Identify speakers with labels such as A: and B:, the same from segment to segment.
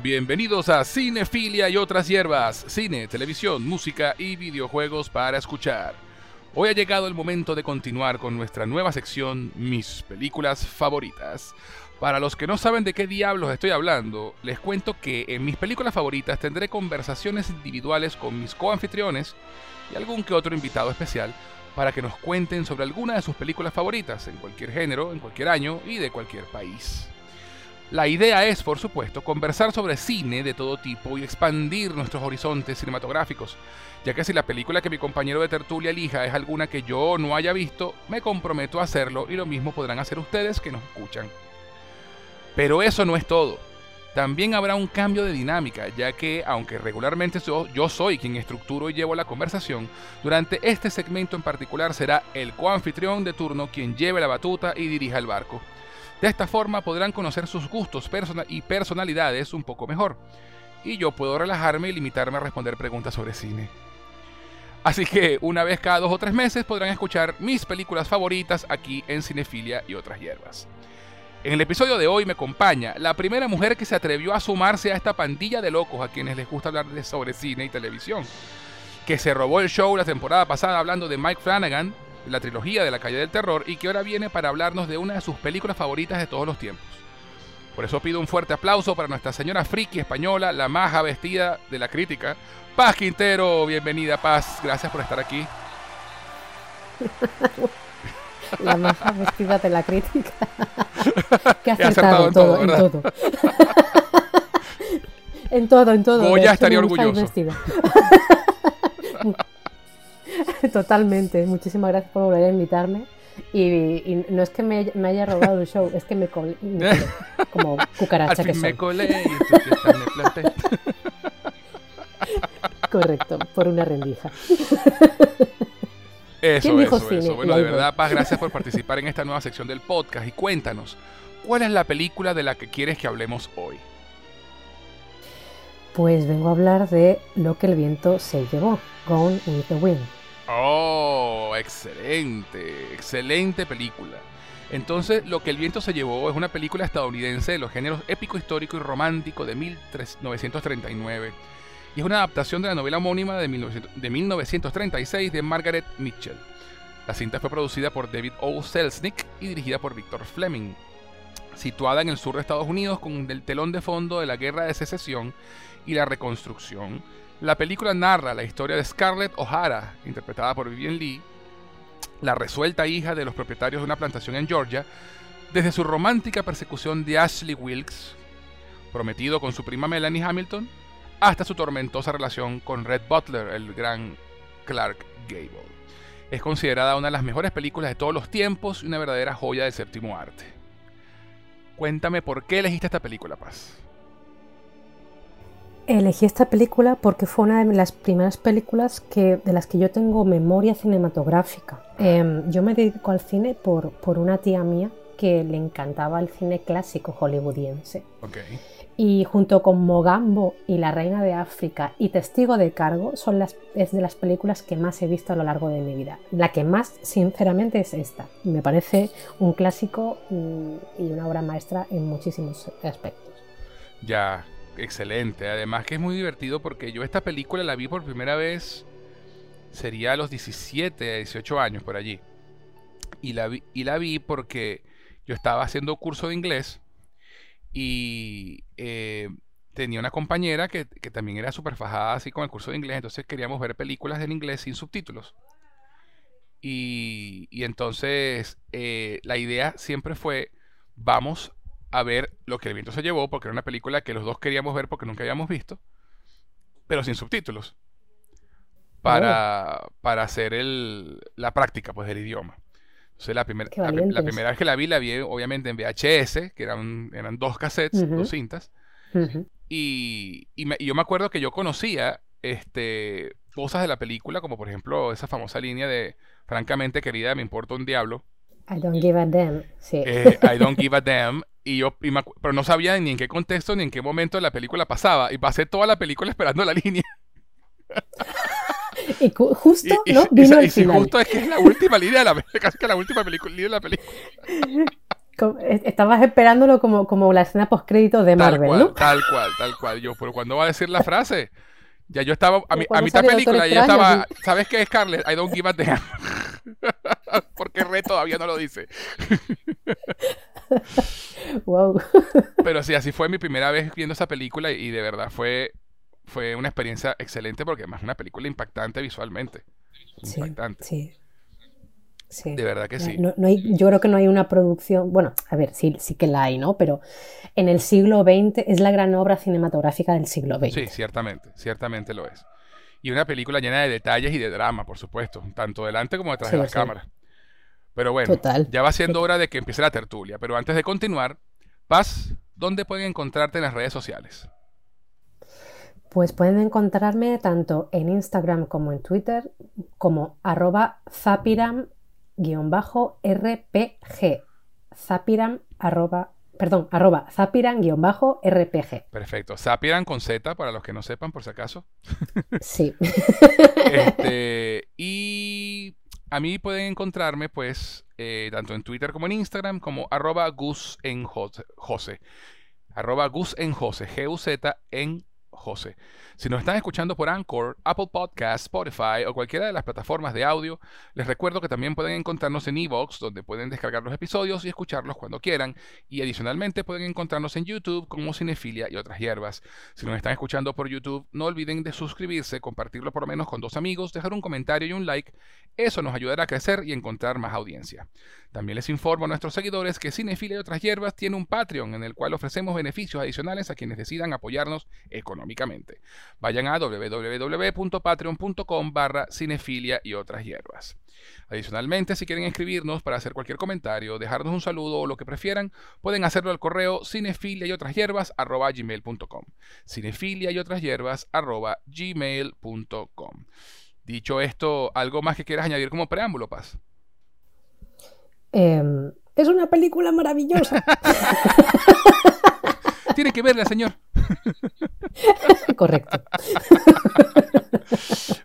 A: Bienvenidos a Cinefilia y otras hierbas, cine, televisión, música y videojuegos para escuchar. Hoy ha llegado el momento de continuar con nuestra nueva sección Mis películas favoritas. Para los que no saben de qué diablos estoy hablando, les cuento que en mis películas favoritas tendré conversaciones individuales con mis coanfitriones y algún que otro invitado especial para que nos cuenten sobre alguna de sus películas favoritas en cualquier género, en cualquier año y de cualquier país. La idea es, por supuesto, conversar sobre cine de todo tipo y expandir nuestros horizontes cinematográficos, ya que si la película que mi compañero de tertulia elija es alguna que yo no haya visto, me comprometo a hacerlo y lo mismo podrán hacer ustedes que nos escuchan. Pero eso no es todo. También habrá un cambio de dinámica, ya que, aunque regularmente yo, soy quien estructuro y llevo la conversación, durante este segmento en particular será el coanfitrión de turno quien lleve la batuta y dirija el barco. De esta forma podrán conocer sus gustos y personalidades un poco mejor. Y yo puedo relajarme y limitarme a responder preguntas sobre cine. Así que una vez cada dos o tres meses podrán escuchar mis películas favoritas aquí en Cinefilia y otras hierbas. En el episodio de hoy me acompaña la primera mujer que se atrevió a sumarse a esta pandilla de locos a quienes les gusta hablar sobre cine y televisión, que se robó el show la temporada pasada hablando de Mike Flanagan, la trilogía de la calle del terror y que ahora viene para hablarnos de una de sus películas favoritas de todos los tiempos. Por eso pido un fuerte aplauso para nuestra señora friki española, la maja vestida de la crítica, Paz Quintero. Bienvenida, Paz. Gracias por estar aquí.
B: La maja vestida de la crítica. que ha acertado, en todo, en todo. en todo, en todo.
A: Goya estaría orgulloso.
B: Totalmente. Muchísimas gracias por volver a invitarme. Y, no es que me, haya robado el show, es que me colé, como cucaracha que
A: me colé y me planté.
B: Correcto, por una rendija.
A: Eso, eso, eso. Bueno, de verdad, Paz, gracias por participar en esta nueva sección del podcast y cuéntanos, ¿cuál es la película de la que quieres que hablemos hoy?
B: Pues vengo a hablar de Lo que el viento se llevó, Gone with the Wind.
A: Oh, excelente, excelente película. Entonces, Lo que el viento se llevó es una película estadounidense de los géneros épico, histórico y romántico de 1939 y es una adaptación de la novela homónima de, 1936 de Margaret Mitchell. La cinta fue producida por David O. Selznick y dirigida por Victor Fleming. Situada en el sur de Estados Unidos con el telón de fondo de la Guerra de Secesión y la Reconstrucción, la película narra la historia de Scarlett O'Hara, interpretada por Vivian Lee, la resuelta hija de los propietarios de una plantación en Georgia, desde su romántica persecución de Ashley Wilkes, prometido con su prima Melanie Hamilton, hasta su tormentosa relación con Red Butler, el gran Clark Gable. Es considerada una de las mejores películas de todos los tiempos y una verdadera joya del séptimo arte. Cuéntame por qué elegiste esta película, Paz.
B: Elegí esta película porque fue una de las primeras películas que, de las que yo tengo memoria cinematográfica. Em, yo me dedico al cine por, por una tía mía que le encantaba el cine clásico hollywoodiense.
A: Okay.
B: Y junto con Mogambo y La Reina de África y Testigo de Cargo son las, es de las películas que más he visto a lo largo de mi vida. La que más, sinceramente, es esta. Me parece un clásico mm, y una obra maestra en muchísimos aspectos.
A: Ya, excelente. Además que es muy divertido porque yo esta película la vi por primera vez, sería a los 17, 18 años por allí. Y la vi, y la vi porque yo estaba haciendo curso de inglés y eh, tenía una compañera que, también era súper fajada así con el curso de inglés, entonces queríamos ver películas en inglés sin subtítulos. Y, entonces eh, la idea siempre fue, vamos a ver lo que el viento se llevó, porque era una película que los dos queríamos ver porque nunca habíamos visto, pero sin subtítulos, para, oh. para hacer el, la práctica pues, del idioma. Entonces, la, la, primera vez que la vi, la vi obviamente en VHS, que eran, eran dos cassettes, dos cintas. Y, yo me acuerdo que yo conocía este, cosas de la película, como por ejemplo esa famosa línea de, francamente querida, me importa un diablo.
B: I don't give a damn. Sí.
A: Eh, I don't give a damn. Y yo, pero no sabía ni en qué contexto ni en qué momento la película pasaba. Y pasé toda la película esperando la línea.
B: Y justo, ¿no? Vino
A: y, justo es que es la última línea de la casi que la última película, de la película.
B: Estabas esperándolo como, como la escena post crédito de Marvel,
A: tal
B: ¿no?
A: Tal cual, tal cual. Yo, pero cuando va a decir la frase, ya yo estaba a, mi, a mitad película, ya estaba, ¿sabes qué, Scarlett? I don't give a damn. Porque Red todavía no lo dice.
B: wow.
A: Pero sí, así fue mi primera vez viendo esa película y de verdad fue, fue una experiencia excelente porque además es una película impactante visualmente. Impactante.
B: Sí.
A: De verdad que sí.
B: No, hay, yo creo que no hay una producción, bueno, a ver, sí, sí que la hay, ¿no? Pero en el siglo XX es la gran obra cinematográfica del siglo XX.
A: Sí, ciertamente, ciertamente lo es. Y una película llena de detalles y de drama, por supuesto, tanto delante como detrás de la cámara. Pero bueno, ya va siendo hora de que empiece la tertulia. Pero antes de continuar, Paz, ¿dónde pueden encontrarte en las redes sociales?
B: Pues pueden encontrarme tanto en Instagram como en Twitter como arroba zapiram rpg zapiran arroba perdón, arroba zapiran-rpg.
A: Perfecto. Zapiran con Z, para los que no sepan, por si acaso.
B: Sí.
A: Este, y a mí pueden encontrarme, pues, eh, tanto en Twitter como en Instagram, como arroba gus en Jose. Arroba gus en Jose, G-U-Z en José. Si nos están escuchando por Anchor, Apple Podcast, Spotify o cualquiera de las plataformas de audio, les recuerdo que también pueden encontrarnos en Evox, donde pueden descargar los episodios y escucharlos cuando quieran. Y adicionalmente pueden encontrarnos en YouTube como Cinefilia y otras hierbas. Si nos están escuchando por YouTube, no olviden de suscribirse, compartirlo por lo menos con dos amigos, dejar un comentario y un like. Eso nos ayudará a crecer y encontrar más audiencia. También les informo a nuestros seguidores que Cinefilia y otras hierbas tiene un Patreon en el cual ofrecemos beneficios adicionales a quienes decidan apoyarnos económicamente. Vayan a www.patreon.com barra cinefilia y otras hierbas. Adicionalmente, si quieren escribirnos para hacer cualquier comentario, dejarnos un saludo o lo que prefieran, pueden hacerlo al correo cinefilia y otras hierbas arroba gmail.com. Cinefilia y otras hierbas arroba gmail.com. Dicho esto, ¿algo más que quieras añadir como preámbulo, Paz?
B: Em, es una película maravillosa.
A: Tiene que verla, señor.
B: Correcto.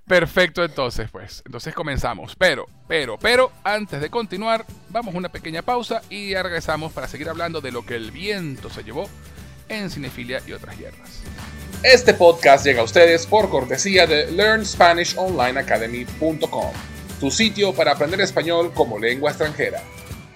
A: Perfecto, entonces, pues. Entonces comenzamos. Pero, pero, pero, antes de continuar, vamos a una pequeña pausa y ya regresamos para seguir hablando de lo que el viento se llevó en cinefilia y otras hierbas. Este podcast llega a ustedes por cortesía de LearnSpanishOnlineAcademy.com, tu sitio para aprender español como lengua extranjera.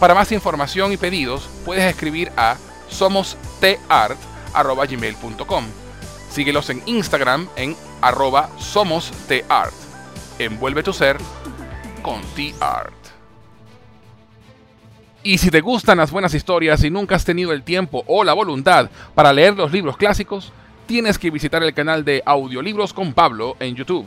A: Para más información y pedidos, puedes escribir a somostart.gmail.com. Síguelos en Instagram en arroba somostart. Envuelve tu ser con T-Art. Y si te gustan las buenas historias y nunca has tenido el tiempo o la voluntad para leer los libros clásicos, tienes que visitar el canal de Audiolibros con Pablo en YouTube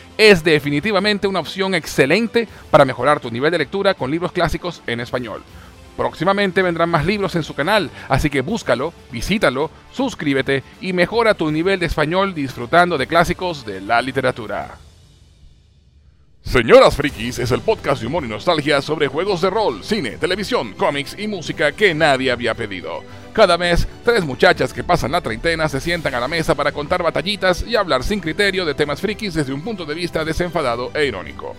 A: es definitivamente una opción excelente para mejorar tu nivel de lectura con libros clásicos en español. Próximamente vendrán más libros en su canal, así que búscalo, visítalo, suscríbete y mejora tu nivel de español disfrutando de clásicos de la literatura. Señoras Frikis es el podcast de humor y nostalgia sobre juegos de rol, cine, televisión, cómics y música que nadie había pedido. Cada mes, tres muchachas que pasan la treintena se sientan a la mesa para contar batallitas y hablar sin criterio de temas frikis desde un punto de vista desenfadado e irónico.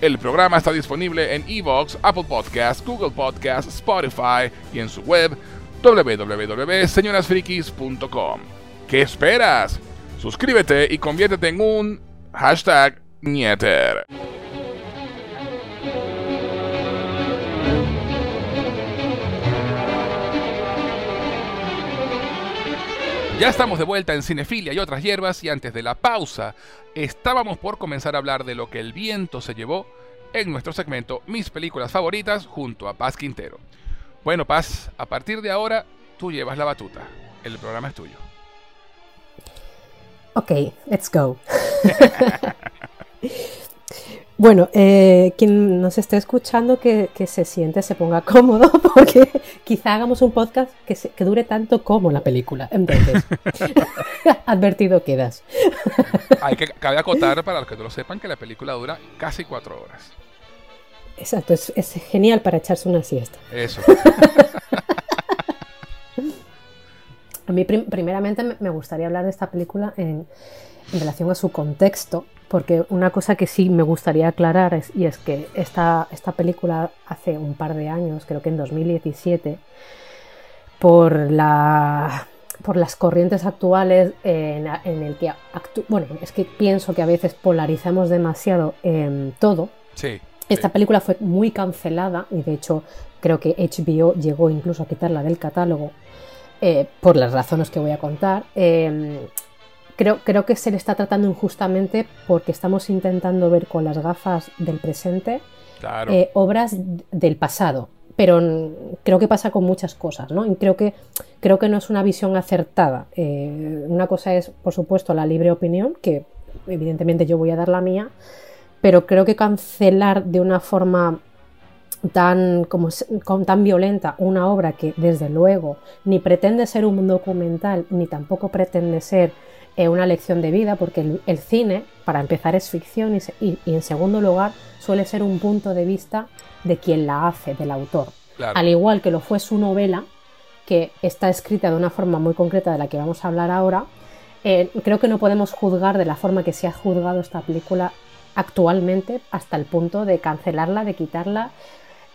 A: El programa está disponible en Evox, Apple Podcasts, Google Podcasts, Spotify y en su web www.señorasfrikis.com. ¿Qué esperas? Suscríbete y conviértete en un hashtag Nieter. Ya estamos de vuelta en Cinefilia y otras hierbas y antes de la pausa estábamos por comenzar a hablar de lo que el viento se llevó en nuestro segmento Mis películas favoritas junto a Paz Quintero. Bueno Paz, a partir de ahora tú llevas la batuta. El programa es tuyo.
B: Ok, let's go. Bueno, eh, quien nos esté escuchando que, se siente, se ponga cómodo, porque quizá hagamos un podcast que, dure tanto como la película. Entonces, advertido quedas.
A: Hay que cabe acotar para los que no lo sepan que la película dura casi cuatro horas.
B: Exacto, es, genial para echarse una siesta.
A: Eso.
B: A mí, primeramente, me gustaría hablar de esta película en relación a su contexto porque una cosa que sí me gustaría aclarar es, y es que esta, esta película hace un par de años, creo que en 2017, por, la, por las corrientes actuales en, el que... bueno, es que pienso que a veces polarizamos demasiado en todo.
A: Sí.
B: Esta película fue muy cancelada y de hecho creo que HBO llegó incluso a quitarla del catálogo eh, por las razones que voy a contar. Eh, creo, creo que se le está tratando injustamente porque estamos intentando ver con las gafas del presente eh, obras del pasado. Pero creo que pasa con muchas cosas, ¿no? Y creo que, creo que no es una visión acertada. Eh, una cosa es, por supuesto, la libre opinión, que evidentemente yo voy a dar la mía, pero creo que cancelar de una forma tan, como, tan violenta una obra que desde luego ni pretende ser un documental ni tampoco pretende ser eh, una lección de vida, porque el, cine, para empezar, es ficción y, en segundo lugar suele ser un punto de vista de quien la hace, del autor. Al igual que lo fue su novela, que está escrita de una forma muy concreta de la que vamos a hablar ahora, eh, creo que no podemos juzgar de la forma que se ha juzgado esta película actualmente hasta el punto de cancelarla, de quitarla,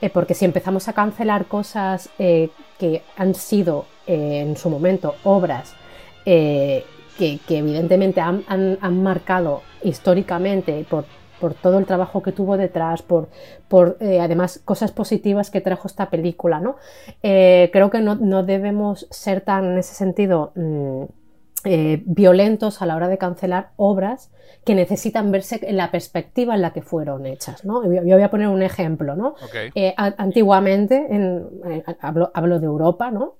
B: eh, porque si empezamos a cancelar cosas que han sido en su momento obras que, evidentemente han, marcado históricamente por, todo el trabajo que tuvo detrás, por, por eh, además cosas positivas que trajo esta película. ¿no? Eh, creo que no, debemos ser tan en ese sentido mm, eh, violentos a la hora de cancelar obras que necesitan verse en la perspectiva en la que fueron hechas. ¿no? Yo voy a poner un ejemplo. ¿no?
A: Eh,
B: antiguamente, en, eh, hablo, de Europa, ¿no?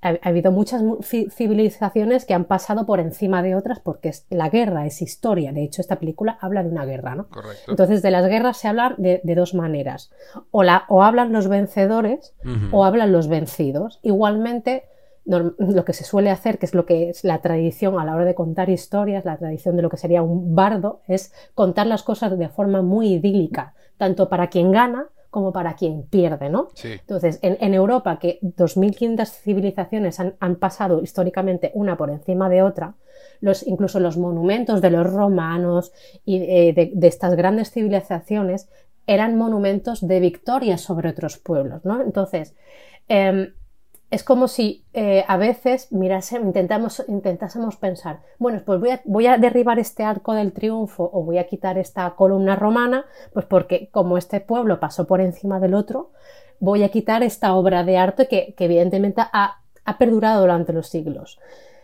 B: ha, habido muchas civilizaciones que han pasado por encima de otras porque la guerra es historia. De hecho, esta película habla de una guerra. ¿no? Entonces, de las guerras se habla de, dos maneras. O, la, o hablan los vencedores o hablan los vencidos. Igualmente, lo que se suele hacer, que es lo que es la tradición a la hora de contar historias, la tradición de lo que sería un bardo, es contar las cosas de forma muy idílica, tanto para quien gana como para quien pierde, ¿no? Entonces, en, Europa, que 2.500 civilizaciones han, pasado históricamente una por encima de otra, los, incluso los monumentos de los romanos y de, estas grandes civilizaciones eran monumentos de victoria sobre otros pueblos, ¿no? Entonces, em, es como si eh, a veces mirase, intentamos, intentásemos pensar, bueno, pues voy a, voy a, derribar este arco del triunfo o voy a quitar esta columna romana, pues porque como este pueblo pasó por encima del otro, voy a quitar esta obra de arte que, evidentemente ha, perdurado durante los siglos.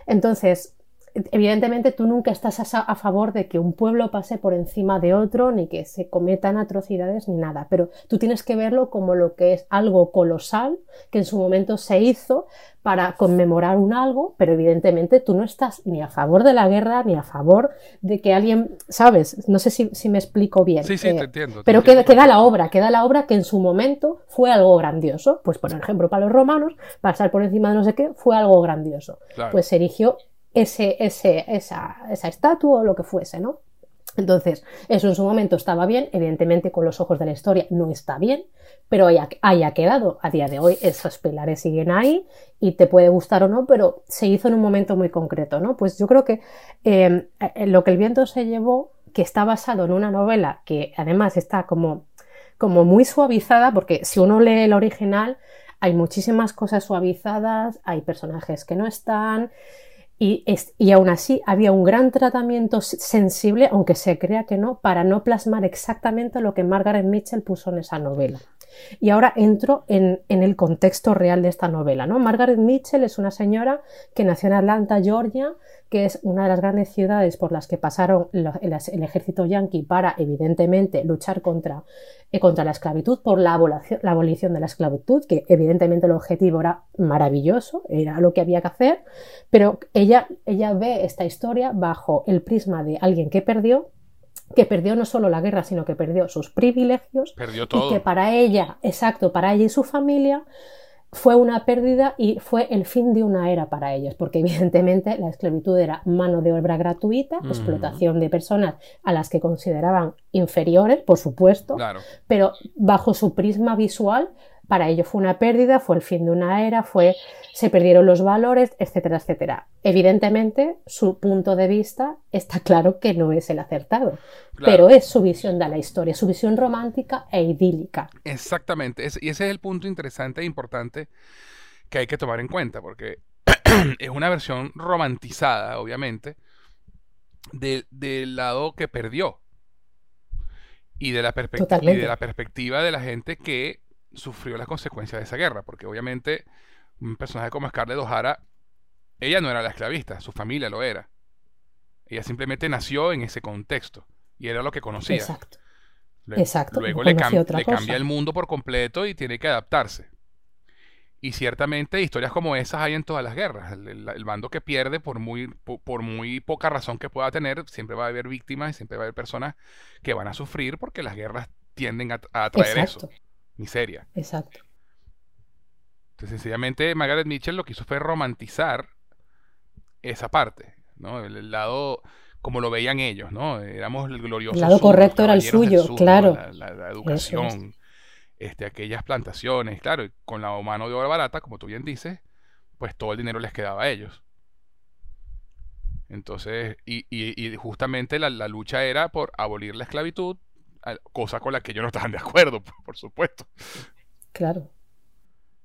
B: Entonces, evidentemente tú nunca estás a, a, favor de que un pueblo pase por encima de otro, ni que se cometan atrocidades, ni nada, pero tú tienes que verlo como lo que es algo colosal que en su momento se hizo para conmemorar un algo, pero evidentemente tú no estás ni a favor de la guerra, ni a favor de que alguien, ¿sabes? No sé si, si me explico bien.
A: Sí, sí,
B: eh,
A: te entiendo.
B: pero
A: entiendo.
B: queda, queda, la obra, queda la obra que en su momento fue algo grandioso. Pues por ejemplo, para los romanos, pasar por encima de no sé qué fue algo grandioso.
A: Claro.
B: Pues se erigió ese, esa, esa estatua o lo que fuese, ¿no? Entonces, eso en su momento estaba bien, evidentemente con los ojos de la historia no está bien, pero haya, quedado. A día de hoy esos pilares siguen ahí y te puede gustar o no, pero se hizo en un momento muy concreto, ¿no? Pues yo creo que eh, lo que el viento se llevó, que está basado en una novela que además está como, como muy suavizada, porque si uno lee el original hay muchísimas cosas suavizadas, hay personajes que no están, y, es, y, aún así había un gran tratamiento sensible, aunque se crea que no, para no plasmar exactamente lo que Margaret Mitchell puso en esa novela. Y ahora entro en, el contexto real de esta novela. ¿no? Margaret Mitchell es una señora que nació en Atlanta, Georgia, que es una de las grandes ciudades por las que pasaron el, ejército yanqui para, evidentemente, luchar contra, eh, contra la esclavitud, por la abolición, la abolición de la esclavitud, que evidentemente el objetivo era maravilloso, era lo que había que hacer, pero ella, ella ve esta historia bajo el prisma de alguien que perdió que perdió no solo la guerra, sino que perdió sus privilegios.
A: Perdió todo.
B: Y que para ella, exacto, para ella y su familia, fue una pérdida y fue el fin de una era para ellos, porque evidentemente la esclavitud era mano de obra gratuita, mm. explotación de personas a las que consideraban inferiores, por supuesto,
A: claro.
B: pero bajo su prisma visual para ello fue una pérdida, fue el fin de una era, fue, se perdieron los valores, etcétera, etcétera. Evidentemente, su punto de vista está claro que no es el acertado, claro. pero es su visión de la historia, su visión romántica e idílica.
A: Exactamente, es, y ese es el punto interesante e importante que hay que tomar en cuenta, porque es una versión romantizada, obviamente, del de lado que perdió. Y de, la y de la perspectiva de la gente que sufrió las consecuencias de esa guerra, porque obviamente un personaje como Scarlett O'Hara, ella no era la esclavista, su familia lo era. Ella simplemente nació en ese contexto y era lo que conocía.
B: Exacto.
A: Le,
B: Exacto.
A: Luego le, cam le cambia el mundo por completo y tiene que adaptarse. Y ciertamente historias como esas hay en todas las guerras. El, el, el bando que pierde, por muy, por, por, muy poca razón que pueda tener, siempre va a haber víctimas y siempre va a haber personas que van a sufrir porque las guerras tienden a, a atraer
B: Exacto.
A: eso miseria.
B: Exacto.
A: Entonces, sencillamente, Margaret Mitchell lo que hizo fue romantizar esa parte, ¿no? El, el lado como lo veían ellos, ¿no? Éramos el glorioso.
B: El lado
A: sur,
B: correcto era el suyo,
A: sur,
B: claro.
A: La, la, la, educación, es. este, aquellas plantaciones, claro, y con la mano de obra barata, como tú bien dices, pues todo el dinero les quedaba a ellos. Entonces, y, y, y justamente la, la, lucha era por abolir la esclavitud, cosa con la que ellos no estaban de acuerdo, por supuesto.
B: Claro.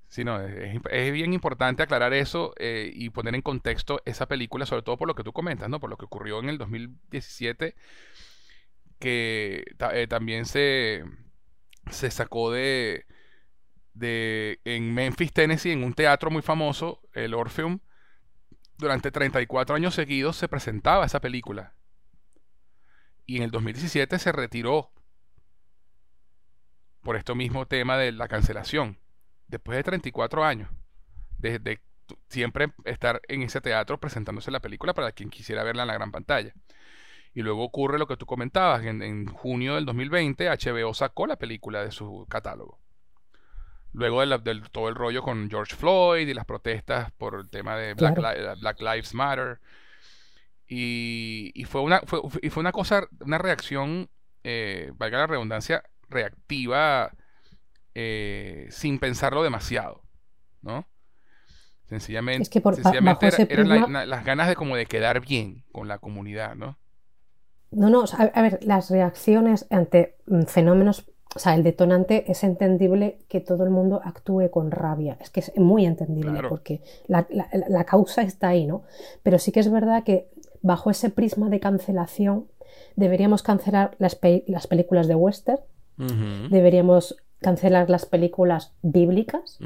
A: Sí, no, es, es, bien importante aclarar eso eh, y poner en contexto esa película, sobre todo por lo que tú comentas, ¿no? Por lo que ocurrió en el 2017, que eh, también se, se sacó de, de, en Memphis, Tennessee, en un teatro muy famoso, el Orpheum, durante 34 años seguidos se presentaba esa película. Y en el 2017 se retiró por esto mismo tema de la cancelación después de 34 años, de, de, siempre estar en ese teatro presentándose la película para quien quisiera verla en la gran pantalla. Y luego ocurre lo que tú comentabas, en, en junio del 2020 HBO sacó la película de su catálogo. Luego de, la, de, todo el rollo con George Floyd y las protestas por el tema de Black, claro. Li Black Lives Matter. Y, y, fue una, fue, y fue una cosa, una reacción, eh, valga la redundancia, reactiva eh, sin pensarlo demasiado, ¿no? Sencillamente,
B: es que por,
A: sencillamente era,
B: prisma...
A: eran la, las ganas de como de quedar bien con la comunidad, ¿no?
B: No, no, a, a ver, las reacciones ante mm, fenómenos o sea, el detonante es entendible que todo el mundo actúe con rabia. Es que es muy entendible
A: claro.
B: porque la, la, la, causa está ahí, ¿no? Pero sí que es verdad que bajo ese prisma de cancelación deberíamos cancelar las, las películas de western, uh -huh. deberíamos cancelar las películas bíblicas,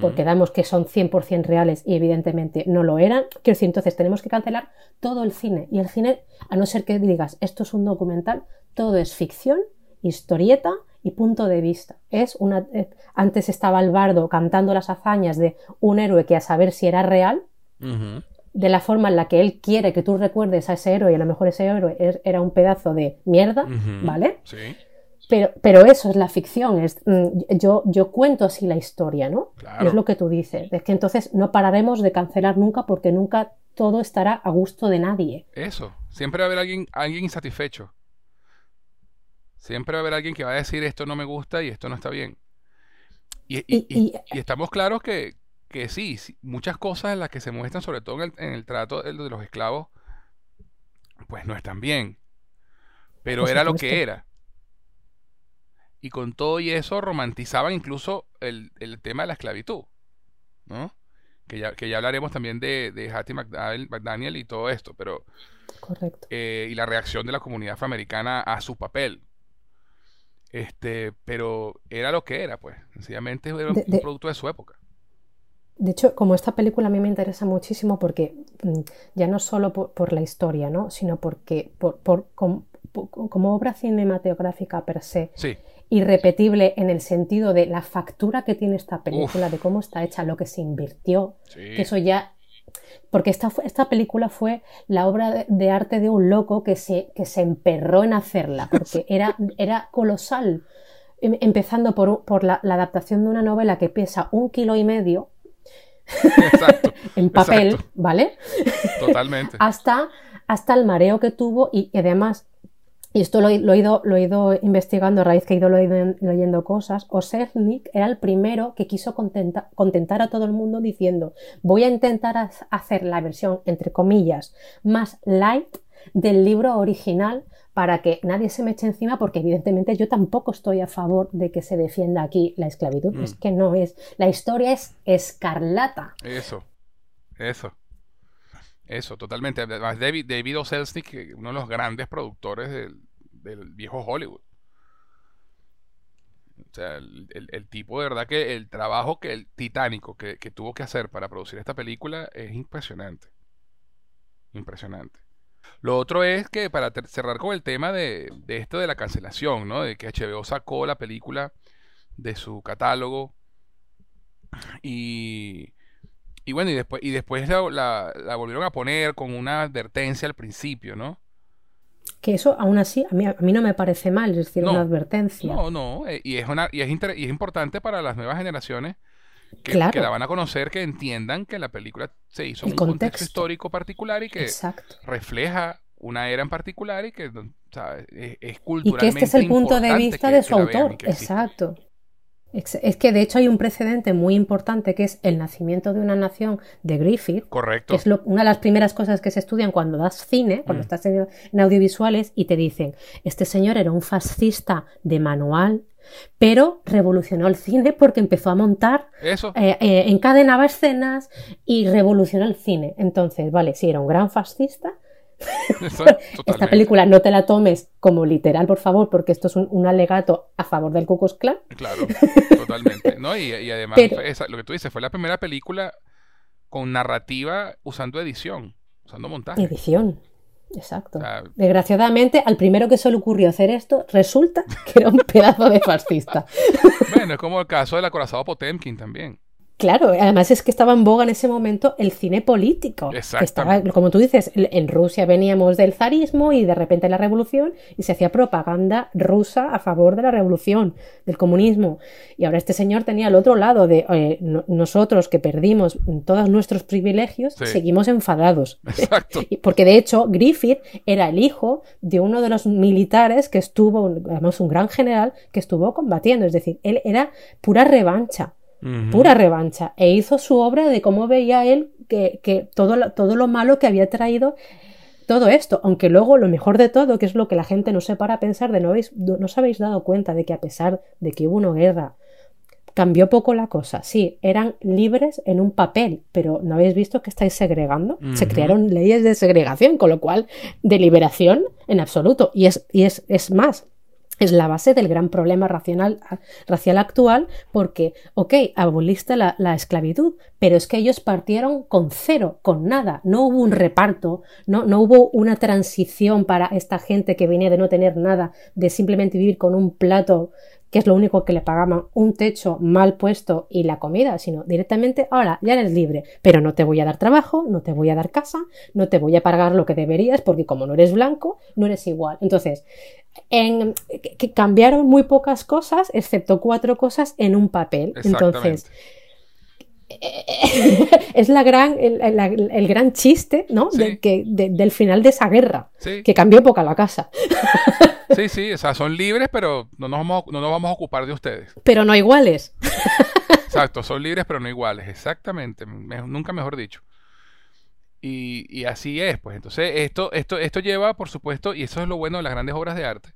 B: porque damos que son 100% reales y evidentemente no lo eran. Quiero decir, entonces tenemos que cancelar todo el cine. Y el cine, a no ser que digas, esto es un documental, todo es ficción, historieta y punto de vista. Es una, eh, antes estaba el bardo cantando las hazañas de un héroe que a saber si era real, de la forma en la que él quiere que tú recuerdes a ese héroe y a lo mejor ese héroe era un pedazo de mierda, ¿vale?
A: Sí.
B: Pero, pero eso es la ficción, es, mm, yo, yo cuento así la historia, ¿no?
A: Claro.
B: Es lo que tú dices, es que entonces no pararemos de cancelar nunca porque nunca todo estará a gusto de nadie.
A: Eso, siempre va a haber alguien, alguien insatisfecho. Siempre va a haber alguien que va a decir esto no me gusta y esto no está bien. Y, y, y, y estamos claros que, que sí, muchas cosas en las que se muestran, sobre todo en el, en el trato de los esclavos, pues no están bien. Pero era lo que era. Y con todo y eso romantizaban incluso el, el tema de la esclavitud. ¿No? Que ya, que ya hablaremos también de, de Hattie McDaniel, McDaniel y todo esto, pero
B: Correcto.
A: eh, y la reacción de la comunidad afroamericana a su papel. Este, pero era lo que era, pues. Sencillamente era
B: De-
A: un
B: de-
A: producto de su época.
B: De hecho, como esta película a mí me interesa muchísimo porque mm, ya no solo por, por la historia, ¿no? Sino porque por, por- com- po- como obra cinematográfica per se,
A: Sí,
B: irrepetible en el sentido de la factura que tiene esta película, de cómo está hecha, lo que se invirtió,
A: sí.
B: que eso ya... Porque esta, esta película fue la obra de, de arte de un loco que se, que se emperró en hacerla, porque era, era colosal. Em- Empezando por, por la, la adaptación de una novela que pesa un kilo y medio
A: Exacto,
B: en papel,
A: Exacto.
B: ¿vale?
A: totalmente.
B: Hasta, hasta el mareo que tuvo y, y además, y esto lo, he- lo he ido, lo he ido investigando a raíz que he ido, leyendo cosas, Osernik era el primero que quiso contenta- contentar a todo el mundo diciendo voy a intentar ha- hacer la versión, entre comillas, más light del libro original para que nadie se me eche encima porque evidentemente yo tampoco estoy a favor de que se defienda aquí la esclavitud,
A: Mm.
B: es que no es, la historia es escarlata.
A: Eso, eso, eso, totalmente. David, David uno de los grandes productores del, del viejo Hollywood. O sea, el, el- tipo de verdad que el trabajo que el titánico que, que tuvo que hacer para producir esta película es impresionante. Impresionante. Lo otro es que para cerrar con el tema de, de esto de la cancelación, ¿no? De que HBO sacó la película de su catálogo y, y bueno, y después, y después la- la volvieron a poner con una advertencia al principio, ¿no?
B: Que eso, aún así, a mí, a mí no me parece mal, es decir,
A: No,
B: una advertencia.
A: No, no, eh, y es una, y es inter- y es importante para las nuevas generaciones que,
B: Claro.
A: que la van a conocer, que entiendan que la película se hizo en un contexto
B: contexto.
A: histórico particular y que
B: Exacto.
A: refleja una era en particular y que ¿sabes? es, es
B: Y
A: culturalmente
B: que este es el punto de vista de su
A: vean
B: autor.
A: y.
B: Exacto. Es que de hecho hay un precedente muy importante que es el nacimiento de una nación de Griffith,
A: Correcto.
B: que es lo- una de las primeras cosas que se estudian cuando das cine, cuando
A: Mm.
B: estás en, en audiovisuales, y te dicen, este señor era un fascista de manual, pero revolucionó el cine porque empezó a montar,
A: Eso,
B: eh, eh, encadenaba escenas y revolucionó el cine. Entonces, vale, sí, era un gran fascista, esta película no te la tomes como literal, por favor, porque esto es un, un alegato a favor del Ku Klux Klan.
A: Claro, totalmente. ¿no? Y, y además,
B: Pero-
A: fue esa- lo que tú dices, fue la primera película con narrativa usando edición, usando montaje.
B: Edición. Exacto.
A: O sea,
B: Desgraciadamente, al primero que se le ocurrió hacer esto, resulta que era un pedazo de fascista.
A: bueno, es como el caso del acorazado Potemkin también.
B: Claro, además es que estaba en boga en ese momento el cine político. que Estaba, como tú dices, en Rusia veníamos del zarismo y de repente la revolución y se hacía propaganda rusa a favor de la revolución, del comunismo. Y ahora este señor tenía al otro lado de eh, no- nosotros que perdimos todos nuestros privilegios,
A: Sí.
B: seguimos enfadados.
A: Exacto.
B: Porque de hecho Griffith era el hijo de uno de los militares que estuvo, además un gran general, que estuvo combatiendo. Es decir, él era pura revancha Pura revancha e hizo su obra de cómo veía él que, que todo, lo, todo lo malo que había traído todo esto, aunque luego lo mejor de todo, que es lo que la gente no se para a pensar, de no, habéis, no os habéis dado cuenta de que a pesar de que hubo una guerra, cambió poco la cosa. Sí, eran libres en un papel, pero ¿no habéis visto que estáis segregando? Se crearon leyes de segregación, con lo cual, de liberación en absoluto. Y es, y es, es más, es la base del gran problema racial actual porque, ok, aboliste la, la, esclavitud, pero es que ellos partieron con cero, con nada, no hubo un reparto, no, no hubo una transición para esta gente que venía de no tener nada, de simplemente vivir con un plato que es lo único que le pagaban, un techo mal puesto y la comida, sino directamente, ahora ya eres libre, pero no te voy a dar trabajo, no te voy a dar casa, no te voy a pagar lo que deberías, porque como no eres blanco, no eres igual. Entonces, en, que cambiaron muy pocas cosas, excepto cuatro cosas en un papel. Entonces, es la gran, el, el, el gran chiste ¿no? de, que, de, del final de esa guerra,
A: Sí.
B: que cambió poca la casa.
A: Sí, sí, o sea, son libres, pero no nos vamos, no nos vamos a ocupar de ustedes.
B: Pero no iguales.
A: Exacto, son libres, pero no iguales, exactamente, me- nunca mejor dicho. Y, y así es, pues entonces esto, esto, esto lleva, por supuesto, y eso es lo bueno de las grandes obras de arte,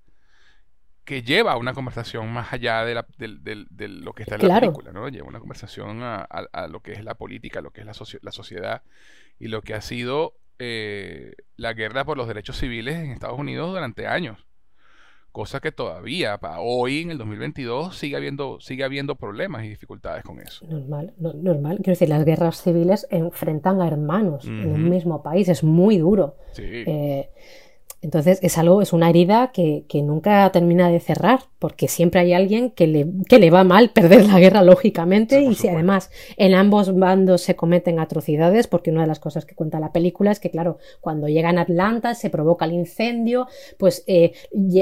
A: que lleva a una conversación más allá de, la- del- del- de lo que está en la película, ¿no? Lleva una conversación a, a- a lo que es la política, lo que es la, la sociedad y lo que ha sido eh, la guerra por los derechos civiles en Estados Unidos durante años. Cosa que todavía, para hoy, en el 2022, sigue habiendo, sigue habiendo problemas y dificultades con eso.
B: Normal, no- normal. Quiero decir, las guerras civiles enfrentan a hermanos en un mismo país, es muy duro.
A: Sí.
B: Eh, entonces es algo, es una herida que, que nunca termina de cerrar, porque siempre hay alguien que le, que le va mal perder la guerra, lógicamente, y si además en ambos bandos se cometen atrocidades, porque una de las cosas que cuenta la película es que, claro, cuando llegan a Atlanta se provoca el incendio, pues eh,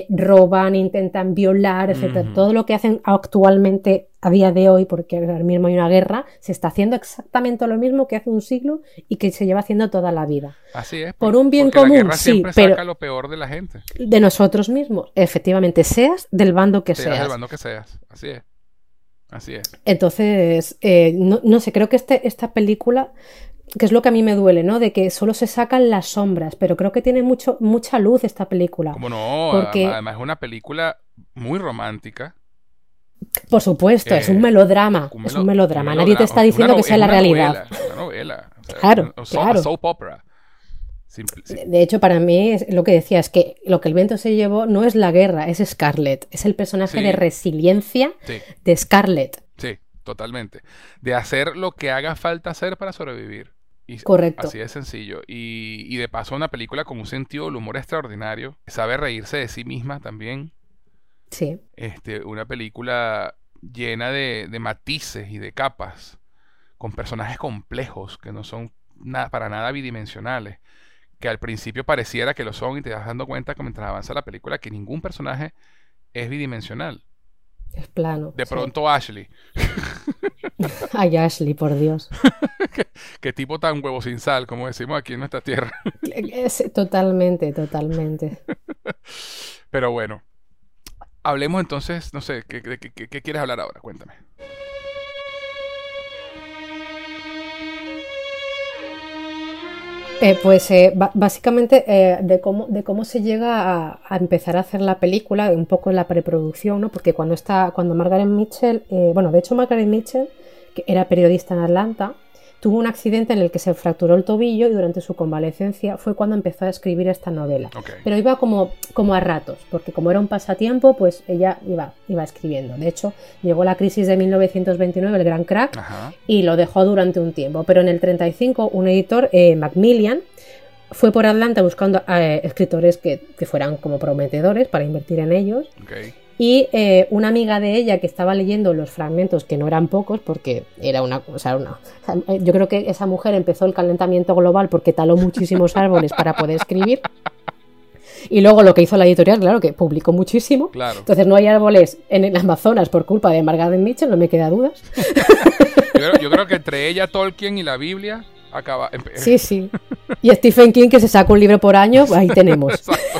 B: roban, intentan violar.
A: Ujú.
B: Todo lo que hacen actualmente a día de hoy, porque ahora mismo hay una guerra, se está haciendo exactamente lo mismo que hace un siglo y que se lleva haciendo toda la vida.
A: Así es.
B: por un bien
A: la
B: común,
A: guerra
B: sí,
A: siempre
B: pero-
A: saca lo peor de la gente.
B: de nosotros mismos, efectivamente, seas del bando que
A: Seas
B: seas.
A: del bando que seas. Así es. Así es.
B: Entonces, eh, no, no sé, creo que este, esta película, que es lo que a mí me duele, ¿no? De que solo se sacan las sombras, pero creo que tiene mucho, mucha luz esta película.
A: Como no,
B: Porque-
A: además es una película muy romántica.
B: Por supuesto,
A: Eh,
B: es un melodrama,
A: un
B: es un melodrama.
A: un
B: Nadie te está
A: melodrama,
B: diciendo que sea la realidad.
A: novela, una novela. o sea,
B: Claro, claro.
A: soap opera. Simple-.
B: De hecho, para mí es lo que decía, es que lo que el viento se llevó no es la guerra, es Scarlett, es el personaje
A: Sí.
B: de resiliencia
A: Sí,
B: de Scarlett.
A: sí, totalmente. De hacer lo que haga falta hacer para sobrevivir. Y
B: Correcto.
A: Así de sencillo. Y, y de paso una película con un sentido del humor extraordinario. Sabe reírse de sí misma también.
B: Sí,
A: Este, una película llena de, de matices y de capas. Con personajes complejos que no son na- para nada bidimensionales. Que al principio pareciera que lo son y te vas dando cuenta que mientras avanza la película que ningún personaje es bidimensional.
B: es plano.
A: De
B: sí.
A: pronto Ashley.
B: Ay, Ashley, por Dios.
A: Qué tipo tan huevo sin sal, como decimos aquí en nuestra tierra.
B: Es- totalmente, totalmente.
A: Pero bueno, hablemos entonces, no sé, ¿qué, qué- qué- quieres hablar ahora? Cuéntame.
B: Eh, pues eh, básicamente eh, de, cómo, se llega a, empezar a hacer la película, un poco en la preproducción, ¿no? Porque cuando está, cuando Margaret Mitchell, bueno, de hecho Margaret Mitchell, que era periodista en Atlanta, tuvo un accidente en el que se fracturó el tobillo y durante su convalecencia fue cuando empezó a escribir esta novela. Pero iba como, como a ratos, porque como era un pasatiempo, pues ella iba, iba escribiendo. De hecho, llegó la crisis de 1929, el gran crack,
A: Ajá.
B: y lo dejó durante un tiempo. Pero en el 35, un editor, eh, Macmillan, fue por Atlanta buscando eh, escritores que, que fueran como prometedores para invertir en ellos. Y eh, una amiga de ella que estaba leyendo los fragmentos, que no eran pocos, porque era una, o sea, una- eh, yo creo que esa mujer empezó el calentamiento global porque taló muchísimos árboles para poder escribir. Y luego lo que hizo la editorial, claro, que publicó muchísimo.
A: Claro.
B: Entonces no hay árboles en el Amazonas por culpa de Margaret Mitchell, no me queda dudas.
A: Yo creo, yo creo que entre ella, Tolkien y la Biblia acaba. empe-
B: Sí, sí. Y Stephen King que se saca un libro por año, ahí tenemos.
A: Exacto.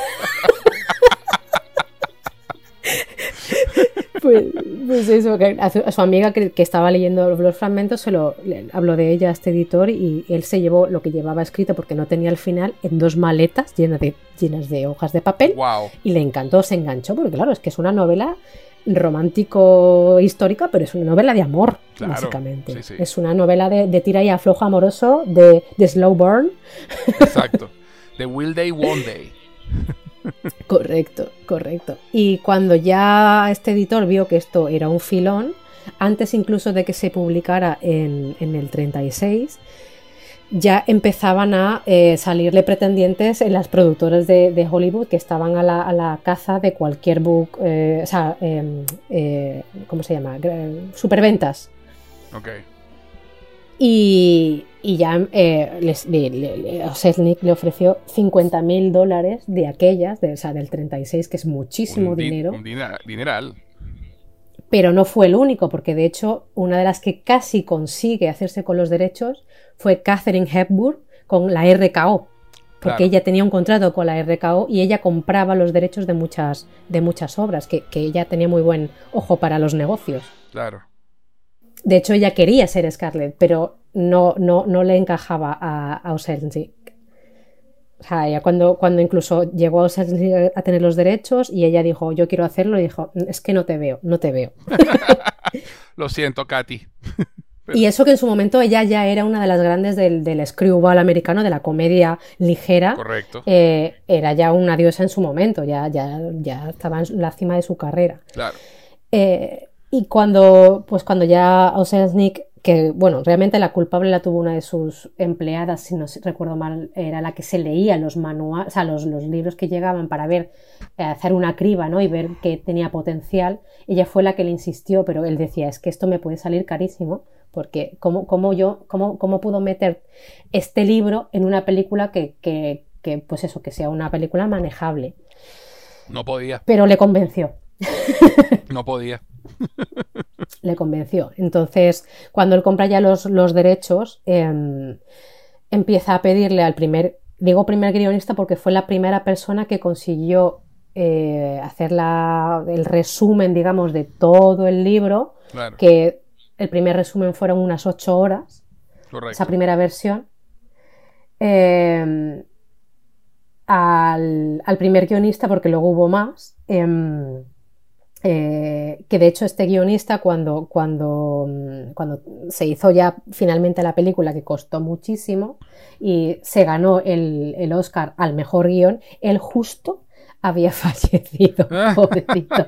B: Pues, pues eso, que a su, a su amiga que, que estaba leyendo los fragmentos se lo le habló de ella a este editor y él se llevó lo que llevaba escrito porque no tenía el final en dos maletas llenas de, llenas de hojas de papel
A: Wow.
B: y le encantó, se enganchó porque claro, es que es una novela romántico histórica, pero es una novela de amor,
A: Claro,
B: básicamente.
A: sí, sí.
B: Es una novela de, de tira y afloja amoroso, de, de slow burn,
A: Exacto. The Will Day, One Day.
B: correcto. Correcto. Y cuando ya este editor vio que esto era un filón, antes incluso de que se publicara en, en el 36, ya empezaban a eh, salirle pretendientes en las productoras de, Hollywood que estaban a la, a la, caza de cualquier book, eh, o sea, eh, eh ¿cómo se llama? Superventas.
A: Ok.
B: Y, y ya eh, les, le, le, le, le ofreció 50 mil dólares de aquellas, de, o sea, del 36, que es muchísimo
A: un di
B: dinero.
A: Un dineral. dineral.
B: Pero no fue el único, porque de hecho, una de las que casi consigue hacerse con los derechos fue Catherine Hepburn con la RKO. Porque claro. ella tenía un contrato con la RKO y ella compraba los derechos de muchas, de muchas obras, que, que ella tenía muy buen ojo para los negocios.
A: Claro.
B: De hecho, ella quería ser Scarlett, pero no, no, no le encajaba a, a Oselnik. O sea, ella cuando, cuando incluso llegó a, Oselnik a tener los derechos y ella dijo, yo quiero hacerlo, y dijo, es que no te veo, no te veo.
A: Lo siento, Katy.
B: Y eso que en su momento ella ya era una de las grandes del, del screwball americano, de la comedia ligera.
A: Correcto.
B: Eh, era ya una diosa en su momento, ya, ya, ya estaba en la cima de su carrera.
A: Claro.
B: Eh, y cuando, pues cuando ya Oselnik, que bueno, realmente la culpable la tuvo una de sus empleadas, si no recuerdo mal, era la que se leía los manuales, o sea, los, los libros que llegaban para ver, eh, hacer una criba, ¿no? Y ver que tenía potencial. Ella fue la que le insistió, pero él decía, es que esto me puede salir carísimo, porque cómo, cómo yo, cómo, cómo puedo meter este libro en una película que, que, que, pues eso, que sea una película manejable.
A: No podía.
B: Pero le convenció.
A: No podía.
B: le convenció. Entonces, cuando él compra ya los, los derechos, eh, empieza a pedirle al primer, digo primer guionista porque fue la primera persona que consiguió eh, hacer la, el resumen, digamos, de todo el libro,
A: claro.
B: que el primer resumen fueron unas ocho horas,
A: Correcto.
B: esa primera versión. Eh, al, al, primer guionista, porque luego hubo más, eh, eh, que de hecho este guionista cuando, cuando, cuando se hizo ya finalmente la película, que costó muchísimo, y se ganó el, el Oscar al mejor guion, él justo había fallecido, pobrecito.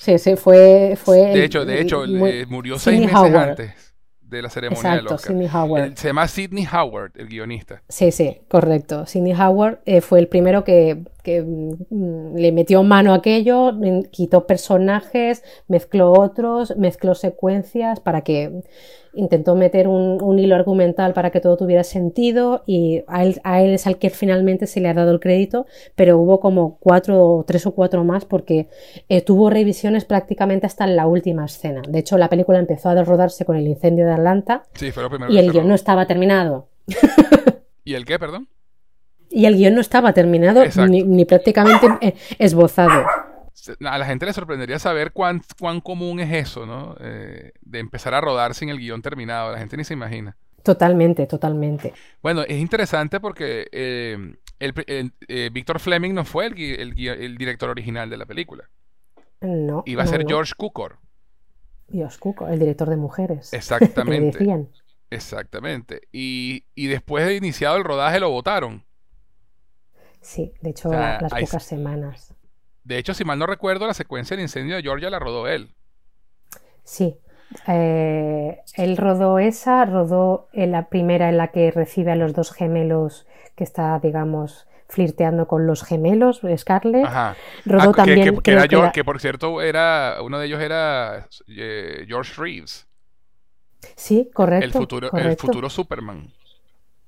B: Sí, sí, fue, fue.
A: De hecho, de hecho, muy, murió seis meses Howard. antes de la ceremonia
B: Exacto,
A: del Oscar.
B: Sidney Howard.
A: Se llama Sidney Howard, el guionista.
B: Sí, sí, correcto. Sidney Howard eh, fue el primero que, que mm, le metió mano a aquello, quitó personajes, mezcló otros, mezcló secuencias para que intentó meter un, un, hilo argumental para que todo tuviera sentido y a él, a él, es al que finalmente se le ha dado el crédito, pero hubo como cuatro, tres o cuatro más porque eh, tuvo revisiones prácticamente hasta en la última escena. De hecho, la película empezó a rodarse con el incendio de Atlanta
A: sí, fue lo primero
B: y el guion no estaba terminado.
A: ¿Y el qué, perdón?
B: Y el guion no estaba terminado ni, ni, prácticamente eh, esbozado
A: a la gente le sorprendería saber cuán, cuán común es eso, ¿no? Eh, de empezar a rodar sin el guion terminado. La gente ni se imagina.
B: Totalmente, totalmente.
A: Bueno, es interesante porque eh, el, el, eh, Víctor Fleming no fue el, el, director original de la película.
B: No.
A: Iba a
B: no,
A: ser
B: no.
A: George Cukor.
B: George Cukor, el director de Mujeres.
A: Exactamente.
B: decían.
A: Exactamente. Y, y después de iniciado el rodaje lo votaron.
B: Sí, de hecho, o
A: sea,
B: las
A: hay,
B: pocas semanas.
A: De hecho, si mal no recuerdo, la secuencia del incendio de Georgia la rodó él.
B: Sí. Eh, él rodó esa, rodó en la primera en la que recibe a los dos gemelos que está, digamos, flirteando con los gemelos, Scarlett.
A: Ajá.
B: Rodó
A: ah,
B: también.
A: Que, que, que, era George, era... que, por cierto, era uno de ellos era eh, George Reeves.
B: Sí, correcto.
A: El futuro,
B: correcto.
A: El futuro Superman.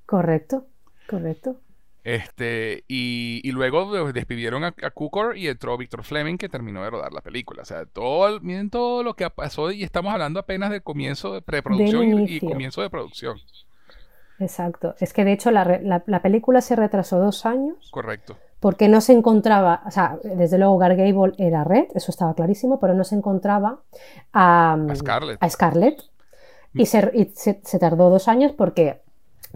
B: Correcto, correcto.
A: Este, y, y, luego despidieron a, a Cukor y entró Victor Fleming que terminó de rodar la película. O sea, todo, miren todo lo que pasó y estamos hablando apenas del comienzo de preproducción y, y, comienzo de producción.
B: Exacto. Es que de hecho la, la, la, película se retrasó dos años.
A: Correcto.
B: Porque no se encontraba, o sea, desde luego Gar Gable era Red, eso estaba clarísimo, pero no se encontraba a,
A: a Scarlett.
B: A Scarlett. Y, se, y se, se tardó dos años porque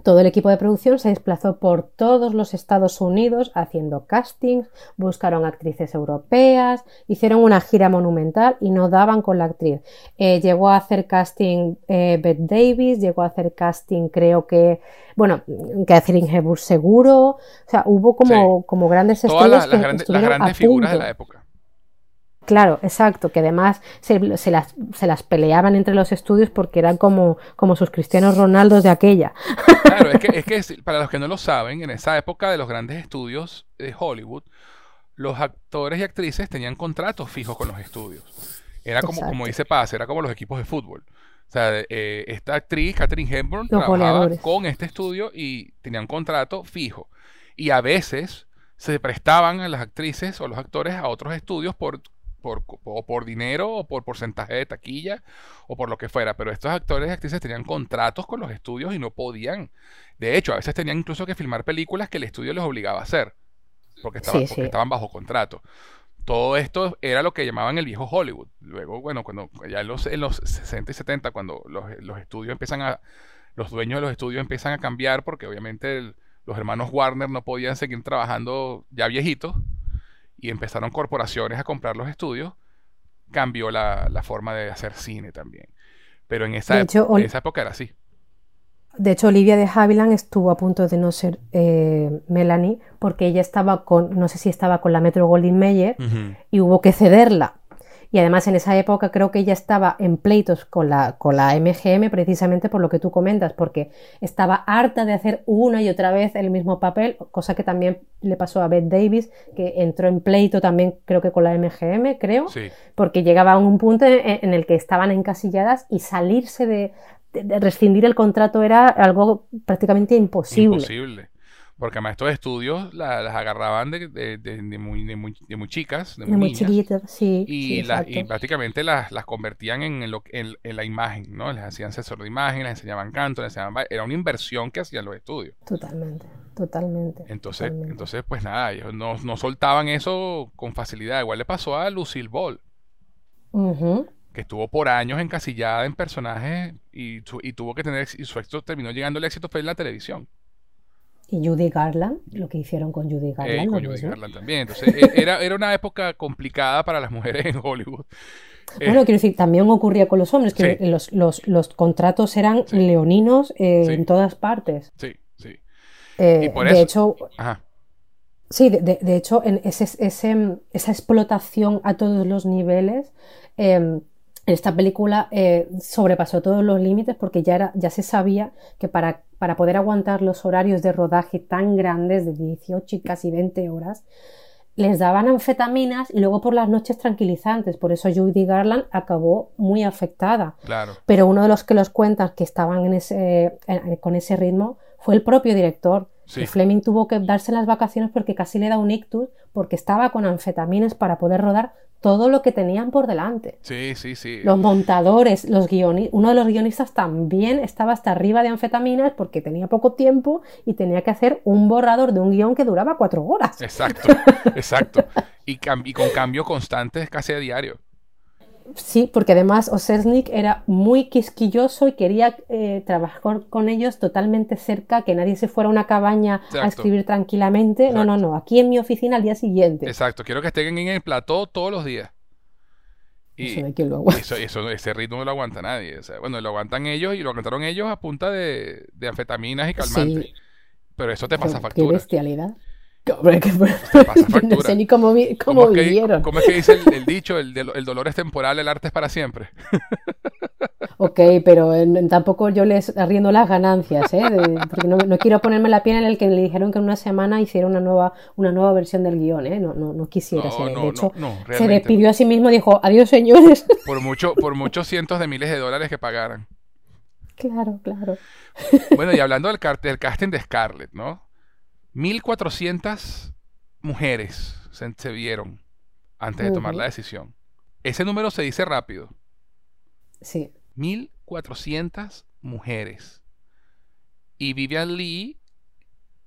B: todo el equipo de producción se desplazó por todos los Estados Unidos haciendo castings, buscaron actrices europeas, hicieron una gira monumental y no daban con la actriz. Eh, llegó a hacer casting eh, Beth Davis, llegó a hacer casting creo que, bueno, Catherine Hepburn seguro, o sea, hubo como, como grandes
A: estrellas que las grandes figuras de la época.
B: Claro, exacto, que además se, las, peleaban entre los estudios porque eran como, como sus cristianos Ronaldos de aquella.
A: Claro, es que, es que para los que no lo saben, en esa época de los grandes estudios de Hollywood, los actores y actrices tenían contratos fijos con los estudios. Era como, como dice Paz, era como los equipos de fútbol. O sea, eh, esta actriz, Catherine Hepburn, trabajaba con este estudio y tenían un contrato fijo. Y a veces se prestaban a las actrices o los actores a otros estudios por por, o por dinero o por porcentaje de taquilla o por lo que fuera, pero estos actores y actrices tenían contratos con los estudios y no podían. De hecho, a veces tenían incluso que filmar películas que el estudio les obligaba a hacer, porque estaban, estaban bajo contrato. Todo esto era lo que llamaban el viejo Hollywood. Luego, bueno, cuando ya en los, en los 60 y 70, cuando los, los, estudios empiezan a, los dueños de los estudios empiezan a cambiar, porque obviamente los hermanos Warner no podían seguir trabajando ya viejitos, y empezaron corporaciones a comprar los estudios, cambió la, forma de hacer cine también. Pero en esa, esa época era así.
B: De hecho, Olivia de Havilland estuvo a punto de no ser eh, Melanie porque ella estaba con, no sé si estaba con la Metro Goldwyn Mayer y hubo que cederla. Y además en esa época creo que ella estaba en pleitos con la, con la MGM precisamente por lo que tú comentas, porque estaba harta de hacer una y otra vez el mismo papel, cosa que también le pasó a Beth Davis, que entró en pleito también creo que con la MGM, creo, porque llegaba a un punto en, el que estaban encasilladas y salirse de, de, rescindir el contrato era algo prácticamente imposible.
A: Imposible. Porque además estos estudios las agarraban de, de, de, muy, de, muy, de muy chicas, de muy,
B: chiquitas, sí.
A: Y, y prácticamente las, las convertían en, lo, en, la imagen, ¿no? Les hacían asesor de imagen, les enseñaban canto, les enseñaban... Era una inversión que hacían los estudios.
B: Totalmente, totalmente.
A: Entonces, entonces pues nada, ellos no, no, soltaban eso con facilidad. Igual le pasó a Lucille Ball. que estuvo por años encasillada en personajes y, y tuvo que tener y su éxito terminó llegando el éxito fue en la televisión.
B: Y Judy Garland, lo que hicieron con Judy Garland.
A: Eh, con Judy Garland también. Entonces, e, era, era una época complicada para las mujeres en Hollywood.
B: Bueno, eh, quiero decir, también ocurría con los hombres, que los, los, los, contratos eran leoninos eh, en todas partes.
A: Sí, sí.
B: y por de hecho, Ajá. Sí, de, de, hecho, en ese, ese, esa explotación a todos los niveles em, esta película eh, sobrepasó todos los límites porque ya, era, ya se sabía que para, para, poder aguantar los horarios de rodaje tan grandes, de 18 y casi 20 horas, les daban anfetaminas y luego por las noches tranquilizantes. Por eso Judy Garland acabó muy afectada.
A: Claro.
B: Pero uno de los que los cuentan que estaban en ese, con ese ritmo fue el propio director. Y Fleming tuvo que darse las vacaciones porque casi le da un ictus porque estaba con anfetaminas para poder rodar todo lo que tenían por delante.
A: Sí, sí, sí.
B: Los montadores, los guionistas, uno de los guionistas también estaba hasta arriba de anfetaminas porque tenía poco tiempo y tenía que hacer un borrador de un guion que duraba cuatro horas.
A: Exacto, exacto. Y, y con cambio constante casi a diario.
B: Sí, porque además Osesnik era muy quisquilloso y quería eh, trabajar con ellos totalmente cerca, que nadie se fuera a una cabaña a escribir tranquilamente. No, no, no, aquí en mi oficina al día siguiente.
A: Exacto, quiero que estén en el plató todos los días.
B: Y eso, lo aguanta.
A: Eso, ese ritmo no lo aguanta nadie. bueno, lo aguantan ellos y lo aguantaron ellos a punta de, anfetaminas y calmantes. Pero eso te pasa factura.
B: Qué bestialidad. no sé ni cómo, cómo, vivieron.
A: ¿Cómo es que dice el, dicho? El, el, dolor es temporal, el arte es para siempre.
B: ok, pero tampoco yo les arriendo las ganancias, ¿eh? porque no, quiero ponerme la piel en el que le dijeron que en una semana hiciera una nueva, una nueva versión del guion, ¿eh? No, no, no quisiera ser. de hecho, se despidió a sí mismo y dijo, adiós señores.
A: Por, mucho, por muchos cientos de miles de dólares que pagaran.
B: Claro, claro.
A: Bueno, y hablando del, del casting de Scarlett, ¿no? 1400 mujeres se, vieron antes de tomar la decisión. Ese número se dice rápido.
B: Sí.
A: 1400 mujeres. Y Vivian Lee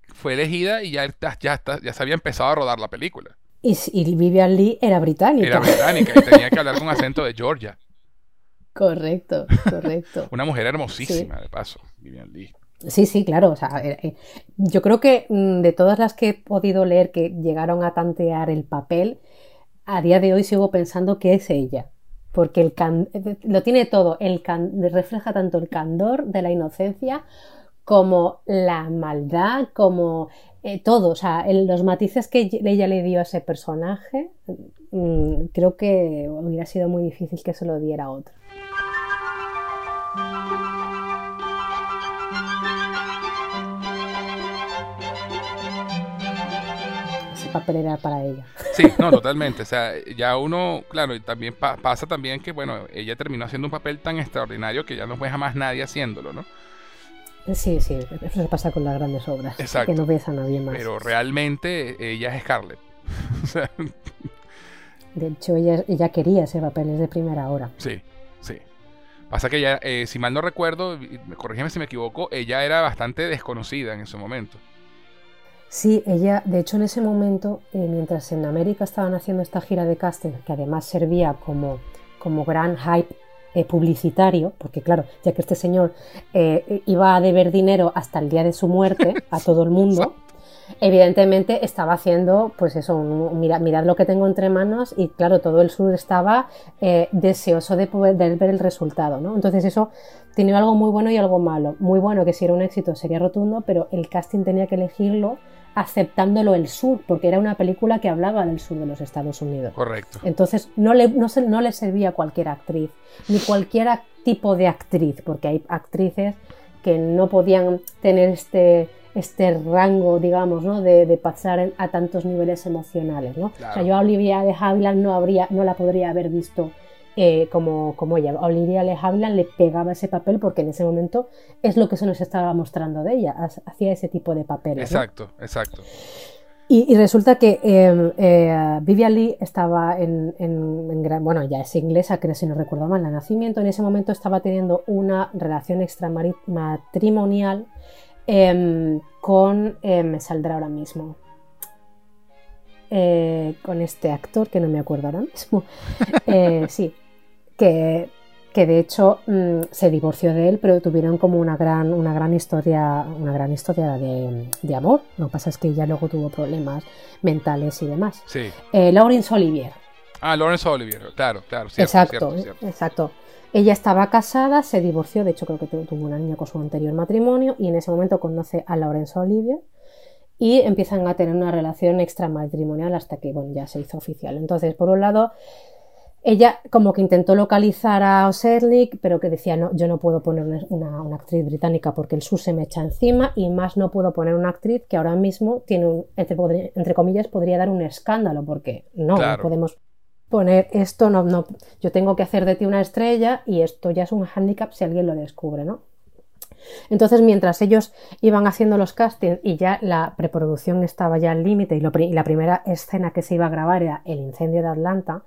A: fue elegida y ya, ya, ya se había empezado a rodar la película.
B: Y, y Vivian Lee era británica.
A: Era británica y tenía que hablar con acento de Georgia.
B: Correcto, correcto.
A: Una mujer hermosísima, de paso, Vivian Lee.
B: Sí, sí, claro. O sea, eh, eh, yo creo que mm, de todas las que he podido leer que llegaron a tantear el papel, a día de hoy sigo pensando que es ella. Porque el eh, lo tiene todo, el refleja tanto el candor de la inocencia como la maldad, como todo. O sea, los matices que ella le dio a ese personaje, mm, creo que hubiera sido muy difícil que se lo diera a otro. Papel era para ella.
A: Sí, no, totalmente. O sea, ya uno, claro, y también pasa también que, bueno, ella terminó haciendo un papel tan extraordinario que ya no fue jamás nadie haciéndolo, ¿no?
B: Sí, sí, eso se pasa con las grandes obras. Exacto. Que no ves a nadie más.
A: Pero realmente ella es Scarlett.
B: de hecho, ella, ella quería ese papel desde primera hora.
A: Sí, sí. Pasa que ya, eh, si mal no recuerdo, corrígeme si me equivoco, ella era bastante desconocida en ese momento.
B: Sí, ella, de hecho, en ese momento, eh, mientras en América estaban haciendo esta gira de casting, que además servía como, como gran hype eh, publicitario, porque claro, ya que este señor eh, iba a deber dinero hasta el día de su muerte a todo el mundo, evidentemente estaba haciendo, pues eso, mirad, lo que tengo entre manos y claro, todo el sur estaba deseoso de poder ver el resultado, ¿no? Entonces eso tenía algo muy bueno y algo malo. Muy bueno que si era un éxito sería rotundo, pero el casting tenía que elegirlo aceptándolo el sur, porque era una película que hablaba del sur de los Estados Unidos.
A: Correcto.
B: Entonces no le, no, no le servía a cualquier actriz, ni cualquier tipo de actriz, porque hay actrices que no podían tener este, este rango, digamos, ¿no? de, de pasar a tantos niveles emocionales. ¿no? O sea, yo a Olivia de Havilland no, habría, no la podría haber visto eh, como, como ella. Olivia Le Havilland le pegaba ese papel porque en ese momento es lo que se nos estaba mostrando de ella, hacía ese tipo de papeles.
A: Exacto, exacto.
B: Y, resulta que em, eh, Vivian Lee estaba en, gran, bueno, ya es inglesa, creo si no recuerdo mal, la nacimiento, en ese momento estaba teniendo una relación extramatrimonial em, con, em, me saldrá ahora mismo, eh, con este actor que no me acuerdo ahora mismo. sí, que, de hecho mm, se divorció de él, pero tuvieron como una gran, una gran historia, una gran historia de, amor. Lo que pasa es que ella luego tuvo problemas mentales y demás.
A: Sí.
B: Eh, Laurence Olivier.
A: Ah, Laurence Olivier, claro, claro.
B: exacto, exacto. Ella estaba casada, se divorció, de hecho creo que tuvo una niña con su anterior matrimonio y en ese momento conoce a Laurence Olivier y empiezan a tener una relación extramatrimonial hasta que bueno, ya se hizo oficial. Entonces, por un lado, ella como que intentó localizar a Oserlik, pero que decía, no, yo no puedo poner una, actriz británica porque el sur se me echa encima y más no puedo poner una actriz que ahora mismo tiene un, entre, comillas, podría dar un escándalo porque no, no podemos poner esto, no, no, yo tengo que hacer de ti una estrella y esto ya es un hándicap si alguien lo descubre, ¿no? Entonces, mientras ellos iban haciendo los castings y ya la preproducción estaba ya al límite y, y la primera escena que se iba a grabar era el incendio de Atlanta,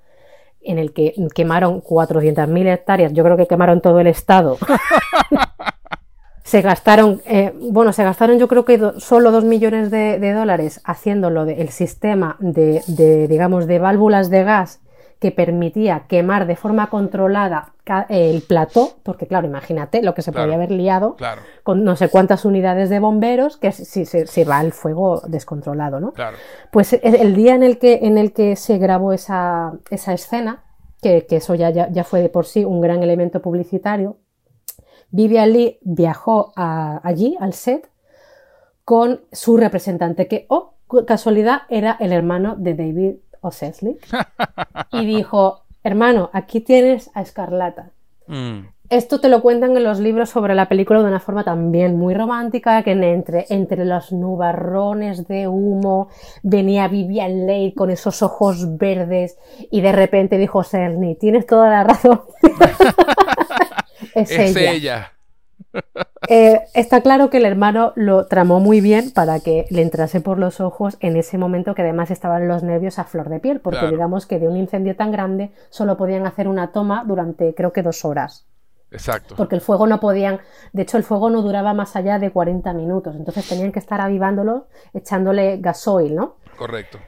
B: en el que quemaron 400.000 hectáreas, yo creo que quemaron todo el estado. se gastaron, eh, bueno, se gastaron yo creo que solo 2 millones de, dólares haciéndolo del sistema de, de, digamos, de válvulas de gas que permitía quemar de forma controlada el plató, porque claro, imagínate lo que se podía haber liado con no sé cuántas unidades de bomberos, que si se, va el fuego descontrolado, ¿no? Pues el día en el que, en el que se grabó esa, esa escena, que, eso ya, ya, fue de por sí un gran elemento publicitario, Vivian Lee viajó allí, al set, con su representante, que, oh, casualidad, era el hermano de David O'Seslick, y dijo, hermano, aquí tienes a Escarlata. Mm. Esto te lo cuentan en los libros sobre la película de una forma también muy romántica, que entre, entre los nubarrones de humo venía Vivian Leigh con esos ojos verdes y de repente dijo Cerny, tienes toda la razón.
A: es, ella.
B: Eh, está claro que el hermano lo tramó muy bien para que le entrase por los ojos en ese momento que además estaban los nervios a flor de piel, porque digamos que de un incendio tan grande solo podían hacer una toma durante creo que dos horas.
A: Exacto.
B: Porque el fuego no podían, de hecho el fuego no duraba más allá de 40 minutos, entonces tenían que estar avivándolo echándole gasoil, ¿no?
A: Correcto.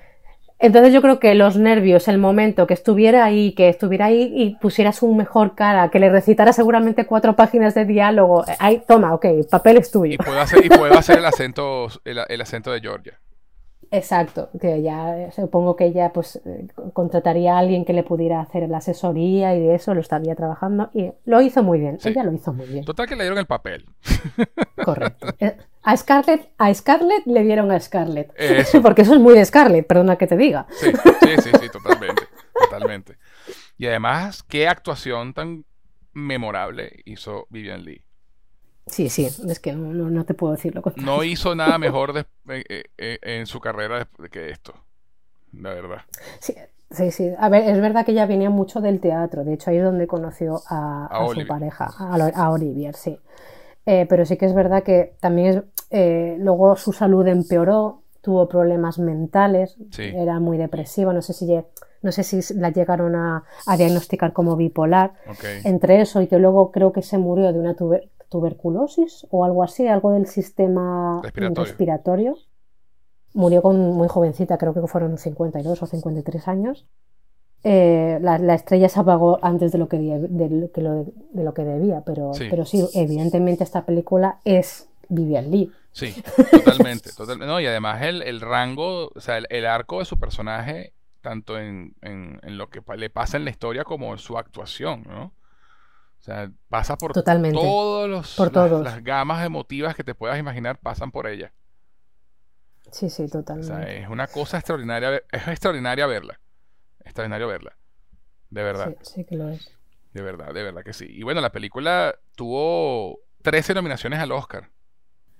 B: Entonces yo creo que los nervios, el momento que estuviera ahí, que estuviera ahí y pusiera su mejor cara, que le recitara seguramente cuatro páginas de diálogo, ahí, toma, ok, el papel es tuyo.
A: Y puedo hacer, y puedo hacer el acento, el acento de Georgia.
B: Exacto, que ya supongo que ella pues eh, contrataría a alguien que le pudiera hacer la asesoría y de eso lo estaría trabajando y lo hizo muy bien, ella lo hizo muy bien.
A: Total que le dieron el papel.
B: Correcto. Eh, a Scarlett, a Scarlett le dieron a Scarlett. Porque eso es muy de Scarlett, perdona que te diga.
A: Sí, sí, sí, sí, totalmente, totalmente. Y además, qué actuación tan memorable hizo Vivian Lee.
B: Sí, sí, es que no, te puedo decir lo contrario.
A: No hizo nada mejor eh, eh, en su carrera que esto, la verdad.
B: Sí, sí, sí. A ver, es verdad que ella venía mucho del teatro. De hecho, ahí es donde conoció a, su pareja, a, Olivier, sí. Eh, pero sí que es verdad que también es, luego su salud empeoró, tuvo problemas mentales, era muy depresiva, no sé si no sé si la llegaron a, diagnosticar como bipolar. Entre eso y que luego creo que se murió de una tuber tuberculosis o algo así, algo del sistema respiratorio. Murió con muy jovencita, creo que fueron 52 o 53 años. Eh, la, estrella se apagó antes de lo que, de, lo, que debía, pero sí. pero sí, evidentemente esta película es Vivian Lee.
A: Sí, totalmente. totalmente. No, y además el, el rango, o sea, el, arco de su personaje, tanto en, en, en, lo que le pasa en la historia como en su actuación, ¿no? O sea, pasa por todos los
B: por todos.
A: Las, gamas emotivas que te puedas imaginar pasan por ella.
B: Sí, sí, totalmente.
A: O sea, es una cosa extraordinaria, es extraordinaria verla. Extraordinario verla. De verdad.
B: Sí, sí que lo es.
A: De verdad, de verdad que sí. Y bueno, la película tuvo 13 nominaciones al Oscar.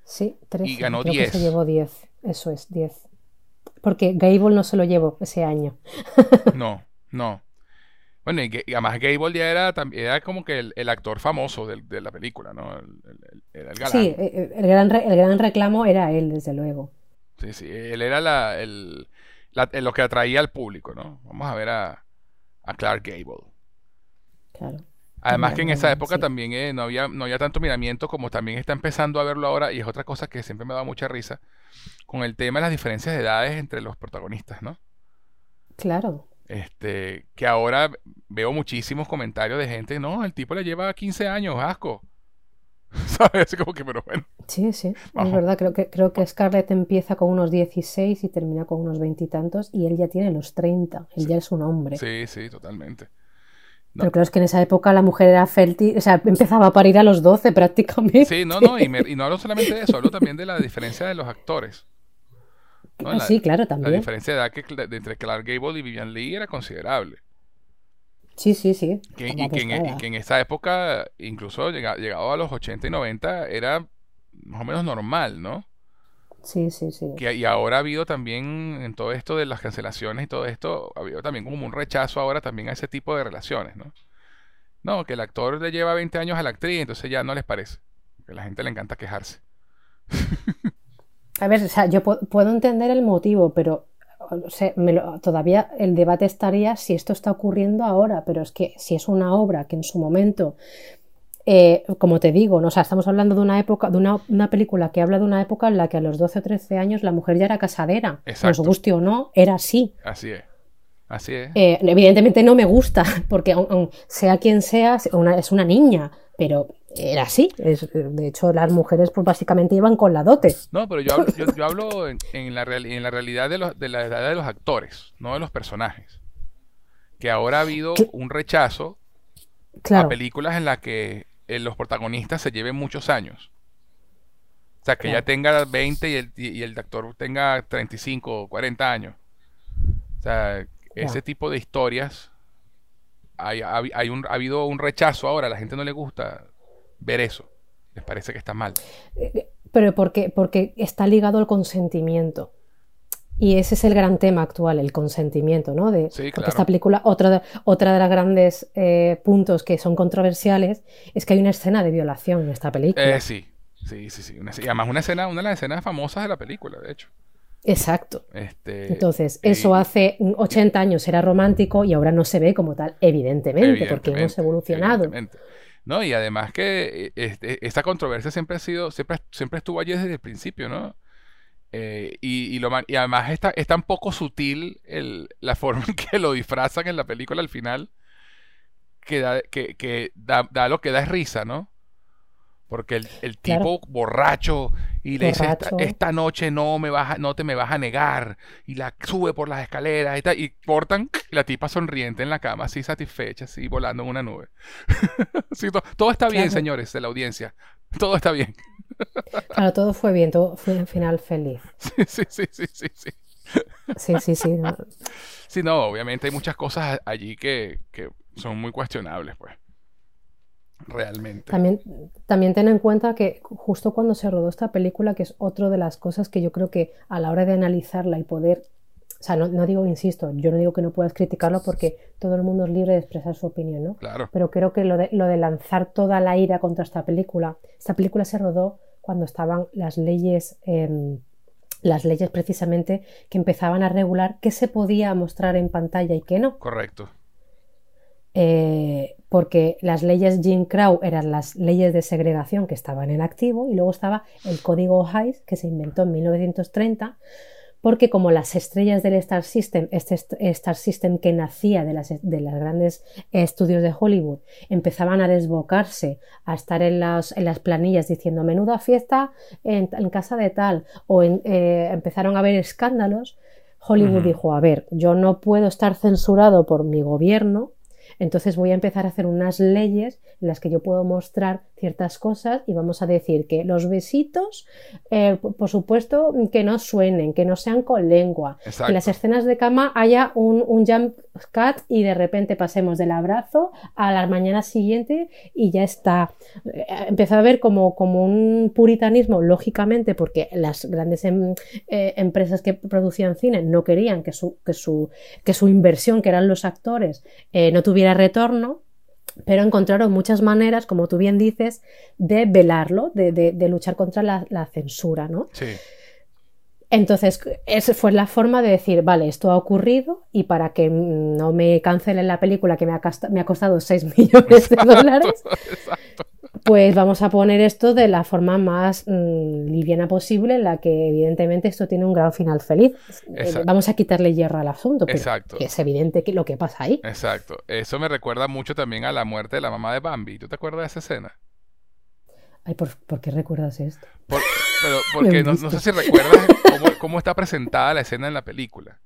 B: Sí, 13.
A: Y ganó 10.
B: se llevó 10. Eso es, 10. Porque Gable no se lo llevó ese año.
A: no, no. Bueno, y, además Gable ya era, era como que el, actor famoso de, la película, ¿no? era el galán.
B: Sí, eh, eh, el gran, el gran reclamo era él, desde luego.
A: Sí, sí, él era la, el, lo que atraía al público, ¿no? Vamos a ver a, a Clark Gable.
B: Claro.
A: Además que en esa época también eh, no, había, no había tanto miramiento como también está empezando a verlo ahora y es otra cosa que siempre me da mucha risa con el tema de las diferencias de edades entre los protagonistas, ¿no?
B: Claro.
A: Este, que ahora veo muchísimos comentarios de gente, no, el tipo le lleva 15 años, asco. ¿Sabes? Como que, pero bueno.
B: Sí, sí, es verdad. Creo que, creo que Scarlett empieza con unos 16 y termina con unos veintitantos y, él ya tiene los 30. Él ya es un hombre.
A: Sí, sí, totalmente.
B: Pero claro, es que en esa época la mujer era fértil, o sea, empezaba a parir a los 12 prácticamente.
A: Sí, no, no, y, y no hablo solamente de eso, hablo también de la diferencia de los actores.
B: Ah, sí, claro, también.
A: La diferencia de edad que, entre Clark Gable y Vivian Lee era considerable.
B: Sí, sí, sí.
A: Que, y, que en, esa época, incluso llegado, a los 80 y 90, era más o menos normal, ¿no?
B: Sí, sí, sí.
A: Que, y ahora ha habido también, en todo esto de las cancelaciones y todo esto, ha habido también como un rechazo ahora también a ese tipo de relaciones, ¿no? No, que el actor le lleva 20 años a la actriz, entonces ya no les parece. Que a la gente le encanta quejarse.
B: A ver, o sea, yo puedo entender el motivo, pero todavía el debate estaría si esto está ocurriendo ahora, pero es que si es una obra que en su momento, eh, como te digo, ¿no? o sea, estamos hablando de una época, de una, película que habla de una época en la que a los 12 o 13 años la mujer ya era casadera, nos guste o no, era así.
A: Así es. Así es.
B: Eh, evidentemente no me gusta, porque sea quien sea, es una niña, pero era así. de hecho, las mujeres pues básicamente iban con la dote.
A: No, pero yo hablo, yo, hablo en, la en la realidad de, los, de la edad de los actores, no de los personajes. Que ahora ha habido un rechazo a películas en las que eh, los protagonistas se lleven muchos años. O sea, que ella tenga 20 y el, y el actor tenga 35 o 40 años. O sea, ese tipo de historias hay, hay un, ha habido un rechazo ahora, a la gente no le gusta ver eso. Les parece que está mal.
B: Eh, pero porque, porque está ligado al consentimiento. Y ese es el gran tema actual, el consentimiento, ¿no? De, Porque esta película, otra de, otra de los grandes eh, puntos que son controversiales es que hay una escena de violación en esta película.
A: Eh, sí, sí, sí, sí. y además una escena, una de las escenas famosas de la película, de hecho.
B: Exacto.
A: Este,
B: Entonces, eso hace 80 años era romántico y ahora no se ve como tal, evidentemente, porque hemos evolucionado.
A: No, y además que eh, este, esta controversia siempre ha sido, siempre, siempre estuvo allí desde el principio, ¿no? Eh, y, lo, y, además está, es tan poco sutil el, la forma en que lo disfrazan en la película al final que da, que, que da lo que da es risa, ¿no? Porque el, el tipo borracho y le dice, esta, noche no, me vas no te me vas a negar. Y la sube por las escaleras y, tal, y cortan la tipa sonriente en la cama, así satisfecha, así volando en una nube. todo, está bien, señores de la audiencia. Todo está bien.
B: claro, todo fue bien, todo fue un final feliz.
A: Sí, sí, sí, sí, sí.
B: Sí, sí, sí. No.
A: Sí, no, obviamente hay muchas cosas allí que, que son muy cuestionables, pues realmente.
B: También, también ten en cuenta que justo cuando se rodó esta película, que es otra de las cosas que yo creo que a la hora de analizarla y poder, o sea, no, digo, insisto, yo no digo que no puedas criticarlo porque todo el mundo es libre de expresar su opinión, ¿no?
A: Claro.
B: Pero creo que lo de, lo de lanzar toda la ira contra esta película, esta película se rodó cuando estaban las leyes... las leyes precisamente que empezaban a regular qué se podía mostrar en pantalla y qué no.
A: Correcto.
B: Eh, porque las leyes Jim Crow eran las leyes de segregación que estaban en activo y luego estaba el código Hays que se inventó en 1930 porque como las estrellas del Star System, este Star System que nacía de las, de las grandes estudios de Hollywood, empezaban a desbocarse, a estar en las, en las planillas diciendo menuda fiesta en, casa de tal, o eh, empezaron a haber escándalos, Hollywood dijo, a ver, yo no puedo estar censurado por mi gobierno, entonces voy a empezar a hacer unas leyes en las que yo puedo mostrar ciertas cosas y vamos a decir que los besitos, eh, por supuesto, que no suenen, que no sean con lengua, que en las escenas de cama haya un, un jump cut y de repente pasemos del abrazo a la mañana siguiente y ya está. Eh, empezó a ver como, como un puritanismo, lógicamente, porque las grandes em, eh, empresas que producían cine no querían que su, que su, que su inversión, que eran los actores, no tuviera retorno pero encontraron muchas maneras, como tú bien dices, de velarlo, de, luchar contra la, censura, ¿no?
A: Sí.
B: Entonces, esa fue la forma de decir, vale, esto ha ocurrido y para que no me cancelen la película que me ha, me ha costado 6 millones de dólares, pues vamos a poner esto de la forma más mm, liviana posible, en la que evidentemente esto tiene un gran final feliz. Eh, vamos a quitarle hierro al asunto, pero Exacto. es evidente que lo que pasa ahí.
A: Exacto. Eso me recuerda mucho también a la muerte de la mamá de Bambi. ¿Tú te acuerdas de esa escena?
B: Ay, ¿por, qué recuerdas esto?
A: pero porque no, sé si recuerdas cómo está presentada la escena en la película.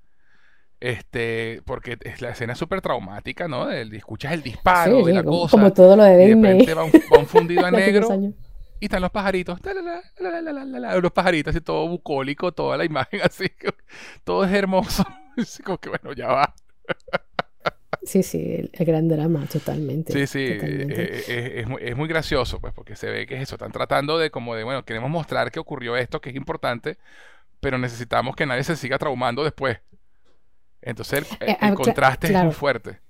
A: Este, porque la escena es súper traumática, ¿no? El, escuchas el disparo de la cosa.
B: Como todo lo de Disney.
A: De repente va un, fundido a negro. y están los pajaritos. los pajaritos así todo bucólico, toda la imagen así. Todo es hermoso. como que bueno, ya va.
B: Sí, sí, el, gran drama, totalmente.
A: Sí, sí, eh, eh, es, muy, es, muy, gracioso, pues, porque se ve que es eso, están tratando de como de, bueno, queremos mostrar que ocurrió esto, que es importante, pero necesitamos que nadie se siga traumando después. Entonces el, eh, eh, contraste es muy fuerte.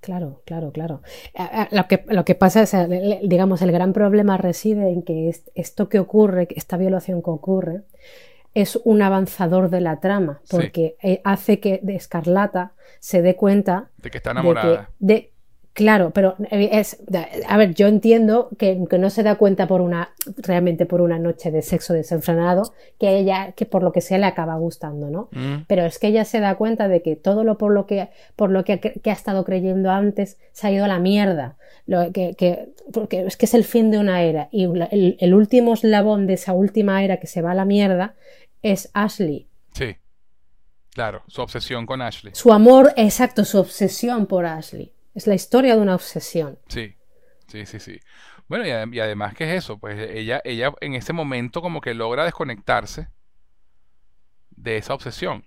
B: Claro, claro, claro. Eh, lo que, lo que pasa es, digamos, el gran problema reside en que esto que ocurre, esta violación que ocurre, es un avanzador de la trama, porque hace que Escarlata se dé cuenta
A: de que está enamorada.
B: de, Claro, pero es, a ver, yo entiendo que, no se da cuenta por una, realmente por una noche de sexo desenfrenado, que ella, que por lo que sea le acaba gustando, ¿no? Mm. Pero es que ella se da cuenta de que todo lo por lo que, por lo que, ha estado creyendo antes se ha ido a la mierda. Lo, que, que, porque es que es el fin de una era y el, el último eslabón de esa última era que se va a la mierda es Ashley.
A: Sí. Claro, su obsesión con Ashley.
B: Su amor, exacto, su obsesión por Ashley. Es la historia de una obsesión.
A: Sí, sí, sí, sí. Bueno, y, además, ¿qué es eso? Pues ella, ella en ese momento como que logra desconectarse de esa obsesión.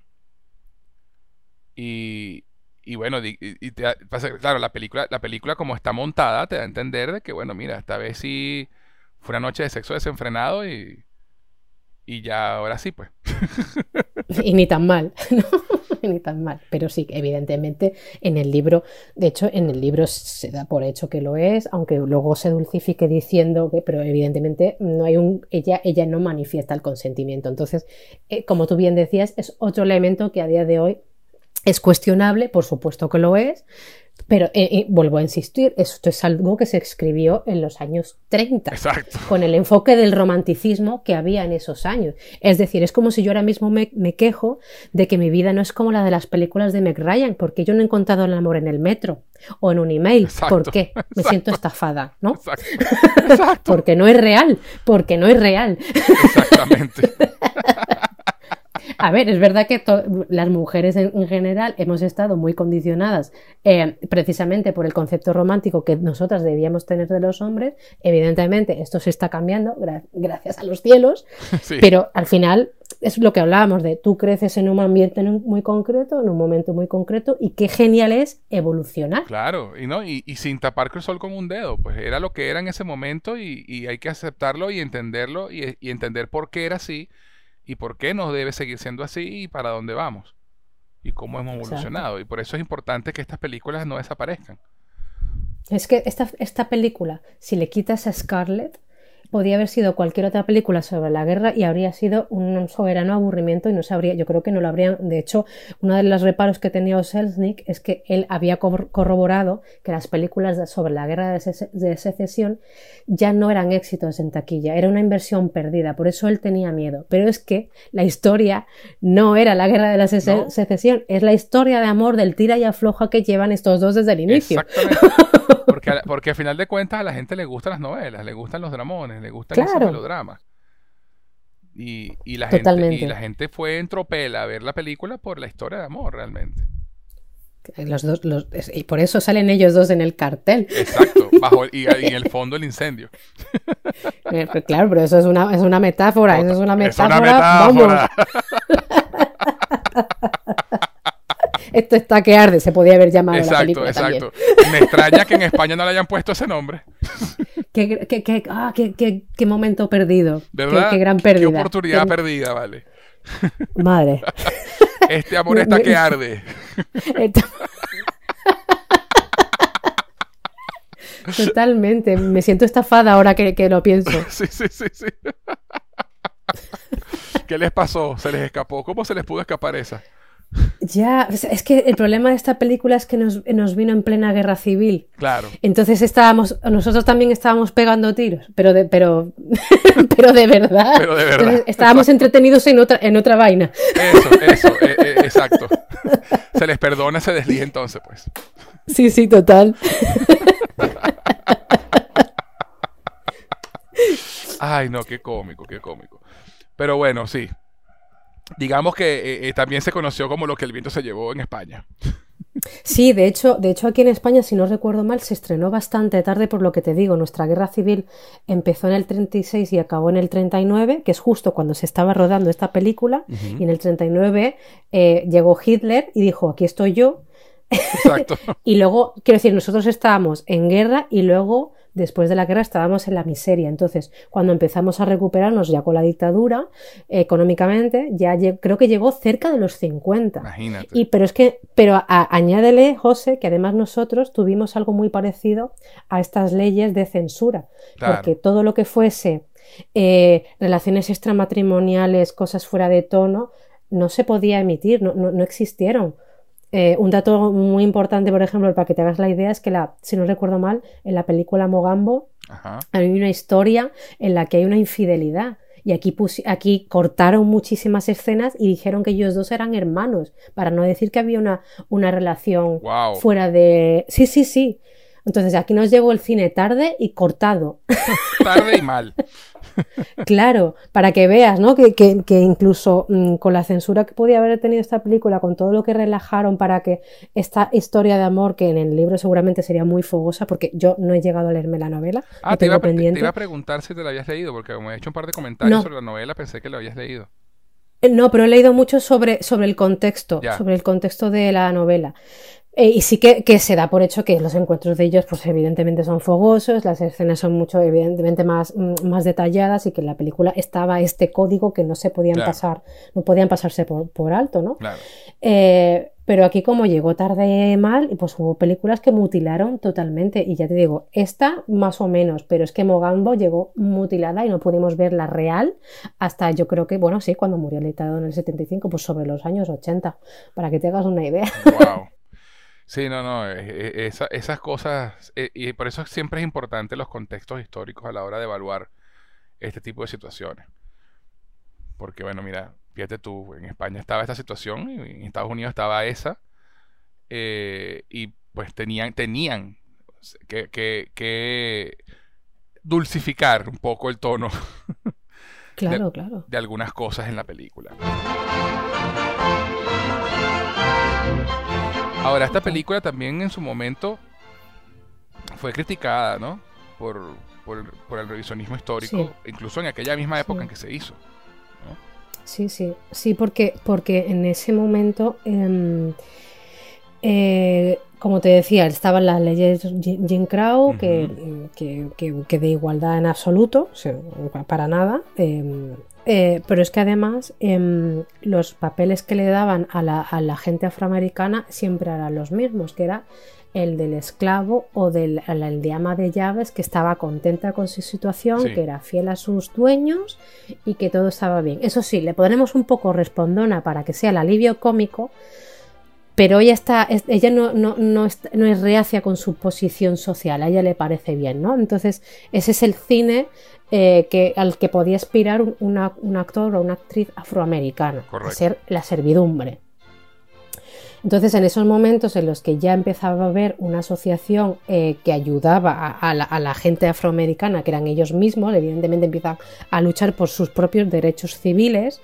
A: Y, y bueno, y, claro, la película, la película como está montada te da a entender de que, bueno, mira, esta vez sí fue una noche de sexo desenfrenado y, y ya ahora sí, pues.
B: y ni tan mal, ¿no? ni tan mal. Pero sí, evidentemente en el libro, de hecho, en el libro se da por hecho que lo es, aunque luego se dulcifique diciendo que, pero evidentemente no hay un, ella, ella no manifiesta el consentimiento. Entonces, eh, como tú bien decías, es otro elemento que a día de hoy Es cuestionable, por supuesto que lo es, pero eh, eh, vuelvo a insistir, esto es algo que se escribió en los años 30,
A: Exacto.
B: con el enfoque del romanticismo que había en esos años. Es decir, es como si yo ahora mismo me, me quejo de que mi vida no es como la de las películas de Meg Ryan, porque yo no he encontrado el amor en el metro o en un email.
A: Exacto,
B: ¿Por qué? Me
A: exacto.
B: siento estafada, ¿no?
A: Exacto. Exacto.
B: Porque no es real, porque no es real.
A: Exactamente.
B: A ver, es verdad que las mujeres en, en general hemos estado muy condicionadas eh, precisamente por el concepto romántico que nosotras debíamos tener de los hombres. Evidentemente, esto se está cambiando gra- gracias a los cielos,
A: Sí.
B: pero al final es lo que hablábamos de tú creces en un ambiente muy concreto, en un momento muy concreto, y qué genial es evolucionar.
A: Claro, y no, y, y sin tapar el sol con un dedo, pues era lo que era en ese momento y, y hay que aceptarlo y entenderlo y, y entender por qué era así y por qué no debe seguir siendo así y para dónde vamos y cómo hemos
B: Exacto.
A: evolucionado. Y por eso es importante que estas películas no desaparezcan.
B: Es que esta, esta película, si le quitas a Scarlett, podía haber sido cualquier otra película sobre la guerra y habría sido un soberano aburrimiento y no sabría, yo creo que no lo habrían, de hecho, uno de los reparos que tenía Selznick es que él había cor- corroborado que las películas sobre la guerra de, sece- de secesión ya no eran éxitos en taquilla, era una inversión perdida, por eso él tenía miedo. Pero es que la historia no era la guerra de la
A: No.
B: secesión, es la historia de amor del tira y afloja que llevan estos dos desde el inicio.
A: Exactamente. Porque, porque al final de cuentas a la gente le gustan las novelas, le gustan los dramones, le gustan esos
B: Claro.
A: melodramas. Y, y la gente, y la gente fue en tropel a ver la película por la historia de amor realmente.
B: Los dos, los- y por eso salen ellos dos en el cartel.
A: Exacto, bajo el- y, y en el fondo el incendio.
B: Eh, pues claro, pero eso es una, es una metáfora. Eso es una
A: Es una
B: metáfora.
A: metáfora.
B: Vamos, esto está que arde, se podía haber llamado la
A: Exacto,
B: película
A: exacto. Me extraña que en España no le hayan puesto ese nombre.
B: Qué, qué- qué- ah, qué- qué- qué momento perdido.
A: ¿Verdad?
B: Qué, gran pérdida.
A: oportunidad
B: Qué-
A: perdida, vale.
B: Madre.
A: Este amor está que arde.
B: Totalmente. Me siento estafada ahora que, que lo pienso.
A: Sí, sí, sí, sí. ¿Qué les pasó? ¿Se les escapó? ¿Cómo se les pudo escapar esa?
B: Ya, es es que el problema de esta película es que nos, nos vino en plena guerra civil.
A: Claro.
B: Entonces estábamos, nosotros también estábamos pegando tiros, pero de, pero, pero de verdad.
A: Pero de verdad,
B: Entonces, estábamos entretenidos en otra, en otra vaina.
A: Eso, eso, eh, eh, exacto. Se les perdona ese desliz entonces, pues.
B: Sí, sí, total.
A: Ay, no, qué cómico, qué cómico. Pero bueno, sí. Digamos que eh, eh, también se conoció como lo que el viento se llevó en España.
B: Sí, de hecho, de hecho aquí en España, si no recuerdo mal, se estrenó bastante tarde por lo que te digo. Nuestra guerra civil empezó en el 36 y acabó en el 39, que es justo cuando se estaba rodando esta película. Y en el 39 eh, llegó Hitler y dijo, aquí estoy yo.
A: Exacto.
B: Y luego, quiero decir, nosotros estábamos en guerra y luego, después de la guerra, estábamos en la miseria. Entonces, cuando empezamos a recuperarnos ya con la dictadura, eh, económicamente, ya creo que llegó cerca de los 50.
A: Imagínate.
B: Y pero es que, pero añádele, José, que además nosotros tuvimos algo muy parecido a estas leyes de censura,
A: Claro.
B: porque todo lo que fuese eh, relaciones extramatrimoniales, cosas fuera de tono, no se podía emitir, no, no, no existieron. Eh, un dato muy importante, por ejemplo, para que te hagas la idea, es que la, si no recuerdo mal, en la película Mogambo
A: Ajá.
B: hay una historia en la que hay una infidelidad. Y aquí, aquí cortaron muchísimas escenas y dijeron que ellos dos eran hermanos, para no decir que había una, una relación
A: Wow.
B: fuera de... Sí, sí, sí. Entonces aquí nos llegó el cine tarde y cortado.
A: Tarde y mal.
B: claro, para que veas, ¿no? Que, que- que incluso mm, con la censura que podía haber tenido esta película, con todo lo que relajaron para que esta historia de amor, que en el libro seguramente sería muy fogosa, porque yo no he llegado a leerme la novela,
A: Ah, te iba, pre- te
B: pendiente.
A: iba a preguntar si te la habías leído, porque como he hecho un par de comentarios
B: No.
A: sobre la novela, pensé que la habías leído.
B: Eh, No, pero he leído mucho sobre, sobre el contexto,
A: Ya.
B: sobre el contexto de la novela. Eh, y sí que, que se da por hecho que los encuentros de ellos, pues evidentemente son fogosos, las escenas son mucho, evidentemente, más, mm, más detalladas y que en la película estaba este código que no se podían
A: Claro.
B: pasar, no podían pasarse por, por alto, ¿no?
A: Claro.
B: Eh, Pero aquí como llegó tarde mal, pues hubo películas que mutilaron totalmente. Y ya te digo, esta más o menos, pero es que Mogambo llegó mutilada y no pudimos ver la real hasta yo creo que, bueno, sí, cuando murió el dictador en el 75, pues sobre los años 80, para que te hagas una idea.
A: Wow. Sí, no, no, eh, eh, esas cosas, eh, y por eso siempre es importante los contextos históricos a la hora de evaluar este tipo de situaciones. Porque, bueno, mira, fíjate tú, en España estaba esta situación, y en Estados Unidos estaba esa, y pues tenían, tenían que, que, dulcificar un poco el tono.
B: Claro, claro.
A: De algunas cosas en la película. Ahora, esta película también en su momento fue criticada, ¿no? Por, el revisionismo histórico, incluso en aquella misma época en que se hizo.
B: Sí, sí, sí, porque, porque en ese momento, em, eh, como te decía, estaban las leyes Jim Crow, que, que, de igualdad en absoluto, para nada. Em, eh, pero es que además em, los papeles que le daban a la, gente afroamericana siempre eran los mismos, que era el del esclavo o del el de ama de llaves que estaba contenta con su situación, que era fiel a sus dueños y que todo estaba bien. Eso sí, le ponemos un poco respondona para que sea el alivio cómico, pero ella está, ella no, no, no, es, reacia con su posición social, a ella le parece bien, ¿no? Entonces, ese es el cine eh, que, al que podía aspirar un, actor o una actriz afroamericana, a ser la servidumbre. Entonces, en esos momentos en los que ya empezaba a haber una asociación eh, que ayudaba a, la, gente afroamericana, que eran ellos mismos, evidentemente empiezan a luchar por sus propios derechos civiles,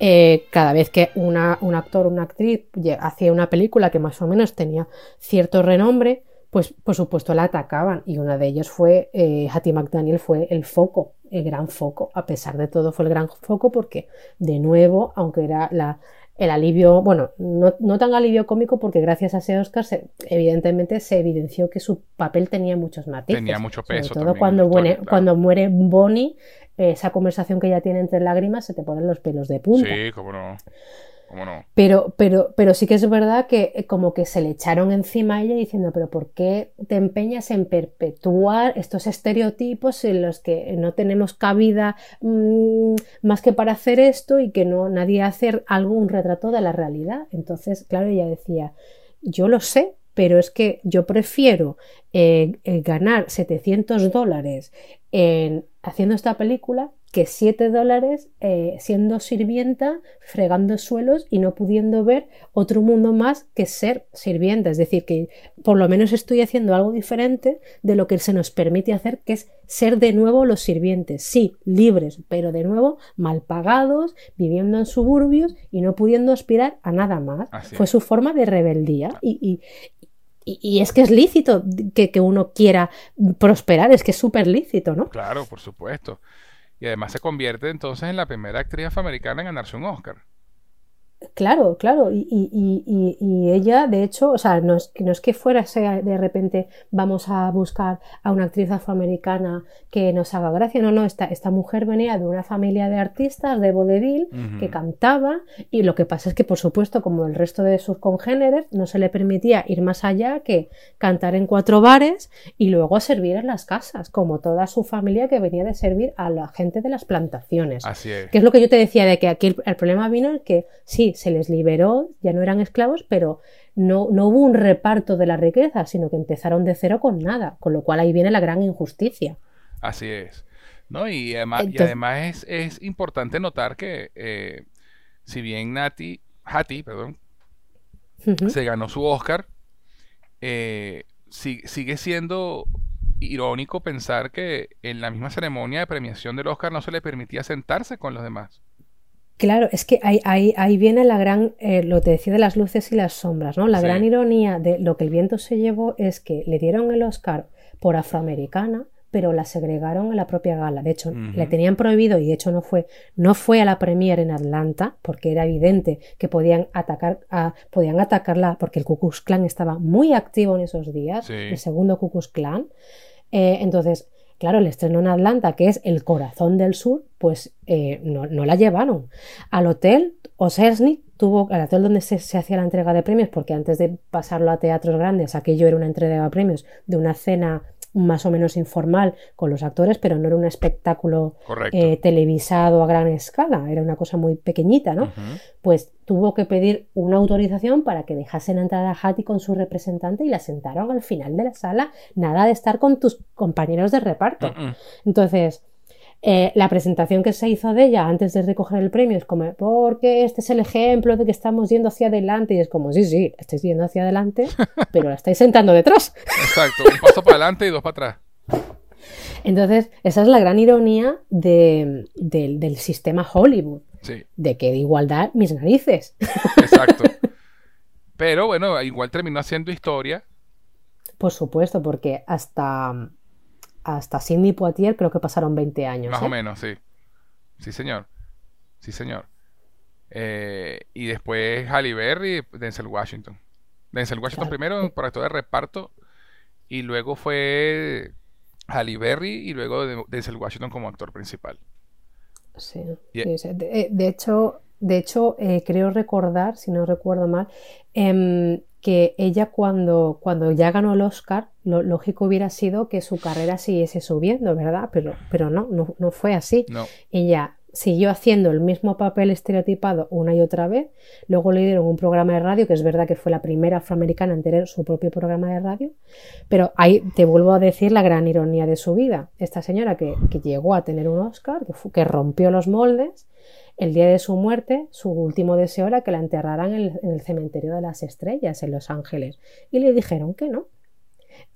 B: eh, cada vez que un actor o una actriz hacía una película que más o menos tenía cierto renombre, pues por supuesto la atacaban y una de ellos fue, eh, Hattie McDaniel fue el foco, el gran foco, a pesar de todo fue el gran foco porque de nuevo, aunque era la, el alivio, bueno, no, tan alivio cómico porque gracias a ese Oscar evidentemente se evidenció que su papel tenía muchos matices.
A: Tenía mucho peso.
B: Sobre todo cuando, muere, cuando muere Bonnie, esa conversación que ella tiene entre lágrimas se te ponen los pelos de punta.
A: Sí, cómo no.
B: Pero, pero, pero sí que es verdad que eh, como que se le echaron encima a ella diciendo, pero ¿por qué te empeñas en perpetuar estos estereotipos en los que no tenemos cabida mm, más que para hacer esto y que no nadie hace algo, un retrato de la realidad? Entonces, claro, ella decía, yo lo sé, pero es que yo prefiero eh, eh, ganar 700 dólares en, haciendo esta película que 7 dólares eh, siendo sirvienta, fregando suelos y no pudiendo ver otro mundo más que ser sirvienta. Es decir, que por lo menos estoy haciendo algo diferente de lo que se nos permite hacer, que es ser de nuevo los sirvientes. Sí, libres, pero de nuevo mal pagados, viviendo en suburbios y no pudiendo aspirar a nada más. Fue su forma de rebeldía y, y, es que es lícito que, que, uno quiera prosperar, es que es súper lícito, ¿no?
A: Claro, por supuesto. Y además se convierte entonces en la primera actriz afroamericana en ganarse un Oscar.
B: Claro, claro, y, y, y, ella, de hecho, o sea, no es, no es que fuera sea, de repente vamos a buscar a una actriz afroamericana que nos haga gracia, no, no, esta, esta mujer venía de una familia de artistas de vodevil que cantaba y lo que pasa es que, por supuesto, como el resto de sus congéneres, no se le permitía ir más allá que cantar en cuatro bares y luego servir en las casas, como toda su familia que venía de servir a la gente de las plantaciones.
A: Así es.
B: Que es lo que yo te decía de que aquí el, el problema vino en que sí, se les liberó, ya no eran esclavos, pero no, no hubo un reparto de la riqueza, sino que empezaron de cero con nada, con lo cual ahí viene la gran injusticia.
A: Así es. ¿No? Y además, y además es, importante notar que eh, si bien Nati, Hattie, perdón, se ganó su Oscar, eh, sigue siendo irónico pensar que en la misma ceremonia de premiación del Oscar no se le permitía sentarse con los demás.
B: Claro, es que ahí, ahí, ahí viene la gran, eh, lo que decía de las luces y las sombras, ¿no? La gran ironía de lo que el viento se llevó es que le dieron el Oscar por afroamericana, pero la segregaron en la propia gala. De hecho, le tenían prohibido y de hecho no fue, no fue a la premier en Atlanta porque era evidente que podían atacar a, podían atacarla porque el Ku Klux Klan estaba muy activo en esos días, el segundo Ku Klux Klan. Eh, entonces, Claro, el estreno en Atlanta, que es el corazón del sur, pues eh, no, la llevaron. Al hotel, Osersnik tuvo, al hotel donde se, se, hacía la entrega de premios, porque antes de pasarlo a teatros grandes, aquello era una entrega de premios de una cena más o menos informal con los actores, pero no era un espectáculo eh, televisado a gran escala, era una cosa muy pequeñita, ¿no? Pues tuvo que pedir una autorización para que dejasen entrar a Hattie con su representante y la sentaron al final de la sala, nada de estar con tus compañeros de reparto. Entonces, eh, la presentación que se hizo de ella antes de recoger el premio es como, porque este es el ejemplo de que estamos yendo hacia adelante. Y es como, sí, sí, estáis yendo hacia adelante, pero la estáis sentando detrás.
A: Exacto, un paso para adelante y dos para atrás.
B: Entonces, esa es la gran ironía del sistema Hollywood. Sí. De que de igualdad, mis narices.
A: Exacto. Pero bueno, igual terminó haciendo historia.
B: Por supuesto, porque hasta hasta Sidney Poitier creo que pasaron 20 años.
A: Más
B: o
A: ¿eh? menos, sí. Sí, señor. Sí, señor. Eh, y después Halle Berry, Denzel Washington. Denzel Washington primero por actor de reparto y luego fue Halle Berry y luego Denzel Washington como actor principal.
B: Sí. Eh, de, hecho, de hecho creo recordar, si no recuerdo mal, em, que ella cuando, cuando ya ganó el Oscar, lo lógico hubiera sido que su carrera siguiese subiendo, ¿verdad? Pero, pero no, no, fue así. Ella siguió haciendo el mismo papel estereotipado una y otra vez. Luego le dieron un programa de radio, que es verdad que fue la primera afroamericana en tener su propio programa de radio. Pero ahí te vuelvo a decir la gran ironía de su vida. Esta señora que, llegó a tener un Oscar, que, que rompió los moldes, el día de su muerte, su último deseo era que la enterraran en el, cementerio de las estrellas en Los Ángeles. Y le dijeron que no.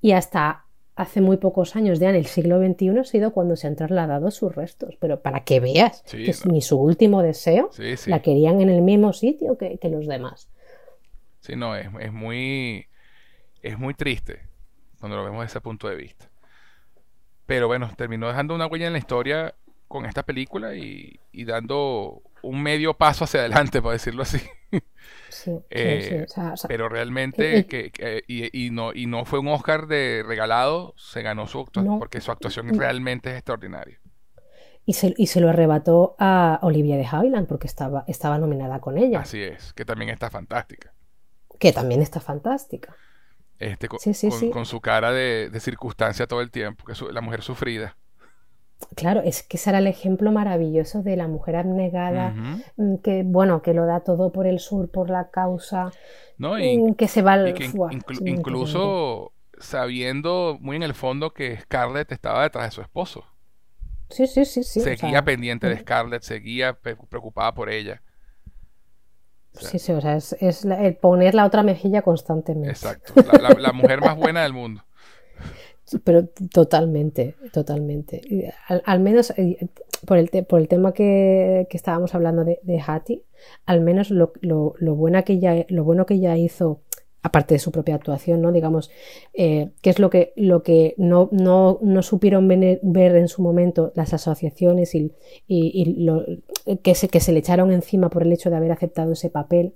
B: Y hasta hace muy pocos años, ya en el siglo XXI, ha sido cuando se han trasladado sus restos. Pero para que veas que ni su último deseo la querían en el mismo sitio que, los demás.
A: Sí, no, es, es, muy. Es muy triste cuando lo vemos desde ese punto de vista. Pero bueno, terminó dejando una huella en la historia con esta película y, dando un medio paso hacia adelante, por decirlo así. Sí, eh, pero realmente que, y, no y no fue un Oscar de regalado, se ganó su actuación porque su actuación realmente es extraordinaria.
B: Y se, y se lo arrebató a Olivia de Havilland porque estaba, estaba nominada con ella.
A: Así es, que también está fantástica.
B: Que también está fantástica.
A: Este, con, con, su cara de, circunstancia todo el tiempo, que es la mujer sufrida.
B: Claro, es que será el ejemplo maravilloso de la mujer abnegada, mm, que bueno, que lo da todo por el sur, por la causa, mm, que se va al...
A: incluso sabiendo muy en el fondo que Scarlett estaba detrás de su esposo.
B: Sí, sí, sí, sí.
A: Seguía pendiente de Scarlett, seguía preocupada por ella.
B: sí, sí, o sea, es, el poner la otra mejilla constantemente.
A: Exacto, la mujer más buena del mundo.
B: Pero totalmente, totalmente. Al, menos eh, por el, por el tema que, estábamos hablando de, de Hattie, al menos lo, lo, buena que lo bueno que ella hizo, aparte de su propia actuación, ¿no? Digamos, eh, que es lo que, lo que no, no, no supieron ver en su momento las asociaciones y, y, lo, que, se, que se le echaron encima por el hecho de haber aceptado ese papel,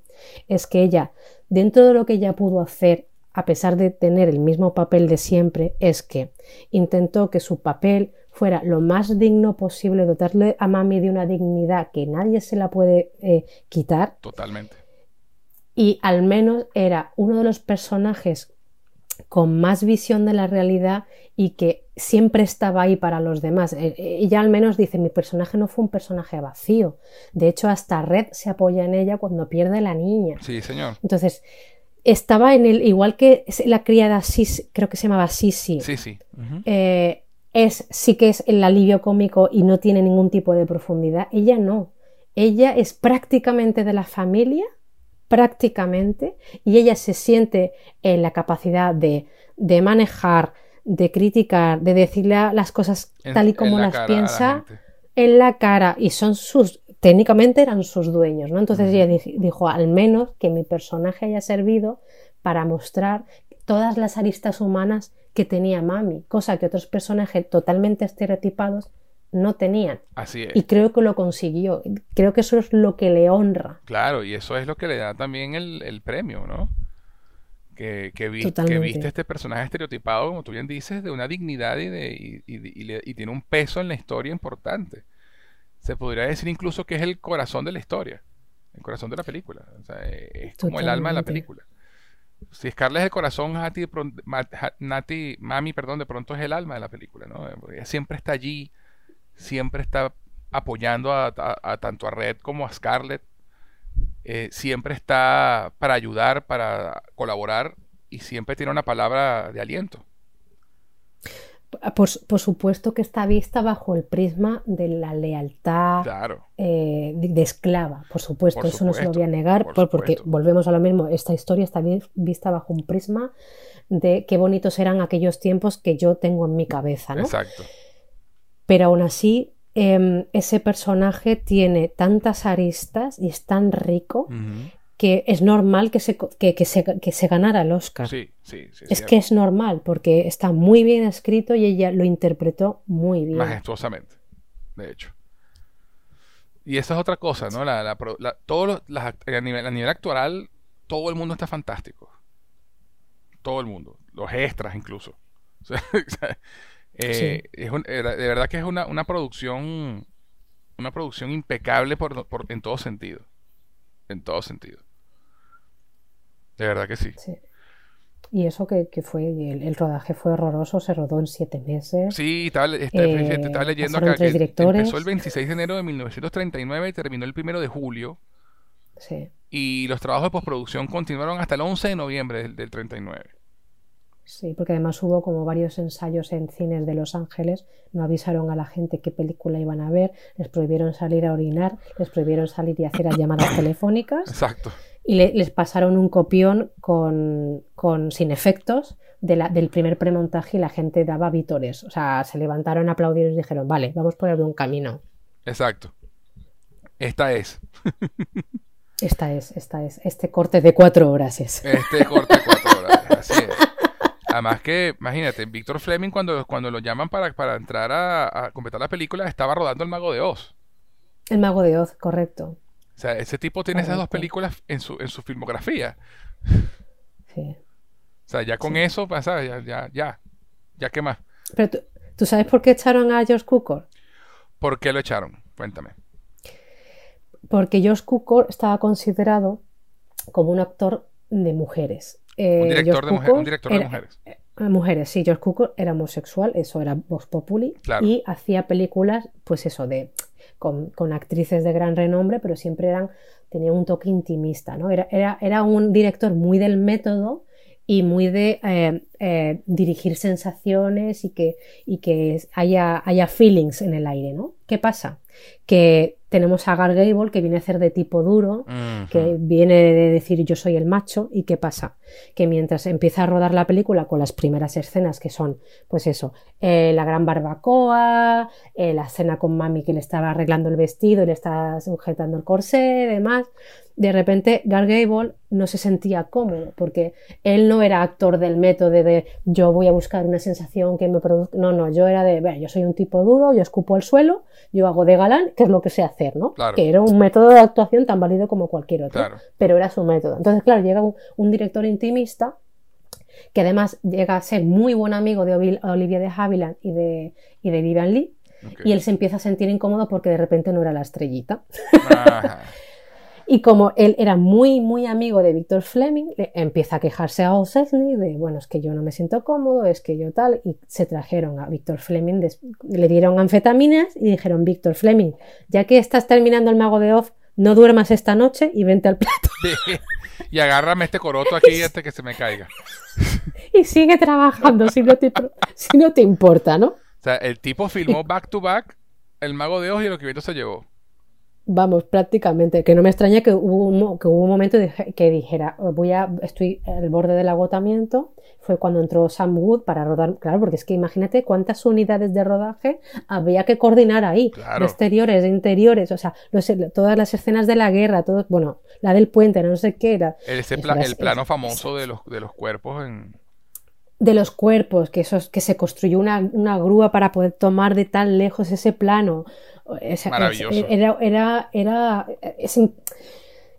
B: es que ella, dentro de lo que ella pudo hacer a pesar de tener el mismo papel de siempre, es que intentó que su papel fuera lo más digno posible, dotarle a Mami de una dignidad que nadie se la puede eh, quitar.
A: Totalmente.
B: Y al menos era uno de los personajes con más visión de la realidad y que siempre estaba ahí para los demás. Eh, eh, ella al menos dice, mi personaje no fue un personaje vacío. De hecho, hasta Red se apoya en ella cuando pierde la niña.
A: Sí, señor.
B: Entonces, estaba en el, igual que la criada Sisi, creo que se llamaba Sisi.
A: Sí, sí.
B: Eh, es, sí que es el alivio cómico y no tiene ningún tipo de profundidad. Ella no. Ella es prácticamente de la familia, prácticamente, y ella se siente en la capacidad de, de manejar, de criticar, de decirle las cosas tal y como las piensa en la cara. Y son sus, técnicamente eran sus dueños, ¿no? Entonces ella dijo, al menos que mi personaje haya servido para mostrar todas las aristas humanas que tenía Mami, cosa que otros personajes totalmente estereotipados no tenían.
A: Así es.
B: Y creo que lo consiguió. Creo que eso es lo que le honra.
A: Claro, y eso es lo que le da también el, premio, ¿no? que, que, viste este personaje estereotipado, como tú bien dices, de una dignidad y, de, y, tiene un peso en la historia importante. Se podría decir incluso que es el corazón de la historia, el corazón de la película. O sea, es como el alma de la película. Si Scarlett es el corazón, Nati, Mami, perdón, de pronto es el alma de la película, ¿no? ella siempre está allí, siempre está apoyando a, tanto a Red como a Scarlett. Eh, siempre está para ayudar, para colaborar y siempre tiene una palabra de aliento.
B: Por, supuesto que está vista bajo el prisma de la lealtad eh, de, esclava, por supuesto, eso no se lo voy a negar, porque volvemos a lo mismo, esta historia está vista bajo un prisma de qué bonitos eran aquellos tiempos que yo tengo en mi cabeza, ¿no? Exacto. Pero aún así, em, ese personaje tiene tantas aristas y es tan rico que es normal que se, que, se, ganara el Oscar.
A: Sí, sí, sí.
B: Es que es normal, porque está muy bien escrito y ella lo interpretó muy bien.
A: Majestuosamente, de hecho. Y esa es otra cosa, ¿no? La, la, todos a, nivel, a nivel actual, todo el mundo está fantástico. Todo el mundo. Los extras incluso. Eh, es eh, de verdad que es una, una producción una producción impecable por, por, en todo sentido. En todo sentido. De verdad que sí.
B: Y eso que, fue, el, rodaje fue horroroso, se rodó en siete meses.
A: Sí, estaba, eh, leyendo acá que empezó el 26 de enero de 1939 y terminó el 1 de julio. Sí. Y los trabajos de postproducción continuaron hasta el 11 de noviembre del, del 39.
B: Sí, porque además hubo como varios ensayos en cines de Los Ángeles, no avisaron a la gente qué película iban a ver, les prohibieron salir a orinar, les prohibieron salir y hacer llamadas telefónicas.
A: Exacto
B: y les pasaron un copión con, sin efectos de la, del primer premontaje y la gente daba vítores. O sea, se levantaron, aplaudieron y dijeron, vale, vamos por un camino.
A: Exacto. Esta es.
B: esta es, esta es. Este corte de cuatro horas es.
A: Este corte de cuatro horas, así es. Además que, imagínate, Víctor Fleming cuando, cuando lo llaman para, para entrar a, a completar la película estaba rodando El Mago de Oz.
B: El Mago de Oz, correcto.
A: O sea, ese tipo tiene esas dos películas en su, en su filmografía. Sí. O sea, ya con eso, pasa, ya, ya, ya, ya qué más.
B: Pero tú, sabes por qué echaron a George Cukor?
A: ¿Por qué lo echaron? Cuéntame.
B: Porque George Cukor estaba considerado como un actor de mujeres.
A: un, director de, mujeres, un director de mujeres.
B: Eh, mujeres, sí, George Cukor era homosexual, eso era Vox Populi, y hacía películas, pues eso, de con, actrices de gran renombre, pero siempre eran, tenía un toque intimista, ¿no? Era, era, era un director muy del método y muy de eh, eh, dirigir sensaciones y que, y que haya, haya feelings en el aire, ¿no? ¿Qué pasa? Tenemos a Gar Gable que viene a ser de tipo duro, que viene de decir yo soy el macho y qué pasa, que mientras empieza a rodar la película con las primeras escenas que son, pues eso, eh, la gran barbacoa, eh, la escena con mami que le estaba arreglando el vestido le está sujetando el corsé, demás, de repente Gar Gable no se sentía cómodo porque él no era actor del método de yo voy a buscar una sensación que me produzca, no, no, yo era de, yo soy un tipo duro, yo escupo al suelo, yo hago de galán, que es lo que sé hacer, ¿no? Que era un método de actuación tan válido como cualquier otro, pero era su método. Entonces, claro, llega un, director intimista que además llega a ser muy buen amigo de Olivia de Havilland y de, y de Vivian Lee, y él se empieza a sentir incómodo porque de repente no era la estrellita. Y como él era muy, muy amigo de Víctor Fleming, empieza a quejarse a Osesny de, bueno, es que yo no me siento cómodo, es que yo tal, y se trajeron a Víctor Fleming, le dieron anfetaminas y dijeron, Víctor Fleming, ya que estás terminando el mago de Oz, no duermas esta noche y vente al plato.
A: y agárrame este coroto aquí este que se me caiga.
B: y sigue trabajando si no te, si no te importa, ¿no?
A: O sea, el tipo filmó back to back el mago de Oz y lo que Víctor se llevó.
B: Vamos, prácticamente. Que no me extraña que hubo un, que hubo un momento que dijera, voy a, estoy al borde del agotamiento. Fue cuando entró Sam Wood para rodar. Claro, porque es que imagínate cuántas unidades de rodaje había que coordinar ahí. Claro. exteriores, interiores, o sea, todas las escenas de la guerra, todo, bueno, la del puente, no sé qué era.
A: El, el plano famoso de los, de los cuerpos en,
B: de los cuerpos, que, eso, que se construyó una, una, grúa para poder tomar de tan lejos ese plano.
A: Maravilloso.
B: era, era, era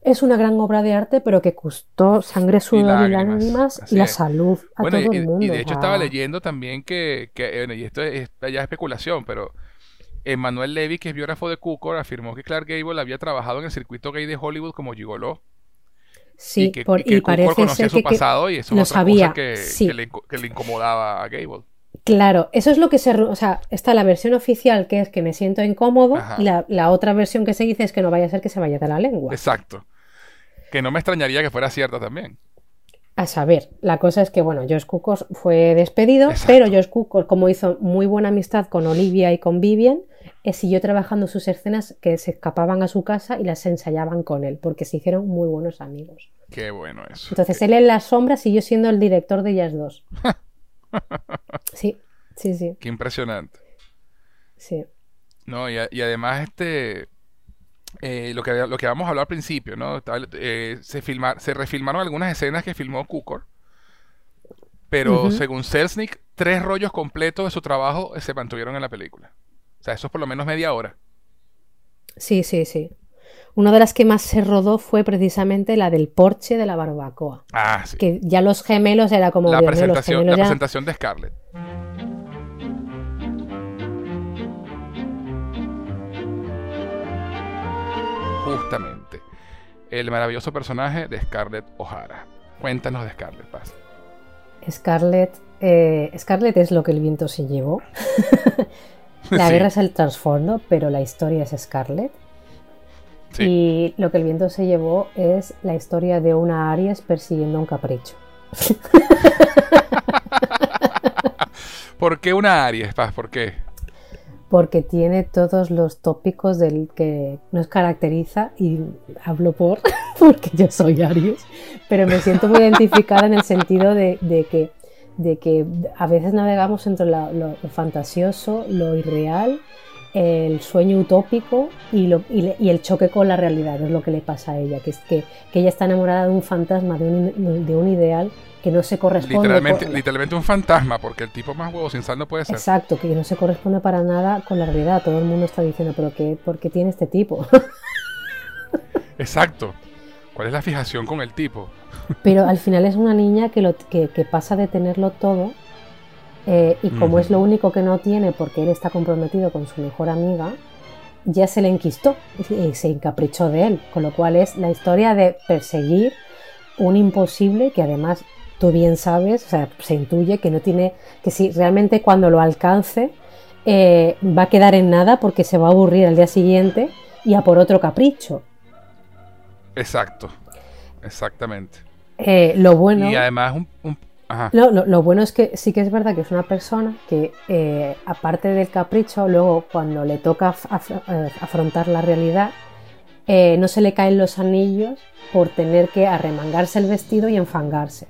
B: es una gran obra de arte, pero que costó sangre, sudor y lágrimas y, la salud a todo el mundo.
A: Y de hecho estaba leyendo también que, que y esto es ya especulación, pero Emmanuel Levy, que es biógrafo de Cukor, afirmó que Clark Gable había trabajado en el circuito gay de Hollywood como gigoló.
B: Sí, y que, por, y, parece conocía
A: su pasado y eso
B: lo sabía,
A: que, le, que, le, incomodaba a Gable.
B: Claro, eso es lo que se... O sea, está la versión oficial que es que me siento incómodo y la, la, otra versión que se dice es que no vaya a ser que se vaya de la lengua.
A: Exacto. Que no me extrañaría que fuera cierta también.
B: A saber, la cosa es que, bueno, Josh Kukos fue despedido, pero Josh Kukos, como hizo muy buena amistad con Olivia y con Vivian, eh, siguió trabajando sus escenas que se escapaban a su casa y las ensayaban con él, porque se hicieron muy buenos amigos.
A: Qué bueno eso.
B: Entonces él en la sombra siguió siendo el director de ellas dos. sí, sí, sí.
A: Qué impresionante.
B: Sí.
A: No, y, y además este eh, lo, que, lo que vamos a hablar al principio, ¿no? Eh, se, filmar, se refilmaron algunas escenas que filmó Kukor, pero según Selznick, tres rollos completos de su trabajo se mantuvieron en la película. O sea, eso es por lo menos media hora.
B: Sí, sí, sí. Una de las que más se rodó fue precisamente la del porche de la barbacoa.
A: Ah, sí.
B: Que ya los gemelos era como...
A: La, presentación, la presentación de Scarlett. justamente el maravilloso personaje de Scarlett O'Hara. Cuéntanos de Scarlett Paz.
B: Scarlett, eh, Scarlett es lo que el viento se llevó. la guerra es el trasfondo, pero la historia es Scarlett. Y lo que el viento se llevó es la historia de una Aries persiguiendo un capricho.
A: ¿Por qué una Aries, Paz? ¿Por qué?
B: porque tiene todos los tópicos del que nos caracteriza y hablo por porque yo soy Aries, pero me siento muy identificada en el sentido de, que, de que a veces navegamos entre lo, fantasioso, lo irreal, el sueño utópico y, lo, y, el choque con la realidad, es lo que le pasa a ella, que es que, ella está enamorada de un fantasma, de un, de un ideal que no se corresponde.
A: Literalmente, literalmente un fantasma, porque el tipo más huevo sin sal no puede ser.
B: Exacto, que no se corresponde para nada con la realidad. Todo el mundo está diciendo, pero qué, ¿por qué tiene este tipo?
A: Exacto. ¿Cuál es la fijación con el tipo?
B: pero al final es una niña que, lo, que, pasa de tenerlo todo eh, y como es lo único que no tiene porque él está comprometido con su mejor amiga, ya se le enquistó y se encaprichó de él. Con lo cual es la historia de perseguir un imposible que además tú bien sabes, o sea, se intuye que no tiene, que si realmente cuando lo alcance eh, va a quedar en nada porque se va a aburrir al día siguiente y a por otro capricho.
A: Exacto, exactamente.
B: Eh, lo bueno.
A: Y además un,
B: Lo, bueno es que sí que es verdad que es una persona que, eh, aparte del capricho, luego cuando le toca afrontar la realidad, no se le caen los anillos por tener que arremangarse el vestido y enfangarse.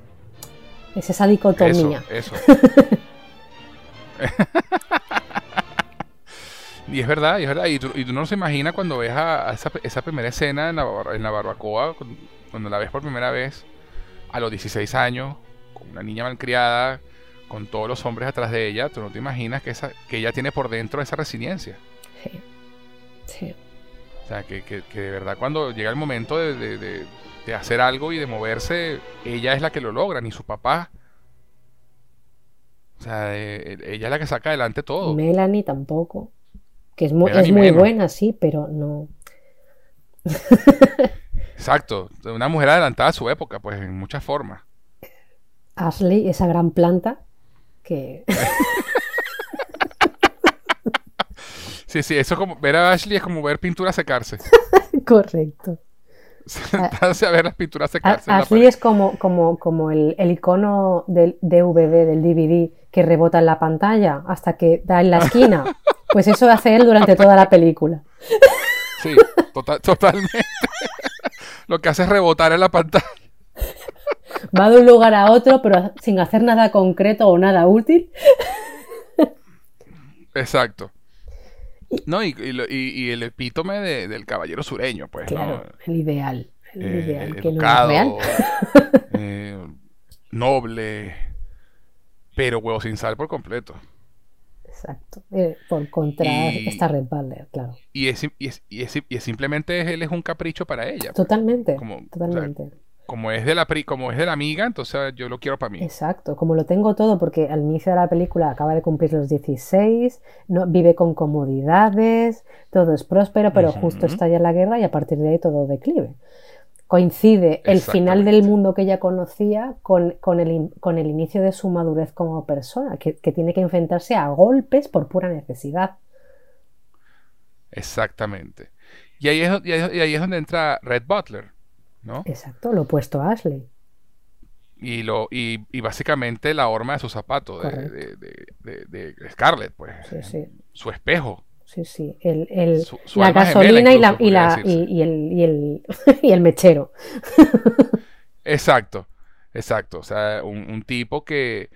B: Es esa dicotomía.
A: Eso, y es verdad, y es verdad. Y tú, no se imaginas cuando ves a, esa, primera escena en la, en la barbacoa, cuando la ves por primera vez, a los 16 años, una niña malcriada, con todos los hombres atrás de ella, tú no te imaginas que, esa, que ella tiene por dentro esa resiliencia.
B: Sí. Sí.
A: O sea, que, de verdad cuando llega el momento de, de hacer algo y de moverse, ella es la que lo logra, ni su papá. O sea, eh, ella es la que saca adelante todo.
B: Melanie tampoco. Que es muy, es muy buena, sí, pero no.
A: Exacto, una mujer adelantada a su época, pues en muchas formas.
B: Ashley, esa gran planta que...
A: sí, sí, eso como ver a Ashley es como ver pintura secarse.
B: Correcto.
A: Sentarse a ver las pinturas secarse.
B: Ashley es como, como, como el, icono del DVD, del DVD, que rebota en la pantalla hasta que da en la esquina. Pues eso hace él durante toda la película.
A: Sí, totalmente. Lo que hace es rebotar en la pantalla.
B: Va de un lugar a otro, pero sin hacer nada concreto o nada útil.
A: Exacto. No, y, y, el epítome del caballero sureño, pues.
B: Claro, el ideal. El
A: eh,
B: ideal,
A: que no real. Eh, noble, pero huevo sin sal por completo.
B: Exacto. Eh, por contra
A: Y-
B: esta Red Butler, claro.
A: Y es, y es, y es- y es simplemente él es un capricho para ella.
B: Totalmente.
A: Como- o sea,
B: totalmente.
A: Como es de la pri- como es de la amiga, entonces yo lo quiero para mí.
B: Exacto, como lo tengo todo, porque al inicio de la película acaba de cumplir los 16, no, vive con comodidades, todo es próspero, pero justo
A: Ujú.
B: estalla la guerra y a partir de ahí todo declive. Coincide el final del mundo que ella conocía con, con el, con el inicio de su madurez como persona, que, que tiene que enfrentarse a golpes por pura necesidad.
A: Exactamente. Y ahí es, y ahí, y ahí es donde entra Red Butler, ¿no?
B: Exacto, lo opuesto a Ashley.
A: Y, lo, y, y básicamente la horma de su zapato, de, de, de- de- de Scarlett, pues.
B: Sí, sí.
A: Su espejo.
B: Sí, sí. El, el-
A: Su- su
B: la gasolina y, la, y, la, y, el, y, el, y el mechero.
A: Exacto, exacto. O sea, un, un tipo que,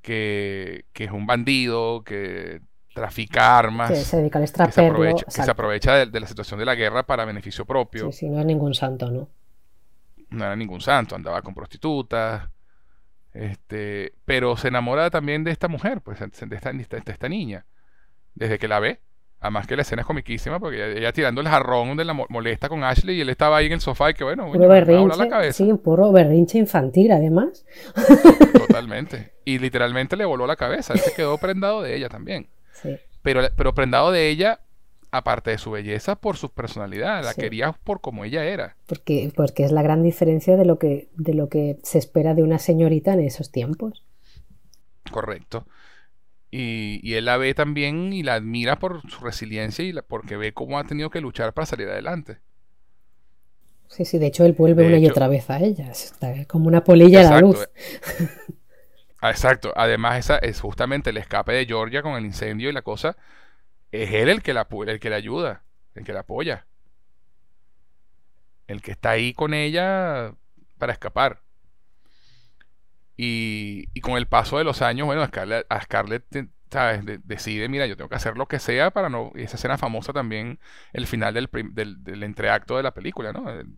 A: que, que es un bandido, que trafica armas,
B: que se dedica al
A: que se aprovecha, que se aprovecha de, de la situación de la guerra para beneficio propio.
B: Sí, sí, no es ningún santo, ¿no?
A: No era ningún santo, andaba con prostitutas. Este, pero se enamora también de esta mujer, pues, de esta, de de niña, desde que la ve. Además que la escena es comiquísima porque ella, ella tirando el jarrón donde la mo- molesta con Ashley y él estaba ahí en el sofá y que bueno,
B: Puro berrinche.
A: la cabeza.
B: Sí, puro berrinche infantil, además.
A: Totalmente. Y literalmente le voló la cabeza. Él se quedó prendado de ella también.
B: Sí,
A: Pero, pero prendado de ella, aparte de su belleza, por su personalidad. La
B: Sí.
A: quería por como ella era.
B: porque, porque es la gran diferencia de lo, que, de lo que se espera de una señorita en esos tiempos.
A: Correcto. Y, y él la ve también y la admira por su resiliencia y la- porque ve cómo ha tenido que luchar para salir adelante.
B: Sí, sí, de hecho él vuelve
A: De
B: una y otra vez a ella. Está como una polilla a la
A: Exacto.
B: luz.
A: Ah, Exacto. Además, esa es justamente el escape de Georgia con el incendio y la cosa. Es él el que la, el que la ayuda, el que la apoya. El que está ahí con ella para escapar. Y, y con el paso de los años, bueno, a Scarlett, a Scarlett, te- ¿sabes? De- decide, mira, yo tengo que hacer lo que sea para no... Y esa escena famosa también, el final del, prim- del, del entreacto de la película, ¿no? El-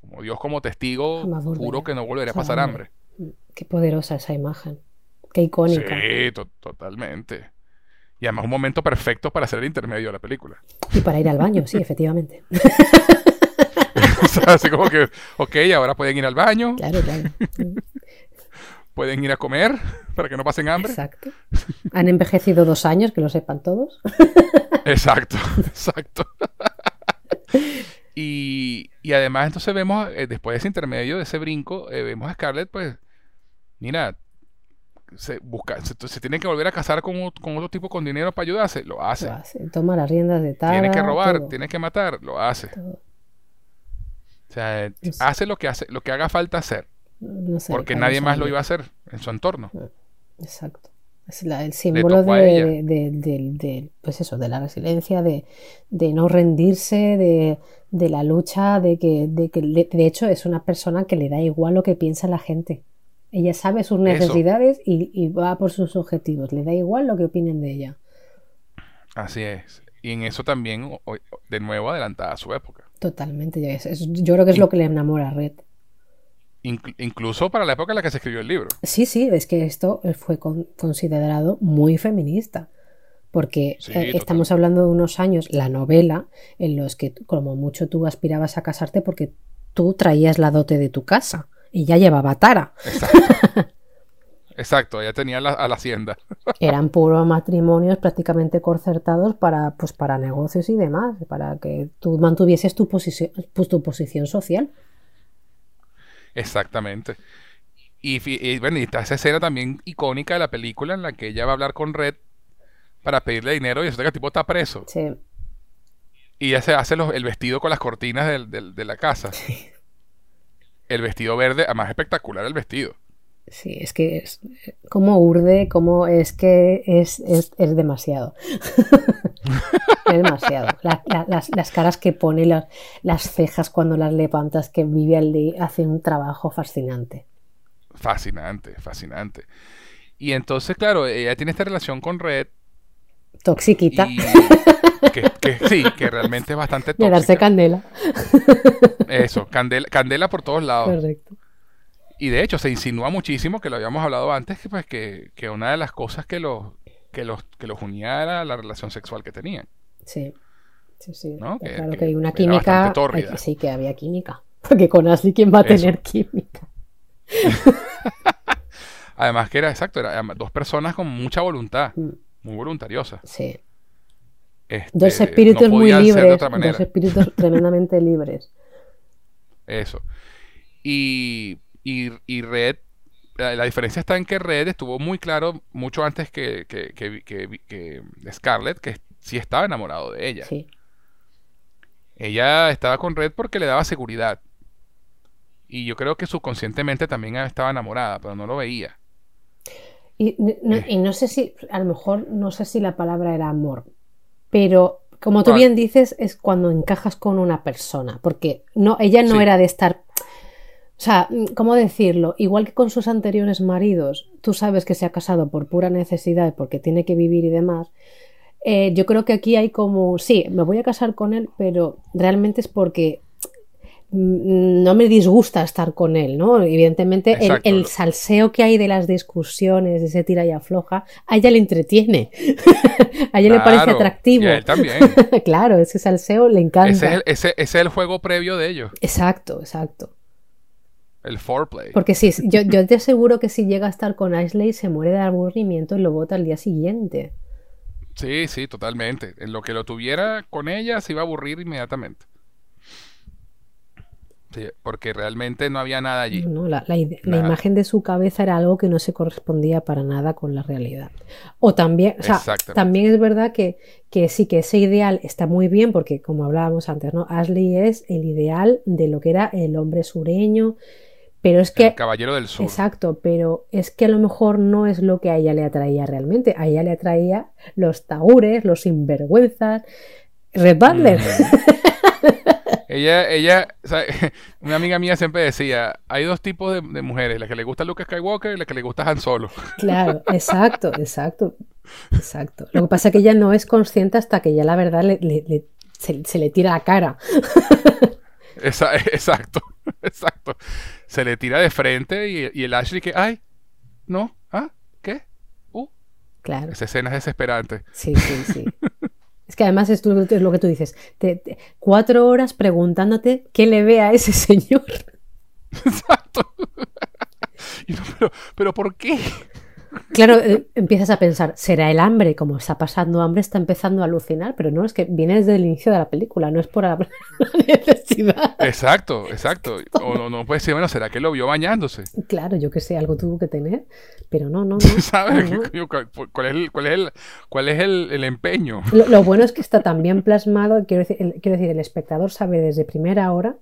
A: Como Dios como testigo, juro que no volveré a pasar
B: hambre.
A: hambre.
B: Qué poderosa esa imagen. Qué icónica.
A: Sí, to- totalmente. Y además un momento perfecto para hacer el intermedio de la película.
B: Y para ir al baño, sí, efectivamente.
A: O sea, así como que, ok, ahora pueden ir al baño,
B: Claro, claro.
A: pueden ir a comer para que no pasen hambre.
B: Exacto. Han envejecido dos años, que lo sepan todos.
A: Exacto, exacto. Y, y además entonces vemos, eh, después de ese intermedio, de ese brinco, eh, vemos a Scarlett, pues, mira, se busca, se, se tiene que volver a casar con, con otro tipo con dinero para ayudarse, lo hace.
B: Lo hace. Toma las riendas de tal.
A: Tiene que robar, tiene que matar, lo hace.
B: todo.
A: O sea, hace lo que hace, lo que haga falta hacer,
B: No sé,
A: porque nadie más lo iba a hacer en su entorno.
B: Exacto. Es la- el símbolo de, de- de- pues eso, de la resiliencia, de, de no rendirse, de, de la lucha, de que, de que le- de hecho es una persona que le da igual lo que piensa la gente. Ella sabe sus necesidades y, y va por sus objetivos. Le da igual lo que opinen de ella.
A: Así es. Y en eso también, de nuevo, adelantada a su época.
B: Totalmente. ya es- es- yo creo que es lo que le enamora a Red.
A: Inclu- incluso para la época en la que se escribió el libro.
B: Sí, sí, es que esto fue con- considerado muy feminista, porque
A: Sí,
B: eh, estamos hablando de unos años, la novela, en los que como mucho tú aspirabas a casarte porque tú traías la dote de tu casa y ya llevaba tara.
A: Exacto. Exacto, ella tenía la, a la hacienda.
B: Eran puros matrimonios prácticamente concertados para, pues, para negocios y demás, para que tú mantuvieses tu posición, pues, tu posición social.
A: Exactamente. Y, y bueno, y está esa escena también icónica de la película en la que ella va a hablar con Red para pedirle dinero y resulta que el tipo está preso.
B: Sí,
A: Y ella se hace los- el vestido con las cortinas del- del- de la casa. El vestido verde, además espectacular el vestido.
B: sí, es que es como urde, como es que es, es, es demasiado. es demasiado. La- la- las, las caras que pone, las, las cejas cuando las levantas, que Vivian hace un trabajo fascinante.
A: Fascinante, fascinante. Y entonces, claro, ella tiene esta relación con Red
B: Toxiquita.
A: y que, que sí, que realmente es bastante
B: De darse
A: tóxica.
B: candela.
A: Eso, candela, candela por todos lados.
B: Correcto.
A: Y de hecho se insinúa muchísimo, que lo habíamos hablado antes, que pues que, que una de las cosas que los que los, que los unía era la relación sexual que tenían.
B: Sí, sí, sí.
A: ¿No? Que-
B: claro
A: que
B: hay una química. hay- sí, que había química. Porque con Ashley, ¿quién va a
A: Eso.
B: tener química?
A: Además que era exacto, eran dos personas con mucha voluntad,
B: Mm,
A: muy voluntariosas.
B: Sí.
A: Este,
B: Dos espíritus
A: no
B: muy libres. Dos espíritus tremendamente libres.
A: Eso. Y, y, y Red, la, la diferencia está en que Red estuvo muy claro mucho antes que, que, que, que- que Scarlett, que sí estaba enamorado de ella.
B: Sí.
A: Ella estaba con Red porque le daba seguridad. Y yo creo que subconscientemente también estaba enamorada, pero no lo veía.
B: Y no,
A: Eh.
B: y no sé si, a lo mejor, no sé si la palabra era amor, pero como tú bien dices, es cuando encajas con una persona, porque no, ella no
A: Sí.
B: era de estar, o sea, ¿cómo decirlo? Igual que con sus anteriores maridos, tú sabes que se ha casado por pura necesidad, porque tiene que vivir y demás. eh, yo creo que aquí hay como, sí, me voy a casar con él, pero realmente es porque no me disgusta estar con él, ¿no? Evidentemente el, salseo que hay de las discusiones, ese tira y afloja, a ella le entretiene, a ella le parece atractivo.
A: Y a él también.
B: claro, ese salseo le encanta.
A: ese, es el, ese, ese es el juego previo de ellos,
B: Exacto, exacto.
A: el foreplay.
B: Porque sí, yo, yo te aseguro que si llega a estar con Ashley se muere de aburrimiento y lo vota al día siguiente.
A: Sí, sí, totalmente. En lo que lo tuviera con ella se iba a aburrir inmediatamente. Sí, porque realmente no había nada allí.
B: ¿no? La, imagen de su cabeza era algo que no se correspondía para nada con la realidad. O también, o sea, también es verdad que, que sí que ese ideal está muy bien porque como hablábamos antes, ¿no? Ashley es el ideal de lo que era el hombre sureño, pero es que
A: El Caballero del Sur.
B: Exacto, pero es que a lo mejor no es lo que a ella le atraía realmente. A ella le atraía los taúres, los sinvergüenzas. Red Butler.
A: Ella, ella, o sea, una amiga mía siempre decía, hay dos tipos de, de mujeres, la que le gusta Luke Skywalker y la que le gusta Han Solo.
B: Claro, exacto, exacto, exacto. Lo que pasa es que ella no es consciente hasta que ya la verdad le- le- le- se, se le tira a la cara.
A: Esa- exacto, exacto. Se le tira de frente y, y el Ashley que, ay, no, ah, ¿qué? Uh,
B: Claro,
A: esa escena es desesperante.
B: sí, sí, sí. Es que además es, lo- es lo que tú dices. Te- cuatro horas preguntándote qué le ve a ese señor.
A: Exacto. Pero, pero ¿por qué?
B: Claro, eh, empiezas a pensar, ¿será el hambre? Como está pasando hambre, está empezando a alucinar, pero no, es que viene desde el inicio de la película, no es por la necesidad.
A: Exacto, exacto. O no, no puede ser, bueno, ¿será que lo vio bañándose?
B: Claro, yo que sé, algo tuvo que tener, pero no, no, no.
A: ¿Sabes?
B: no, no.
A: ¿Cuál, cuál es, el, cuál es, el, cuál es el, el empeño?
B: Lo, lo bueno es que está tan bien plasmado, quiero decir, el, quiero decir, el espectador sabe desde primera hora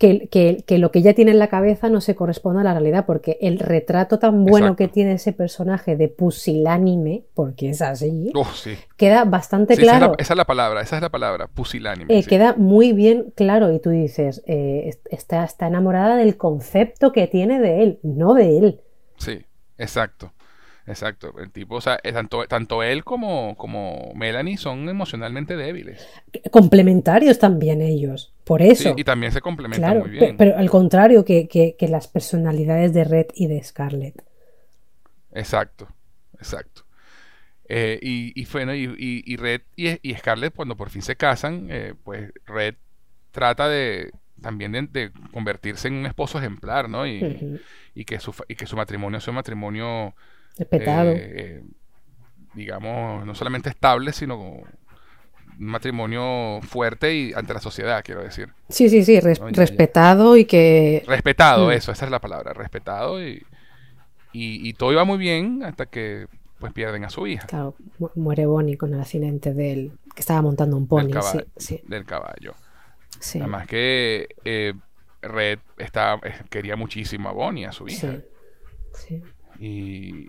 B: que, que- que lo que ella tiene en la cabeza no se corresponde a la realidad, porque el retrato tan bueno
A: Exacto.
B: que tiene ese personaje de pusilánime, porque es así,
A: Oh, sí.
B: queda bastante
A: Sí, esa, es
B: claro.
A: la, esa es la palabra, esa es la palabra, pusilánime.
B: Eh,
A: sí.
B: Queda muy bien claro y tú dices, eh, est- está, está enamorada del concepto que tiene de él, no de él.
A: Sí, exacto. Exacto. El tipo, o sea, eh, tanto, tanto él como, como Melanie son emocionalmente débiles.
B: Complementarios también ellos, por
A: Sí,
B: eso.
A: y también se complementan
B: claro,
A: muy bien.
B: pero al contrario que, que- que las personalidades de Red y de Scarlett.
A: Exacto, exacto. Eh, y, y, bueno, y, y- Red y, Scarlett, cuando por fin se casan, eh, pues Red trata de también de, de convertirse en un esposo ejemplar, ¿no? Y, y que su, y que su matrimonio sea un matrimonio,
B: Respetado.
A: eh, digamos, no solamente estable, sino un matrimonio fuerte y ante la sociedad, quiero decir.
B: sí, sí, sí, res-
A: no, ya, ya.
B: respetado y que...
A: Respetado,
B: Mm.
A: eso, esa es la palabra, respetado y, y, y todo iba muy bien hasta que pues pierden a su hija.
B: Claro, mu- muere Bonnie con el accidente del que estaba montando un
A: del
B: pony. Sí,
A: caballo.
B: sí,
A: Del caballo.
B: sí,
A: Además que eh, Red estaba, eh, quería muchísimo a Bonnie, a su hija.
B: sí, sí.
A: Y,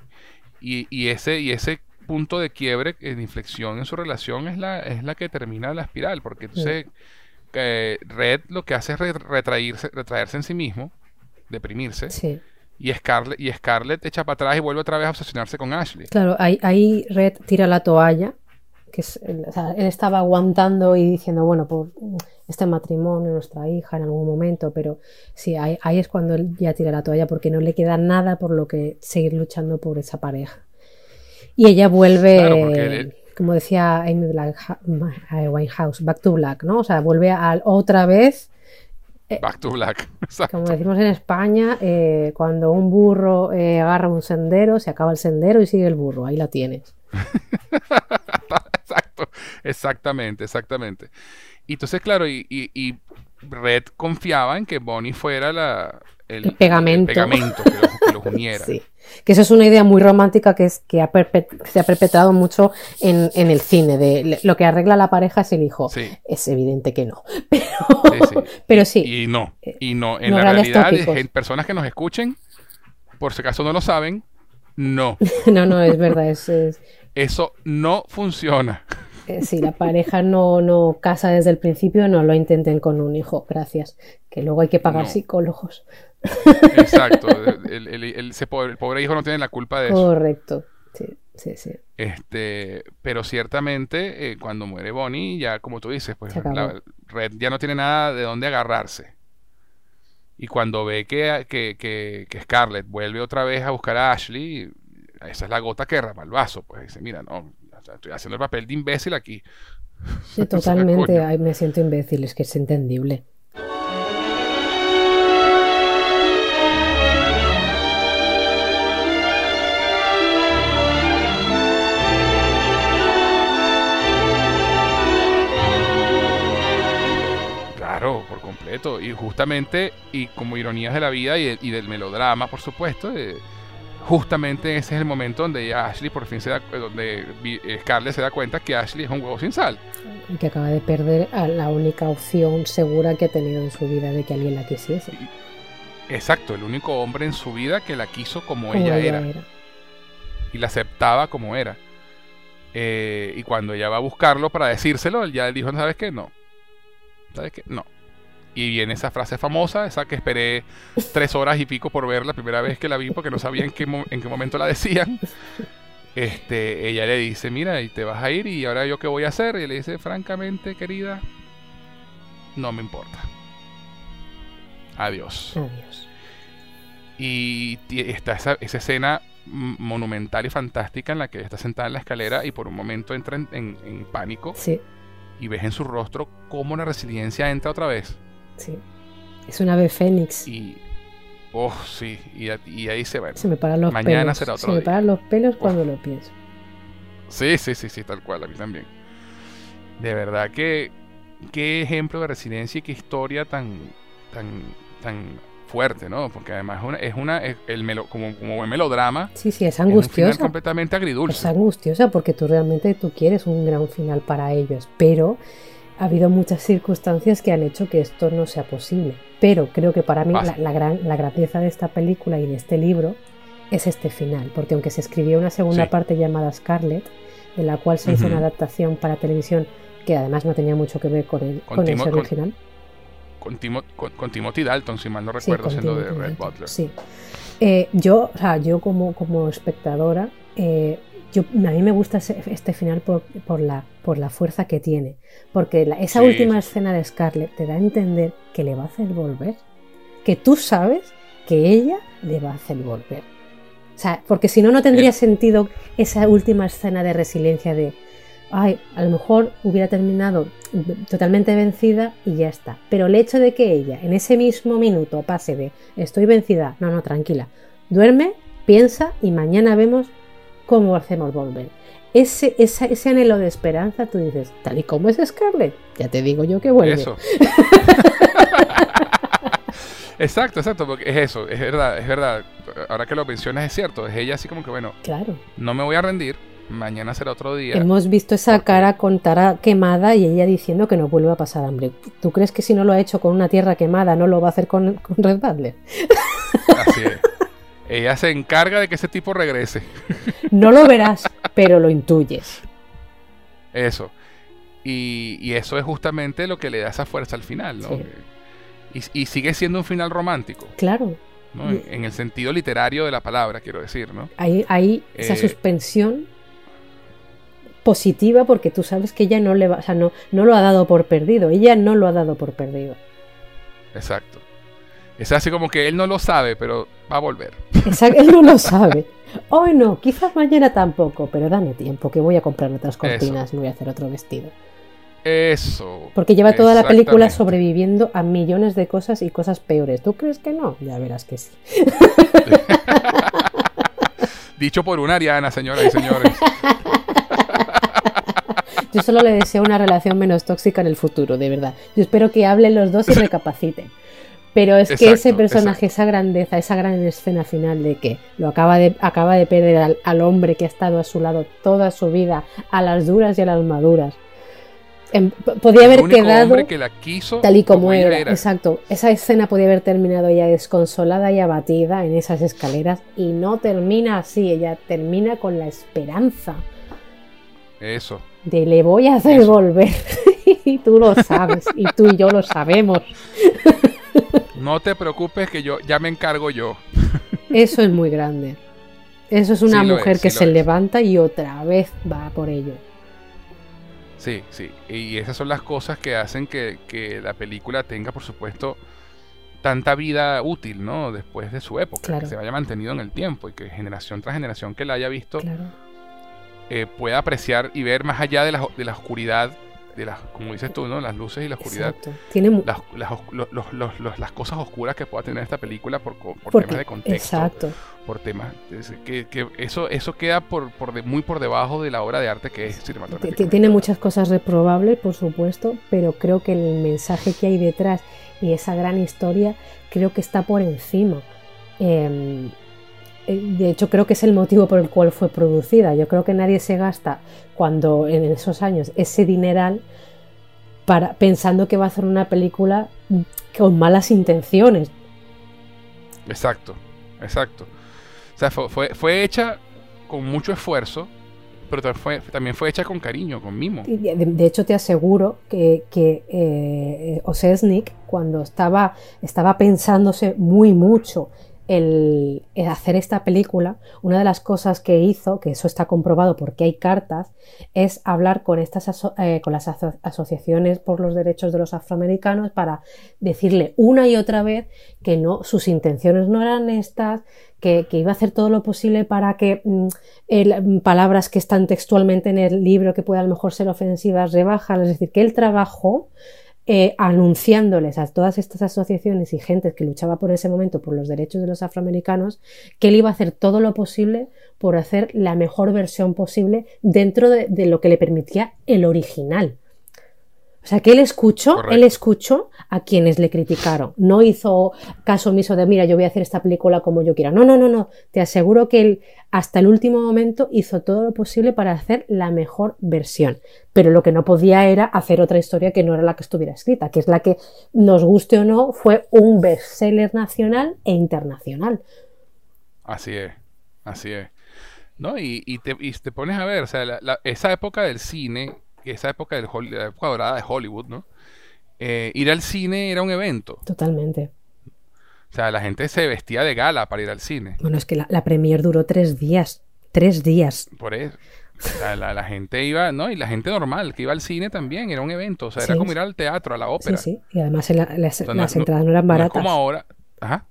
A: y, y ese, y ese punto de quiebre, eh, de inflexión en su relación es la, es la que termina la espiral. Porque entonces eh, Red lo que hace es re- retraírse, retraerse en sí mismo, deprimirse.
B: sí.
A: Y Scarlett, y Scarlett echa para atrás y vuelve otra vez a obsesionarse con Ashley.
B: Claro, ahí, ahí Red tira la toalla, que es, o sea, él estaba aguantando y diciendo, bueno, por este matrimonio, nuestra hija en algún momento, pero sí, ahí, ahí es cuando él ya tira la toalla porque no le queda nada por lo que seguir luchando por esa pareja. Y ella vuelve,
A: Claro, él-
B: como decía Amy Black, Winehouse, back to black, ¿no? O sea, vuelve a, otra vez,
A: Back to Black. Exacto.
B: como decimos en España, eh, cuando un burro eh, agarra un sendero, se acaba el sendero y sigue el burro, ahí la tienes.
A: Exactamente, exactamente. Y entonces, claro, y, y- y Red confiaba en que Bonnie fuera la,
B: El pegamento.
A: pegamento que, los, que los uniera.
B: Sí. Que eso es una idea muy romántica que, es, que ha se ha perpetrado mucho en, en el cine. De lo que arregla la pareja es el hijo.
A: Sí.
B: Es evidente que no.
A: Sí, sí.
B: Pero sí.
A: Y no, y no. En
B: no
A: la realidad,
B: tópicos.
A: en personas que nos escuchen, por si acaso no lo saben, no.
B: No, no, es verdad. Es, es-
A: Eso no funciona.
B: Si la pareja no, no casa desde el principio, no lo intenten con un hijo. Gracias. Que luego hay que pagar
A: No.
B: psicólogos.
A: Exacto. El, el- el- pobre, el pobre hijo no tiene la culpa de eso.
B: Correcto. Sí, sí, sí.
A: Este, pero ciertamente eh, cuando muere Bonnie, ya como tú dices, pues la Red ya no tiene nada de dónde agarrarse. Y cuando ve que, que, que, que Scarlett vuelve otra vez a buscar a Ashley, esa es la gota que derrama el vaso. Pues dice, mira, no, o sea, estoy haciendo el papel de imbécil aquí.
B: Sí, totalmente. Ay, me siento imbécil, es que es entendible.
A: Claro, por completo. Y justamente, y como ironías de la vida y, de- y del melodrama, por supuesto, eh, justamente ese es el momento donde Ashley por fin se da, donde eh, Scarlett se da cuenta que Ashley es un huevo sin sal.
B: Y que acaba de perder a la única opción segura que ha tenido en su vida de que alguien la quisiese.
A: Exacto, el único hombre en su vida que la quiso como,
B: Como
A: ella,
B: ella
A: era,
B: era.
A: y la aceptaba como era. Eh, y cuando ella va a buscarlo para decírselo, él ya dijo, ¿sabes qué? No. ¿Sabes qué? No. Y viene esa frase famosa, esa que esperé tres horas y pico por ver la primera vez que la vi porque no sabía en qué, en qué momento la decían. Este, ella le dice, mira, y te vas a ir y ahora yo qué voy a hacer. Y le dice, francamente, querida, no me importa. Adiós.
B: Adiós.
A: Y está esa, esa escena monumental y fantástica en la que ella está sentada en la escalera y por un momento entra en, en- en pánico
B: Sí,
A: y ves en su rostro cómo la resiliencia entra otra vez.
B: Sí. Es un ave fénix.
A: Y, oh, sí, y, y ahí se va.
B: Se me paran los
A: Mañana
B: pelos.
A: será otro
B: Se me
A: día.
B: paran los pelos cuando lo pienso.
A: Sí, sí, sí, sí, tal cual, a mí también. De verdad que qué ejemplo de resiliencia y qué historia tan, tan, tan fuerte, ¿no? Porque además es una, es una es el melo- como, como buen melodrama,
B: Sí, sí, es
A: es
B: angustiosa.
A: completamente agridulce.
B: Es angustiosa porque tú realmente tú quieres un gran final para ellos, pero ha habido muchas circunstancias que han hecho que esto no sea posible. Pero creo que para mí la, la gran, la grandeza de esta película y de este libro es este final, porque aunque se escribió una segunda
A: Sí.
B: parte llamada Scarlet, de la cual se hizo una adaptación para televisión que además no tenía mucho que ver con el,
A: Con
B: original.
A: Con, Timo- con- con Timothy Dalton, si mal no recuerdo, siendo de Red
B: Dalton,
A: Butler.
B: Sí. Eh, yo, o sea, yo como, como espectadora, eh, yo, a mí me gusta este final por, por la, por la fuerza que tiene. Porque la- esa
A: Sí,
B: última escena de Scarlett te da a entender que le va a hacer volver. Que tú sabes que ella le va a hacer volver. O sea, porque si no, no tendría sentido esa última escena de resiliencia de, ay, a lo mejor hubiera terminado totalmente vencida y ya está. Pero el hecho de que ella en ese mismo minuto pase de estoy vencida, no, no, tranquila, duerme, piensa y mañana vemos cómo hacemos volver. Ese, esa- ese anhelo de esperanza, tú dices, tal y como es Scarlett, ya te digo yo que vuelve.
A: Eso. exacto, exacto, porque es eso, es verdad, es verdad. Ahora que lo mencionas es cierto, es ella así como que, bueno,
B: Claro.
A: no me voy a rendir, mañana será otro día.
B: Hemos visto esa
A: Porque-
B: cara con Tara quemada y ella diciendo que no vuelve a pasar hambre. ¿Tú crees que si no lo ha hecho con una tierra quemada no lo va a hacer con, con Red Butler?
A: Así es. Ella se encarga de que ese tipo regrese.
B: No lo verás, pero lo intuyes.
A: Eso. Y, y eso es justamente lo que le da esa fuerza al final, ¿no?
B: Sí.
A: Y, y sigue siendo un final romántico,
B: Claro,
A: ¿no? En, en el sentido literario de la palabra, quiero decir, ¿no?
B: hay, hay esa
A: Eh,
B: suspensión positiva porque tú sabes que ella no le va, o sea, no, no lo ha dado por perdido, ella no lo ha dado por perdido.
A: Exacto. Es así como que él no lo sabe, pero va a volver.
B: Exacto, él no lo sabe. Hoy no, quizás mañana tampoco, pero dame tiempo, que voy a comprar otras cortinas y voy a hacer otro vestido.
A: Eso.
B: Porque lleva toda la película sobreviviendo a millones de cosas y cosas peores. ¿Tú crees que no? Ya verás que sí.
A: Dicho por una Ariana, señoras y señores.
B: Yo solo le deseo una relación menos tóxica en el futuro, de verdad. Yo espero que hablen los dos y recapaciten. Pero es que ese personaje, esa grandeza, esa gran escena final de que lo acaba de, acaba de perder al, hombre que ha estado a su lado toda su vida, a las duras y a las maduras. Em, podía haber quedado tal y como, era. Exacto. Esa escena podía haber terminado ya desconsolada y abatida en esas escaleras y no termina así. Ella termina con la esperanza.
A: Eso
B: de le voy a hacer volver. y tú lo sabes, y tú y yo lo sabemos.
A: No te preocupes que yo ya me encargo yo.
B: Eso es muy grande. Eso es una mujer que se levanta y otra vez va por ello.
A: Sí, sí. Y esas son las cosas que hacen que, la película tenga, por supuesto, tanta vida útil, ¿no? Después de su época, que se haya mantenido en el tiempo y que generación tras generación que la haya visto eh, pueda apreciar y ver más allá de la, de la oscuridad, de las, como dices tú, ¿no? Las luces y la oscuridad. Tiene... Las, las, cosas oscuras que pueda tener esta película por, por temas de contexto. Exacto. Por temas. Que, que, eso, eso queda por, por muy por debajo de la obra de arte que es cinematográfica.
B: Tiene muchas cosas reprobables, por supuesto, pero creo que el mensaje que hay detrás y esa gran historia creo que está por encima. Eh, de hecho creo que es el motivo por el cual fue producida. Yo creo que nadie se gasta cuando en esos años ese dineral para, pensando que va a hacer una película con malas intenciones.
A: Exacto, exacto. O sea, fue, hecha con mucho esfuerzo, pero también fue hecha con cariño, con mimo.
B: De, hecho, te aseguro que, que eh, Osesnik, cuando estaba, estaba pensándose muy mucho el, hacer esta película, una de las cosas que hizo, que eso está comprobado porque hay cartas, es hablar con, estas eh, con las asociaciones por los derechos de los afroamericanos para decirle una y otra vez que no, sus intenciones no eran estas, que, iba a hacer todo lo posible para que mm, palabras que están textualmente en el libro que puedan a lo mejor ser ofensivas rebajan, es decir, que él trabajó eh, anunciándoles a todas estas asociaciones y gente que luchaba por ese momento por los derechos de los afroamericanos que él iba a hacer todo lo posible por hacer la mejor versión posible dentro de lo que le permitía el original. O sea, que él escuchó, él escuchó a quienes le criticaron. No hizo caso omiso de, mira, yo voy a hacer esta película como yo quiera. No, no, no, no. Te aseguro que él hasta el último momento hizo todo lo posible para hacer la mejor versión. Pero lo que no podía era hacer otra historia que no era la que estuviera escrita, que es la que, nos guste o no, fue un bestseller nacional e internacional.
A: Así es, así es. ¿No? Y, te, te pones a ver, o sea, esa época del cine esa época, del, de la época dorada de Hollywood, ¿no? Eh, ir al cine era un evento.
B: Totalmente.
A: O sea, la gente se vestía de gala para ir al cine.
B: Bueno, es que la, la premier duró tres días. Tres días.
A: Por eso. La, gente iba, ¿no? Y la gente normal que iba al cine también era un evento. O sea, era como ir al teatro, a la ópera.
B: Sí, sí. Y además las, entradas no eran baratas.
A: como ahora. Ajá.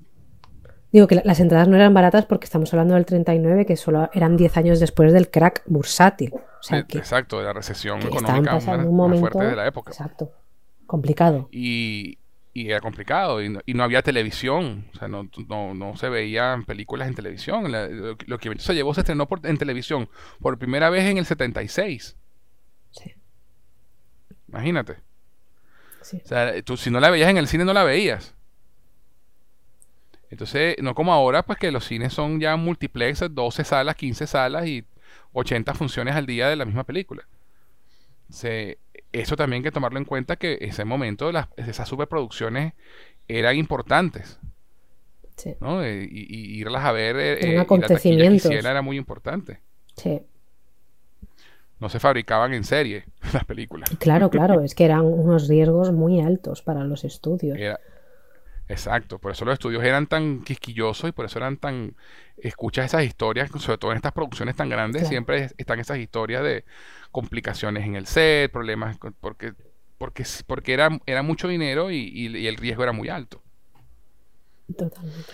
B: Digo que las entradas no eran baratas porque estamos hablando del 39, que solo eran 10 años después del crack bursátil.
A: exacto, de la recesión económica más, fuerte de la época.
B: Exacto, complicado.
A: Y, era complicado, y no, había televisión, o sea, no, no, se veían películas en televisión. lo, que se llevó se estrenó por, en televisión por primera vez en el 76. Sí. Imagínate. O sea, tú si no la veías en el cine, no la veías. Entonces, no como ahora, pues que los cines son ya multiplex, 12 salas, 15 salas y 80 funciones al día de la misma película. eso también hay que tomarlo en cuenta que ese momento las, esas superproducciones eran importantes. Sí. ¿no? Eh, y, irlas a ver eh,
B: eh
A: era muy importante.
B: Sí.
A: No se fabricaban en serie las películas.
B: Claro, claro, es que eran unos riesgos muy altos para los estudios.
A: Exacto, por eso los estudios eran tan quisquillosos y por eso eran tan... Escuchas esas historias, sobre todo en estas producciones tan grandes, siempre están esas historias de complicaciones en el set, problemas, porque, porque, porque era, era mucho dinero y, el riesgo era muy alto.
B: Totalmente.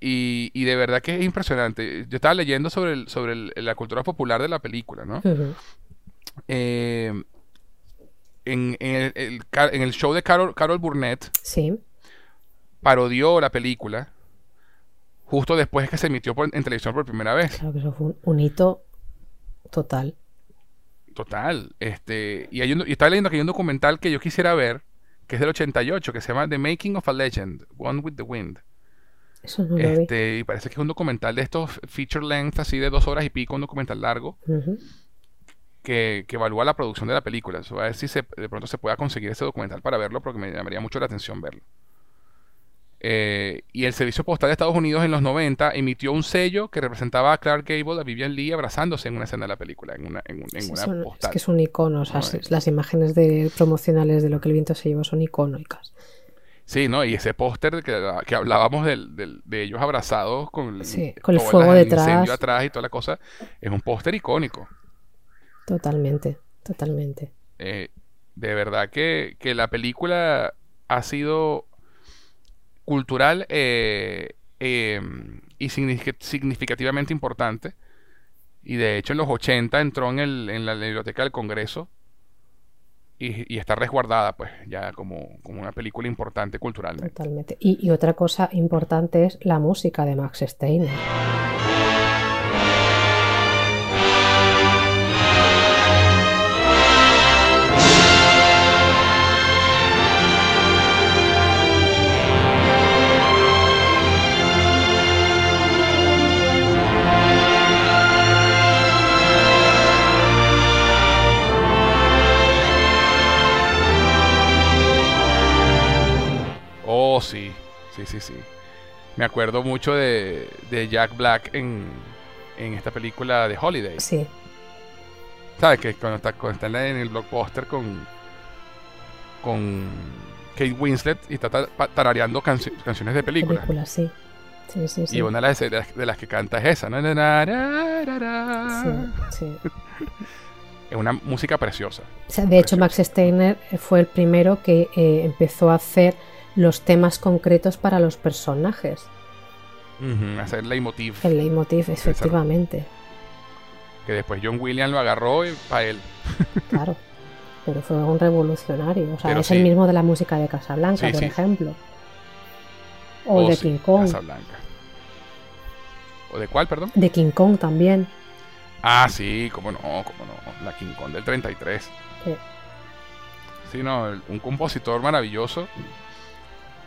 A: Y, y de verdad que es impresionante. Yo estaba leyendo sobre, el- sobre el- la cultura popular de la película, ¿no? Eh, en, en el, en el show de Carol, Carol Burnett
B: Sí,
A: parodió la película justo después de que se emitió por- en televisión por primera vez.
B: claro que eso fue un, un hito total.
A: Total. Este, y, hay un- y estaba leyendo que hay un documental que yo quisiera ver, que es del 88, que se llama The Making of a Legend, One with the Wind.
B: Eso no lo vi.
A: Este, y parece que es un documental de estos feature length, así de dos horas y pico, un documental largo, que, que evalúa la producción de la película. So, a ver si se- de pronto se pueda conseguir ese documental para verlo, porque me llamaría mucho la atención verlo. Eh, y el Servicio Postal de Estados Unidos en los 90 emitió un sello que representaba a Clark Gable, a Vivian Lee, abrazándose en una escena de la película, en una, en, en
B: Sí,
A: una
B: son- es
A: postal.
B: que es un icono, o sea,
A: No,
B: las imágenes de, promocionales de lo que el viento se llevó son icónicas.
A: Sí, ¿no? Y ese póster que, que hablábamos del- del- de ellos abrazados con
B: Sí, con el fuego detrás.
A: incendio atrás y toda la cosa, es un póster icónico.
B: Totalmente, totalmente.
A: Eh, de verdad que, que la película ha sido cultural eh, eh, y signific- significativamente importante. Y de hecho en los 80 entró en, el, en la biblioteca del Congreso y, y está resguardada pues ya como, como una película importante culturalmente.
B: Totalmente. Y, y otra cosa importante es la música de Max Steiner.
A: Sí, sí. Me acuerdo mucho de, de Jack Black en, en esta película de Holiday.
B: Sí,
A: ¿Sabes? Que cuando está, cuando está en el blockbuster con, con Kate Winslet y está tarareando canci- canciones de película.
B: película, sí. Sí, sí, sí.
A: Y una de las, de las- que canta es esa, ¿no? Es una música preciosa.
B: O sea, de hecho, Max Steiner fue el primero que eh, empezó a hacer los temas concretos para los personajes.
A: Ujú, hacer leitmotiv.
B: El leitmotiv, efectivamente.
A: Que después John Williams lo agarró para él.
B: Claro. Pero fue un revolucionario. O sea,
A: Pero
B: es
A: sí.
B: el mismo de la música de Casablanca,
A: Sí,
B: por
A: sí.
B: ejemplo. O
A: Oh,
B: de King Kong.
A: Casablanca. ¿O de cuál, perdón?
B: De King Kong también.
A: Ah, sí, cómo no, cómo no. La King Kong del 33.
B: Sí.
A: No, el- un compositor maravilloso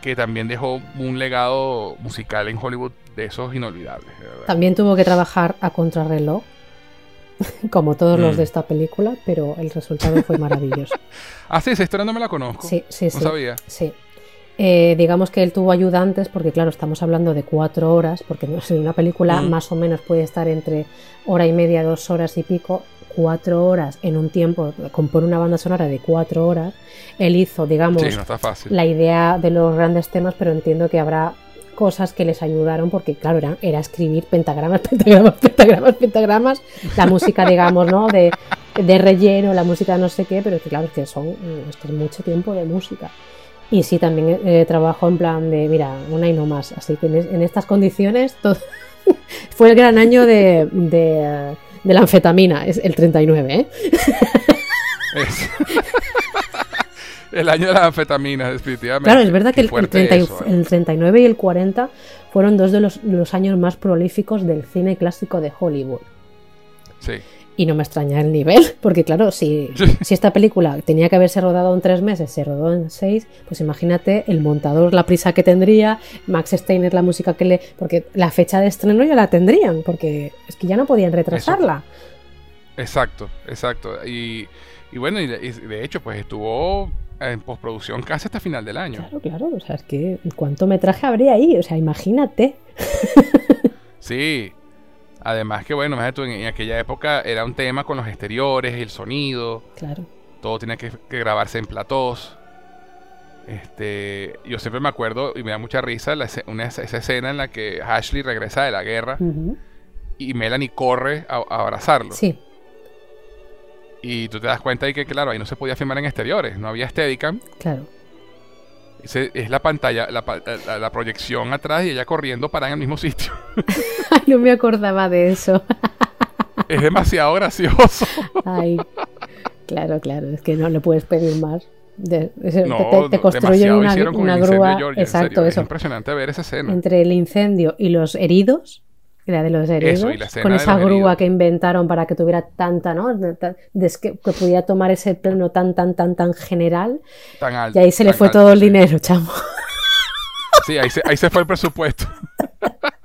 A: que también dejó un legado musical en Hollywood de esos inolvidables, verdad.
B: También tuvo que trabajar a contrarreloj, como todos los
A: Mm.
B: de esta película, pero el resultado fue maravilloso.
A: Ah, sí, esa historia no me la conozco.
B: Sí, sí,
A: no
B: sí.
A: sabía.
B: Sí. Eh, digamos que él tuvo ayudantes porque, claro, estamos hablando de cuatro horas, porque no sé, una película
A: Mm.
B: más o menos puede estar entre hora y media, dos horas y pico, cuatro horas en un tiempo, compone una banda sonora de cuatro horas. Él hizo, digamos,
A: Sí, no está fácil.
B: la idea de los grandes temas, pero entiendo que habrá cosas que les ayudaron porque claro era, era escribir pentagramas, pentagramas, pentagramas, pentagramas, la música digamos, ¿no? De, de relleno, la música no sé qué, pero es que claro, es que son es que es mucho tiempo de música. Y sí, también eh, trabajó en plan de, mira, una y no más. Así que en, en estas condiciones todo fue el gran año de, de, de la anfetamina, es el 39, ¿eh?
A: Es- el año de las anfetaminas, definitivamente.
B: Claro, es verdad que el, el
A: fuerte
B: 30 y-
A: eso, ¿eh?
B: el 39 y el 40 fueron dos de los, los años más prolíficos del cine clásico de Hollywood.
A: Sí.
B: Y no me extraña el nivel, porque claro, si, si esta película tenía que haberse rodado en tres meses, se rodó en seis, pues imagínate el montador, la prisa que tendría, Max Steiner, la música que le... Porque la fecha de estreno ya la tendrían, porque es que ya no podían retrasarla.
A: Exacto, exacto. Y, y bueno, y de, y de hecho, pues estuvo en postproducción casi hasta final del año.
B: Claro, claro, o sea, es que ¿cuánto metraje habría ahí? O sea, imagínate.
A: Sí. Además que, bueno, tú, en, en aquella época era un tema con los exteriores, el sonido,
B: Claro.
A: todo tenía que, que grabarse en platós. Este, yo siempre me acuerdo y me da mucha risa la una, esa escena en la que Ashley regresa de la guerra y Melanie corre a, a abrazarlo.
B: Sí,
A: Y tú te das cuenta de que, claro, ahí no se podía filmar en exteriores, no había Steadicam.
B: claro.
A: Ese es la pantalla, la, pa- la- la proyección atrás y ella corriendo para en el mismo sitio.
B: No me acordaba de eso.
A: es demasiado gracioso.
B: Ay, claro, claro, es que no le puedes pedir más. De- ese-
A: No,
B: te, te- construyen una, grúa.
A: Georgia,
B: exacto,
A: serio, Es
B: eso.
A: impresionante ver esa escena.
B: Entre el incendio y los heridos, la de los heridos,
A: Eso,
B: con esa grúa
A: heridos.
B: que inventaron para que tuviera tanta, ¿no? Que, que pudiera tomar ese plano tan, tan, tan, tan general.
A: Tan alto.
B: Y ahí se le fue
A: alto,
B: todo el dinero, chamo.
A: Sí, ahí se, ahí se fue el presupuesto.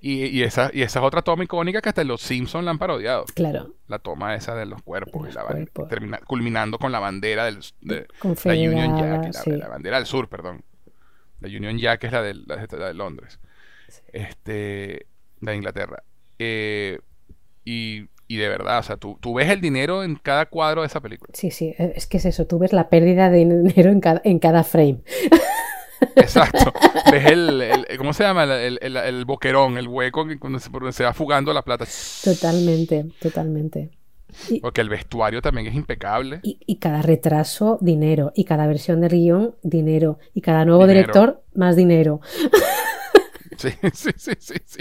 A: y, y esa, y esa es otra toma icónica que hasta los Simpsons la han parodiado.
B: Claro,
A: La toma esa de los cuerpos,
B: De
A: y
B: los
A: la ban-
B: cuerpos.
A: termina- culminando con la bandera del, de, la Union Jack, la,
B: sí.
A: la bandera del sur, perdón. La Union Jack es la de, la de- la de Londres, este, de Inglaterra. Eh, y, y de verdad, o sea, tú, tú ves el dinero en cada cuadro de esa película.
B: Sí, sí, es que es eso, tú ves la pérdida de dinero en cada, en cada frame.
A: Exacto. ves el, el- ¿cómo se llama? El, el- el boquerón, el hueco cuando se, va fugando la plata.
B: Totalmente, totalmente.
A: Porque el vestuario también es impecable.
B: Y, y cada retraso, dinero. Y cada versión del guion, dinero. Y cada nuevo
A: Dinero.
B: director, más dinero.
A: Sí, sí, sí, sí, sí.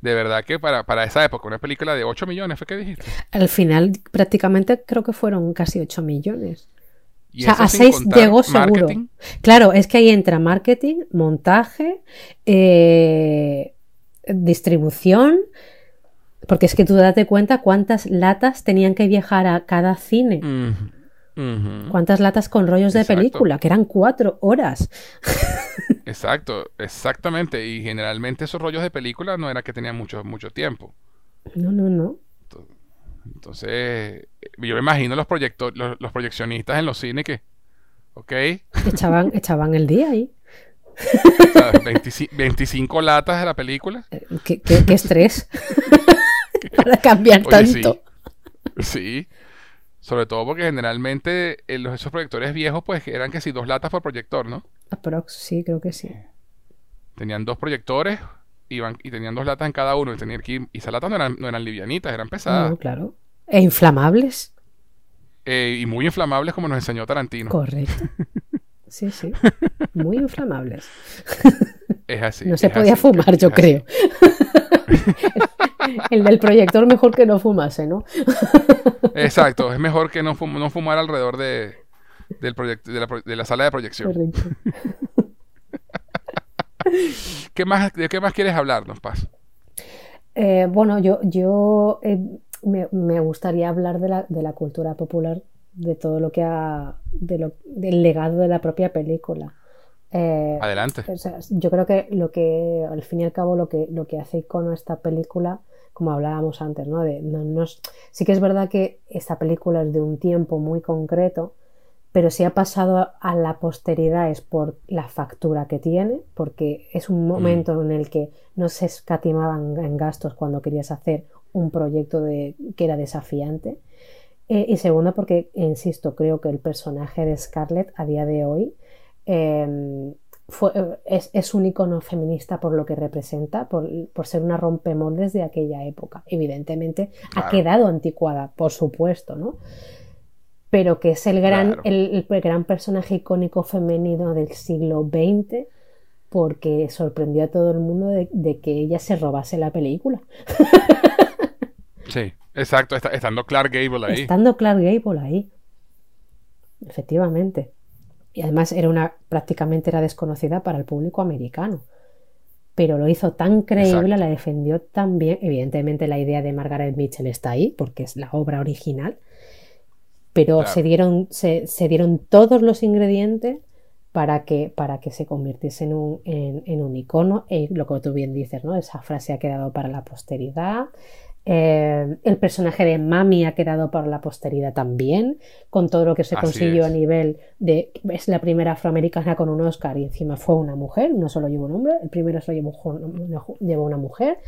A: De verdad que para, para esa época, una película de 8 millones, ¿fue que dijiste?
B: Al final, prácticamente creo que fueron casi 8 millones.
A: Y
B: O sea, a
A: sin
B: 6
A: contar
B: llegó seguro.
A: marketing.
B: Claro, es que ahí entra marketing, montaje, eh, distribución. Porque es que tú date cuenta cuántas latas tenían que viajar a cada cine. Cuántas latas con rollos de película, que eran cuatro horas.
A: Exacto, exactamente. Y generalmente esos rollos de película no era que tenían mucho, mucho tiempo.
B: No, no, no.
A: Entonces, eh, yo me imagino los, proyecto- los, los proyeccionistas en los cines que, ok,
B: Echaban, echaban el día ahí.
A: ¿sabes? 25, 25 latas de la película.
B: Eh, ¿Qué, qué- qué estrés? Para cambiar
A: Oye, sí.
B: tanto.
A: Sí. Sobre todo porque generalmente eh, los, esos proyectores viejos, pues eran que sí, dos latas por proyector, ¿no?
B: Aprox, sí, creo que sí.
A: Tenían dos proyectores iban, y tenían dos latas en cada uno. Y, tenían que ir- y esas latas no eran, no eran livianitas, eran pesadas.
B: No, claro. E inflamables.
A: Eh, y muy inflamables como nos enseñó Tarantino.
B: Correcto. Sí, sí. Muy inflamables.
A: Es así.
B: no se podía
A: así,
B: fumar, yo creo. El del proyector mejor que no fumase, ¿no?
A: Exacto, es mejor que no, fum- no fumar alrededor de, del de, la, de la sala de proyección.
B: Correcto.
A: ¿Qué más, ¿De qué más quieres hablarnos, Paz?
B: Eh, bueno, yo, yo eh, me, me gustaría hablar de la, de la cultura popular, de todo lo que ha, de lo, del legado de la propia película. Eh,
A: Adelante.
B: o sea, yo creo que lo que, al fin y al cabo, lo que, lo que hace icono esta película, como hablábamos antes, ¿no? De, no, no es- sí que es verdad que esta película es de un tiempo muy concreto, pero si ha pasado a la posteridad es por la factura que tiene, porque es un momento en el que no se escatimaban en gastos cuando querías hacer un proyecto de, que era desafiante. Eh, y segundo, porque, insisto, creo que el personaje de Scarlett a día de hoy eh, fue- eh, es, es un icono feminista por lo que representa, por, por ser una rompemoldes de aquella época. Evidentemente ha quedado anticuada, por supuesto, ¿no? Pero que es el gran,
A: Claro.
B: el, el gran personaje icónico femenino del siglo XX porque sorprendió a todo el mundo de, de que ella se robase la película.
A: Sí, exacto, está- estando Clark Gable ahí.
B: Estando Clark Gable ahí. Efectivamente. Y además era una, prácticamente era desconocida para el público americano. Pero lo hizo tan creíble,
A: Exacto.
B: la defendió tan bien. Evidentemente la idea de Margaret Mitchell está ahí, porque es la obra original. Pero
A: Claro.
B: se, dieron, se, se dieron todos los ingredientes para que, para que se convirtiese en un, en, en un icono. Y lo que tú bien dices, ¿no? Esa frase ha quedado para la posteridad. Eh, el personaje de Mami ha quedado para la posteridad también, con todo lo que se
A: Así
B: consiguió
A: es.
B: a nivel de. Es la primera afroamericana con un Oscar y encima fue una mujer, no solo llevó un hombre, el primero solo llevó, una- llevó una mujer.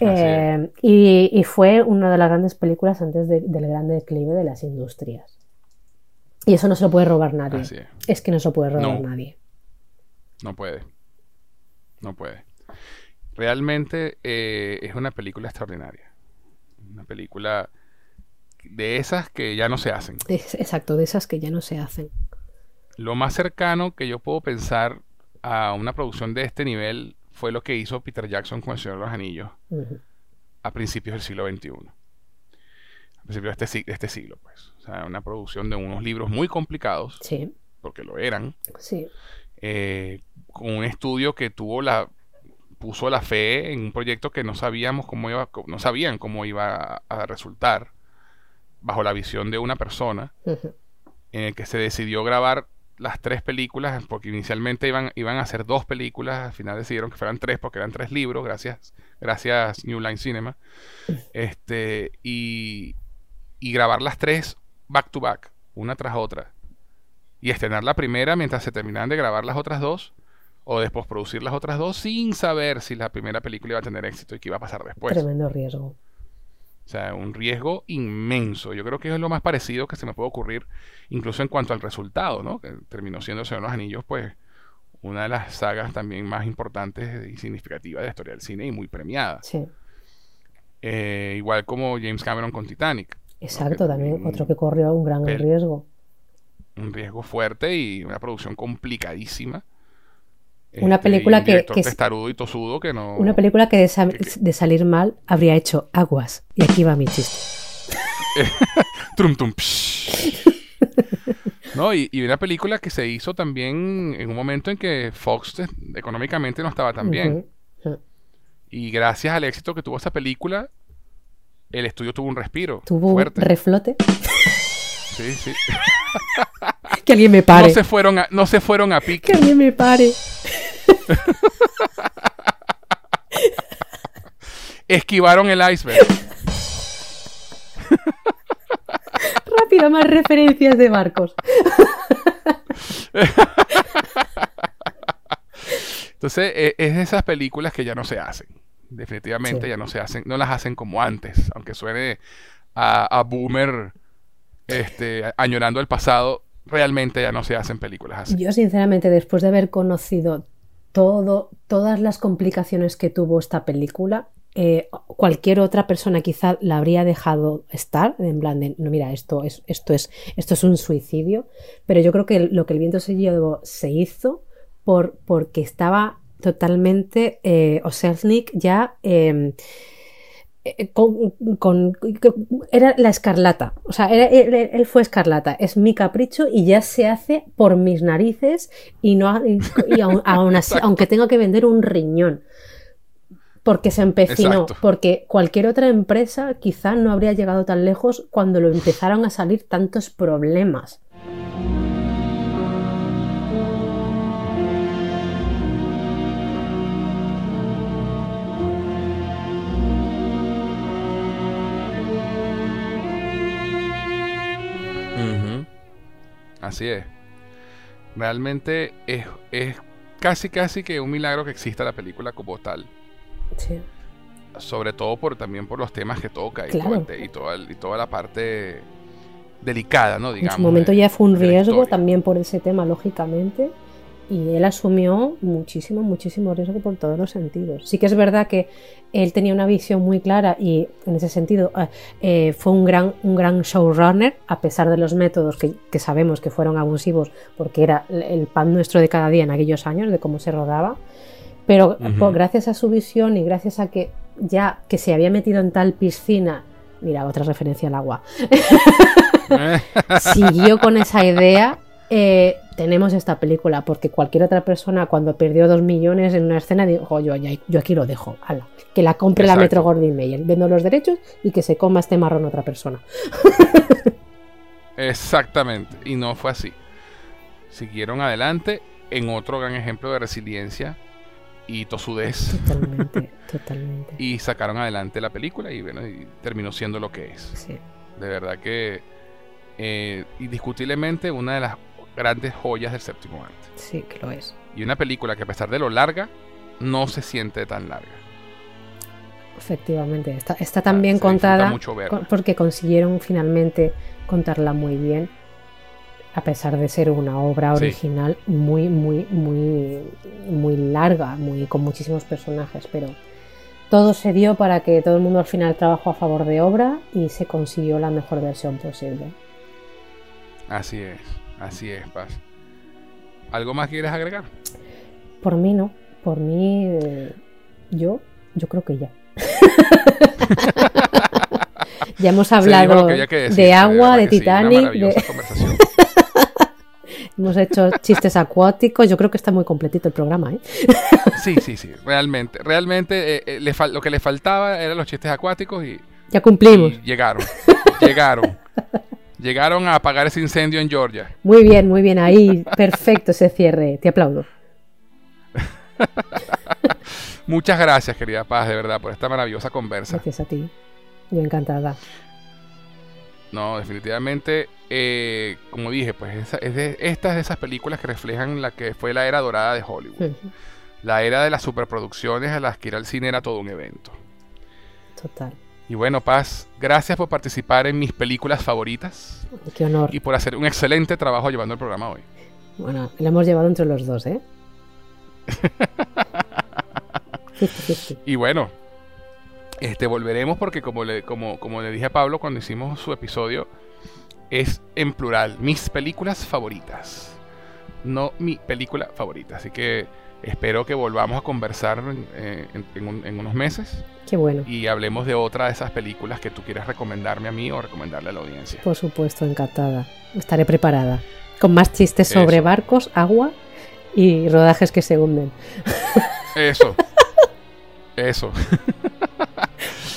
B: Eh, y, y fue una de las grandes películas antes de- del gran declive de las industrias. Y eso no se lo puede robar nadie.
A: Es.
B: Es que no se lo puede robar
A: No.
B: nadie.
A: No puede. No puede. Realmente eh, es una película extraordinaria. Una película de esas que ya no se hacen.
B: Exacto, de esas que ya no se hacen.
A: lo más cercano que yo puedo pensar a una producción de este nivel fue lo que hizo Peter Jackson con El Señor de los Anillos a principios del siglo XXI. A principios de este, de este siglo, pues. O sea, una producción de unos libros muy complicados.
B: Sí.
A: Porque lo eran.
B: Sí.
A: Eh, con un estudio que tuvo la puso la fe en un proyecto que no sabíamos cómo iba no sabían cómo iba a, resultar bajo la visión de una persona en el que se decidió grabar las tres películas porque inicialmente iban iban a hacer dos películas al final decidieron que fueran tres porque eran tres libros gracias gracias New Line Cinema. Este y y grabar las tres back to back una tras otra y estrenar la primera mientras se terminaban de grabar las otras dos o después producir las otras dos sin saber si la primera película iba a tener éxito y qué iba a pasar después.
B: Tremendo riesgo.
A: O sea, un riesgo inmenso. Yo creo que es lo más parecido que se me puede ocurrir, incluso en cuanto al resultado, ¿no? Que terminó siendo Señor de los Anillos, pues, una de las sagas también más importantes y significativas de la historia del cine y muy premiada.
B: Sí.
A: Eh, igual como James Cameron con Titanic.
B: Exacto, también otro que corrió un gran riesgo
A: un riesgo fuerte y una producción complicadísima.
B: Una este, película que,
A: que y tosudo que no.
B: Una película que de, salir mal habría hecho aguas. Y aquí va mi chiste.
A: trum, tum, no, y, una película que se hizo también en un momento en que Fox económicamente no estaba tan bien. Y gracias al éxito que tuvo esa película, el estudio tuvo un respiro.
B: Tuvo un reflote.
A: Sí, sí.
B: que alguien me pare.
A: No se fueron a, no se fueron a pique.
B: Que alguien me pare.
A: Esquivaron el iceberg.
B: Rápido, más referencias de barcos.
A: Entonces, e, es de esas películas que ya no se hacen. Definitivamente ya no se hacen, no las hacen como antes, aunque suene a, a boomer este, añorando el pasado, realmente ya no se hacen películas así.
B: Yo, sinceramente, después de haber conocido todo, todas las complicaciones que tuvo esta película, eh, cualquier otra persona quizá la habría dejado estar, en plan de, no, mira, esto es, esto es, esto es un suicidio, pero yo creo que lo que el viento se llevó se hizo por, porque estaba totalmente, eh, ya... Em, con, era la escarlata, o sea, él, fue escarlata, es mi capricho y ya se hace por mis narices y no y, aún, así, aunque tenga que vender un riñón, porque se empecinó, porque cualquier otra empresa quizá no habría llegado tan lejos cuando lo empezaron a salir tantos problemas.
A: Así es. Realmente es, casi casi que un milagro que exista la película como tal.
B: Sí.
A: Sobre todo por también por los temas que toca y, y, toda, y toda la parte delicada, ¿no? Digamos,
B: en su momento ya fue un riesgo también por ese tema, lógicamente y él asumió muchísimo, muchísimo riesgo por todos los sentidos. Sí que es verdad que él tenía una visión muy clara y en ese sentido eh, eh, fue un gran, un gran showrunner, a pesar de los métodos que, sabemos que fueron abusivos, porque era el pan nuestro de cada día en aquellos años, de cómo se rodaba. Pero gracias a su visión y gracias a que ya que se había metido en tal piscina, mira, otra referencia al agua, siguió con esa idea eh, tenemos esta película, porque cualquier otra persona cuando perdió dos millones en una escena dijo, yo, yo aquí lo dejo, que la compre la Metro Goldwyn Mayer, vendo los derechos y que se coma este marrón otra persona.
A: Exactamente, y no fue así. Siguieron adelante en otro gran ejemplo de resiliencia y tosudez.
B: Totalmente, totalmente.
A: y sacaron adelante la película y bueno, y terminó siendo lo que es. De verdad que eh, indiscutiblemente una de las grandes joyas del séptimo arte.
B: Sí, que lo es.
A: Y una película que a pesar de lo larga, no se siente tan larga.
B: Efectivamente, está, está tan bien contada porque consiguieron finalmente contarla muy bien, a pesar de ser una obra original muy, muy, muy, muy larga, muy con muchísimos personajes, pero todo se dio para que todo el mundo al final trabajó a favor de obra y se consiguió la mejor versión posible.
A: Así es. Así es, Paz. ¿Algo más quieres agregar?
B: Por mí no. Por mí, eh, yo, yo creo que ya. ya hemos hablado de agua, de Titanic. De... hemos hecho chistes acuáticos. Yo creo que está muy completito el programa. ¿eh?
A: sí, sí, sí. Realmente. Realmente eh, eh, lo que le faltaba eran los chistes acuáticos y.
B: Ya cumplimos. Y
A: llegaron. llegaron. Llegaron a apagar ese incendio en Georgia.
B: Muy bien, muy bien. Ahí, perfecto ese cierre. Te aplaudo.
A: Muchas gracias, querida Paz, de verdad, por esta maravillosa conversa.
B: Gracias a ti. Yo encantada.
A: No, definitivamente, eh, como dije, pues es de, estas de esas películas que reflejan la que fue la era dorada de Hollywood. La era de las superproducciones a las que ir al cine era todo un evento.
B: Total.
A: Y bueno, Paz, gracias por participar en mis películas favoritas.
B: Qué honor.
A: Y por hacer un excelente trabajo llevando el programa hoy.
B: Bueno, lo hemos llevado entre los dos, ¿eh?
A: y bueno, este, volveremos porque como le, como, como le dije a Pablo cuando hicimos su episodio, es en plural, mis películas favoritas. No mi película favorita. Así que espero que volvamos a conversar eh, en, unos meses.
B: Qué bueno.
A: Y hablemos de otra de esas películas que tú quieras recomendarme a mí o recomendarle a la audiencia.
B: Por supuesto, encantada. Estaré preparada. Con más chistes sobre barcos, agua y rodajes que se hunden.
A: Eso. Eso.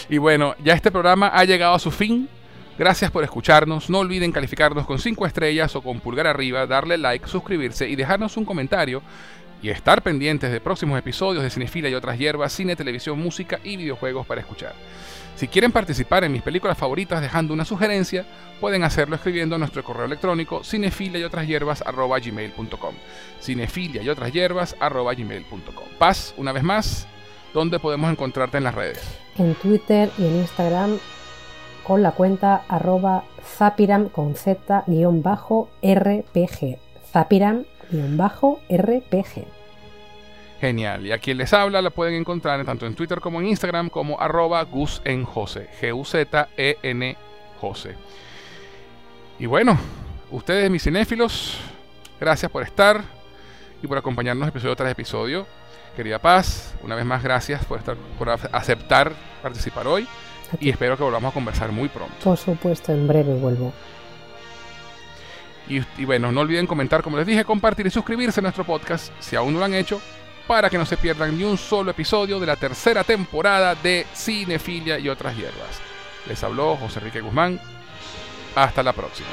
A: y bueno, ya este programa ha llegado a su fin. Gracias por escucharnos. No olviden calificarnos con 5 estrellas o con pulgar arriba, darle like, suscribirse y dejarnos un comentario. Y estar pendientes de próximos episodios de Cinefila y otras hierbas, cine, televisión, música y videojuegos para escuchar. Si quieren participar en mis películas favoritas dejando una sugerencia, pueden hacerlo escribiendo a nuestro correo electrónico cinefilia y otras hierbas gmail.com. Cinefilia y otras hierbas gmail.com. Paz, una vez más, ¿dónde podemos encontrarte en las redes?
B: En Twitter y en Instagram con la cuenta arroba zapiram con z guion bajo rpg. Zapiram bajo rpg.
A: Genial. Y a quien les habla la pueden encontrar tanto en Twitter como en Instagram como arroba Gus en Jose. G-U-Z-E-N Jose. Y bueno, ustedes mis cinéfilos, gracias por estar y por acompañarnos episodio tras episodio. Querida Paz, una vez más gracias por, estar, por aceptar participar hoy y espero que volvamos a conversar muy pronto.
B: Por supuesto, en breve vuelvo.
A: Y, y, bueno, no olviden comentar, como les dije, compartir y suscribirse a nuestro podcast si aún no lo han hecho para que no se pierdan ni un solo episodio de la tercera temporada de Cinefilia y otras hierbas. Les habló José Enrique Guzmán. Hasta la próxima.